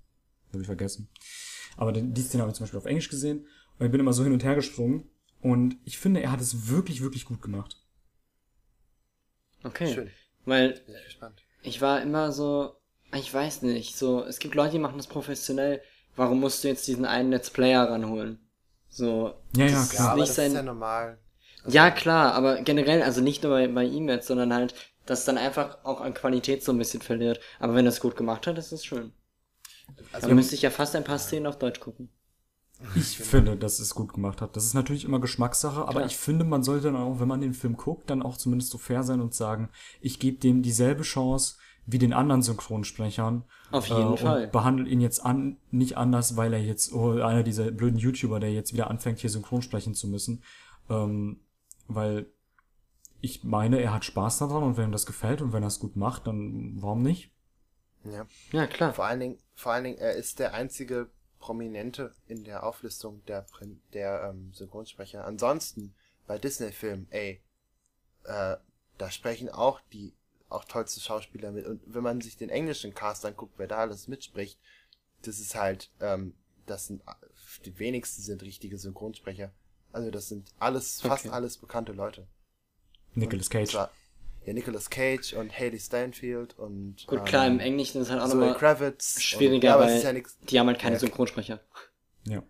Habe ich vergessen. Aber die Szene habe ich zum Beispiel auf Englisch gesehen und ich bin immer so hin und her gesprungen und ich finde, er hat es wirklich, wirklich gut gemacht. Okay. Schön. Weil Bin ich gespannt. Ich war immer so, ich weiß nicht, so, es gibt Leute, die machen das professionell. Warum musst du jetzt diesen einen Let's Player ranholen? So. Ja, ja, das klar. Nicht das sein, ist ja normal. Ja, klar, aber generell, also nicht nur bei, bei ihm jetzt, sondern halt, dass dann einfach auch an Qualität so ein bisschen verliert. Aber wenn er es gut gemacht hat, ist es schön. Also, da müsste ich ja fast ein paar Szenen auf Deutsch gucken. Ich finde, dass es gut gemacht hat. Das ist natürlich immer Geschmackssache, aber Klar. ich finde, man sollte dann auch, wenn man den Film guckt, dann auch zumindest so fair sein und sagen, ich gebe dem dieselbe Chance wie den anderen Synchronsprechern. Auf jeden äh, Fall. Und behandle ihn jetzt an, nicht anders, weil er jetzt, oh, einer dieser blöden YouTuber, der jetzt wieder anfängt, hier synchron sprechen zu müssen. Ähm, weil ich meine, er hat Spaß daran und wenn ihm das gefällt und wenn er es gut macht, dann warum nicht? ja. Ja, klar. Vor allen Dingen, vor allen Dingen, er ist der einzige Prominente in der Auflistung der, der ähm, Synchronsprecher. Ansonsten bei Disney-Filmen, ey, äh, da sprechen auch die auch tollste Schauspieler mit. Und wenn man sich den englischen Cast anguckt, wer da alles mitspricht, das ist halt, ähm, das sind die wenigsten sind richtige Synchronsprecher. Also das sind alles, fast Okay. alles bekannte Leute. Nicolas Cage. Ja, Nicolas Cage und Haley Stanfield und Gut, klar, ähm, im Englischen ist halt auch nochmal Kravitz. und, schwieriger, ja, aber es weil ist ja nix, die haben halt keine Ja. Synchronsprecher. Ja.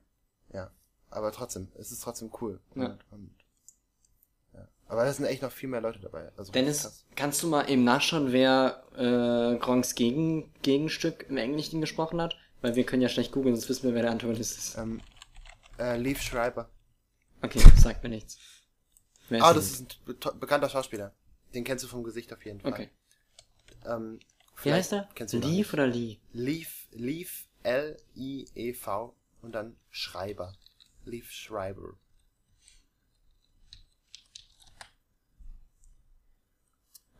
Ja, aber trotzdem, es ist trotzdem cool. Ja. Und, und, ja. Aber da sind echt noch viel mehr Leute dabei. Also Dennis, kannst du mal eben nachschauen, wer äh, Gronks Gegen Gegenstück im Englischen gesprochen hat? Weil wir können ja schlecht googeln, sonst wissen wir, wer der Antagonist ist. Ähm, äh, Leaf Schreiber. Okay, sagt mir nichts. Ah, das ist ein be bekannter Schauspieler. Den kennst du vom Gesicht auf jeden Fall. Okay. Ähm, Wie heißt er? Kennst du Leaf oder Lee? Leaf, Leaf, L-I-E-V und dann Schreiber. Leaf Schreiber.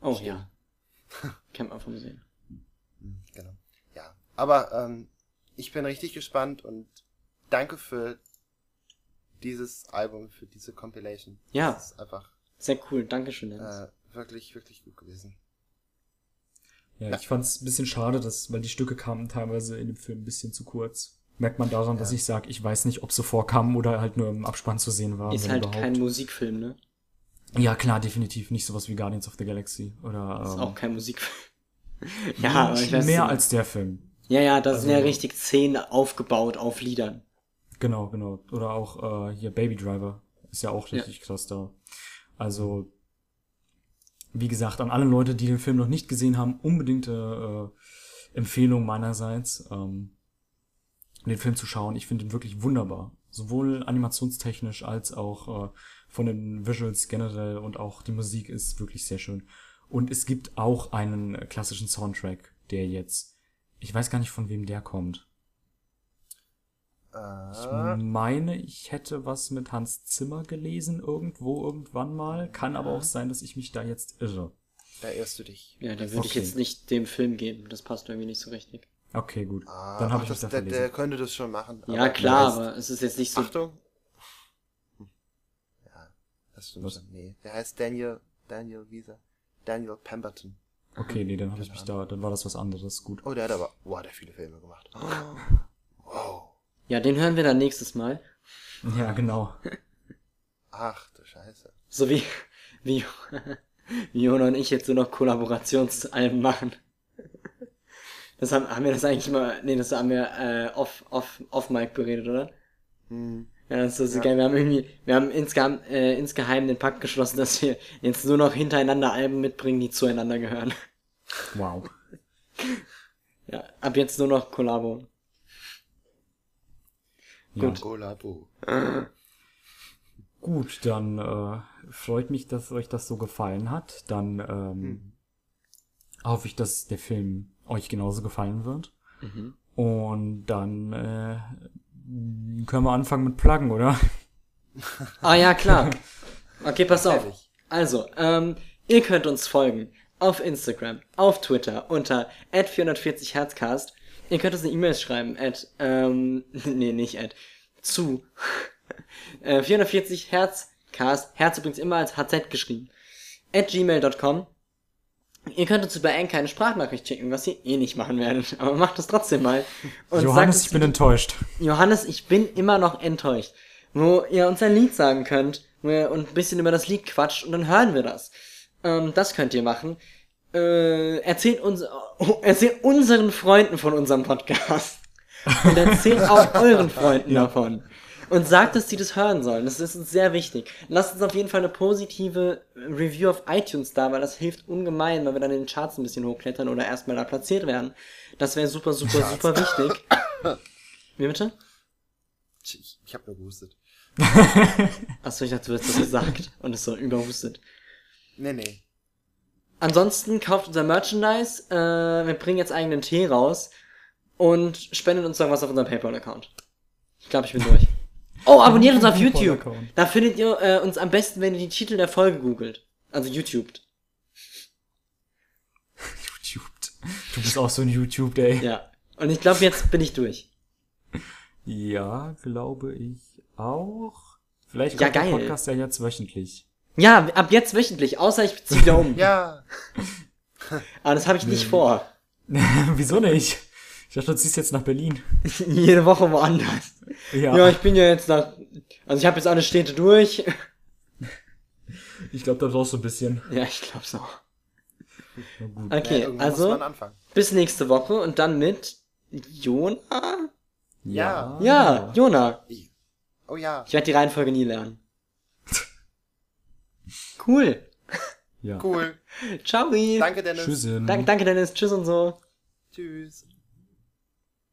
Oh Stimmt. ja. [laughs] Kennt man vom Sehen. Hm, Genau. Ja. Aber ähm, ich bin richtig gespannt und danke für dieses Album, für diese Compilation. Ja. Das ist einfach Sehr cool, Dankeschön, Dennis. äh, wirklich, wirklich gut gewesen. Ja, ich fand es ein bisschen schade, dass, weil die Stücke kamen teilweise in dem Film ein bisschen zu kurz. Merkt man daran, dass ich sage, ich weiß nicht, ob sie vorkamen oder halt nur im Abspann zu sehen waren. ist halt überhaupt. kein Musikfilm, ne? Ja, klar, definitiv. Nicht sowas wie Guardians of the Galaxy. Oder Ist ähm, auch kein Musikfilm. [laughs] ja, aber ich weiß mehr nicht. als der Film. Ja, ja, da sind ja Also- richtig Szenen aufgebaut auf Liedern. Genau, genau. Oder auch äh, hier Baby Driver. Ist ja auch Ja. richtig krass da. Also, wie gesagt, an alle Leute, die den Film noch nicht gesehen haben, unbedingte äh, Empfehlung meinerseits, ähm, den Film zu schauen. Ich finde ihn wirklich wunderbar. Sowohl animationstechnisch als auch äh, von den Visuals generell und auch die Musik ist wirklich sehr schön. Und es gibt auch einen klassischen Soundtrack, der jetzt, ich weiß gar nicht von wem der kommt. Ich Äh, meine, ich hätte was mit Hans Zimmer gelesen, irgendwo, irgendwann mal. Kann aber auch sein, dass ich mich da jetzt irre. da irrst du dich. Ja, da würde ich Okay. jetzt nicht dem Film geben. Das passt irgendwie nicht so richtig. Okay, gut. Ah, Dann habe ich das, da der, der könnte das schon machen. Ja, aber klar, heißt- aber es ist jetzt nicht so. Achtung. Ja, das stimmt Was? schon. Nee, der heißt Daniel, Daniel Visa. Daniel Pemberton. Okay, nee, dann habe ich mich da, dann war das was anderes. Gut. Oh, der hat aber, wow, der hat viele Filme gemacht. Wow. [laughs] Ja, den hören wir dann nächstes Mal. Ja, genau. Ach, du Scheiße. So wie, wie, wie Jona und ich jetzt so noch Kollaborationsalben machen. Das haben, haben wir das eigentlich mal, nee, das haben wir äh, off, off, off Mic beredet, oder? Hm. Ja, das ist so, so Ja. geil. Wir haben irgendwie, wir haben insgeheim, äh, insgeheim den Pakt geschlossen, dass wir jetzt nur noch hintereinander Alben mitbringen, die zueinander gehören. Wow. Ja, ab jetzt nur noch Kollabo. Ja. Gut. Kollabo. Gut, dann äh, freut mich, dass euch das so gefallen hat. Dann ähm, hoffe ich, dass der Film euch genauso gefallen wird. Mhm. Und dann äh, können wir anfangen mit Pluggen, oder? [laughs] Ah ja, klar. [laughs] Okay, pass auf. Also, ähm, ihr könnt uns folgen auf Instagram, auf Twitter unter 440 Herzcast. Ihr könnt uns eine E-Mail schreiben at, ähm, [laughs] nee, nicht at, zu [laughs] äh, 440 Herzcast, Herz übrigens immer als HZ geschrieben, at gmail.com. Ihr könnt uns über Anchor eine Sprachnachricht schicken, was ihr eh nicht machen werdet. [laughs] Aber macht es trotzdem mal. Und Johannes, sagt ich bin enttäuscht. Johannes, ich bin immer noch enttäuscht. Wo ihr uns ein Lied sagen könnt und ein bisschen über das Lied quatscht und dann hören wir das. Ähm, das könnt ihr machen. Äh, erzählt uns, oh, erzählt unseren Freunden von unserem Podcast. Und erzählt [laughs] auch euren Freunden davon. Und sagt, dass sie das hören sollen. Das ist uns sehr wichtig. Lasst uns auf jeden Fall eine positive Review auf iTunes da, weil das hilft ungemein, weil wir dann in den Charts ein bisschen hochklettern oder erstmal da platziert werden. Das wäre super, super, super wichtig. Wie bitte? Ich, ich hab nur gehustet. Achso, ich dachte, du hättest das gesagt und es so überhustet. Nee, nee. Ansonsten kauft unser Merchandise. Äh, wir bringen jetzt eigenen Tee raus und spendet uns noch was auf unserem PayPal-Account. Ich glaube, ich bin durch. [laughs] Oh, abonniert uns auf YouTube. Da findet ihr äh, uns am besten, wenn ihr die Titel der Folge googelt. Also YouTube. [laughs] YouTube. Du bist auch so ein YouTube, ey. Ja. Und ich glaube, jetzt bin ich durch. Ja, glaube ich auch. Vielleicht Ja, kommt der geil. Podcast ja jetzt wöchentlich. Ja, ab jetzt wöchentlich, außer ich ziehe wieder um. [laughs] Ja, Aber das habe ich nicht vor. [laughs] Wieso nicht? Ich dachte, du ziehst jetzt nach Berlin. [laughs] Jede Woche woanders. Ja, Ja, ich bin ja jetzt nach. Also ich habe jetzt alle Städte durch. ich glaube, da brauchst du ein bisschen. Ja, ich glaub's auch. Na gut. ja, Okay, muss also bis nächste Woche und dann mit Jona? Ja. Ja, Jona. Oh ja, Ich werde die Reihenfolge nie lernen. Cool. Ja. cool. Ciao. Danke, Dennis. Tschüssin. Dank, danke Dennis. Tschüss und so. Tschüss.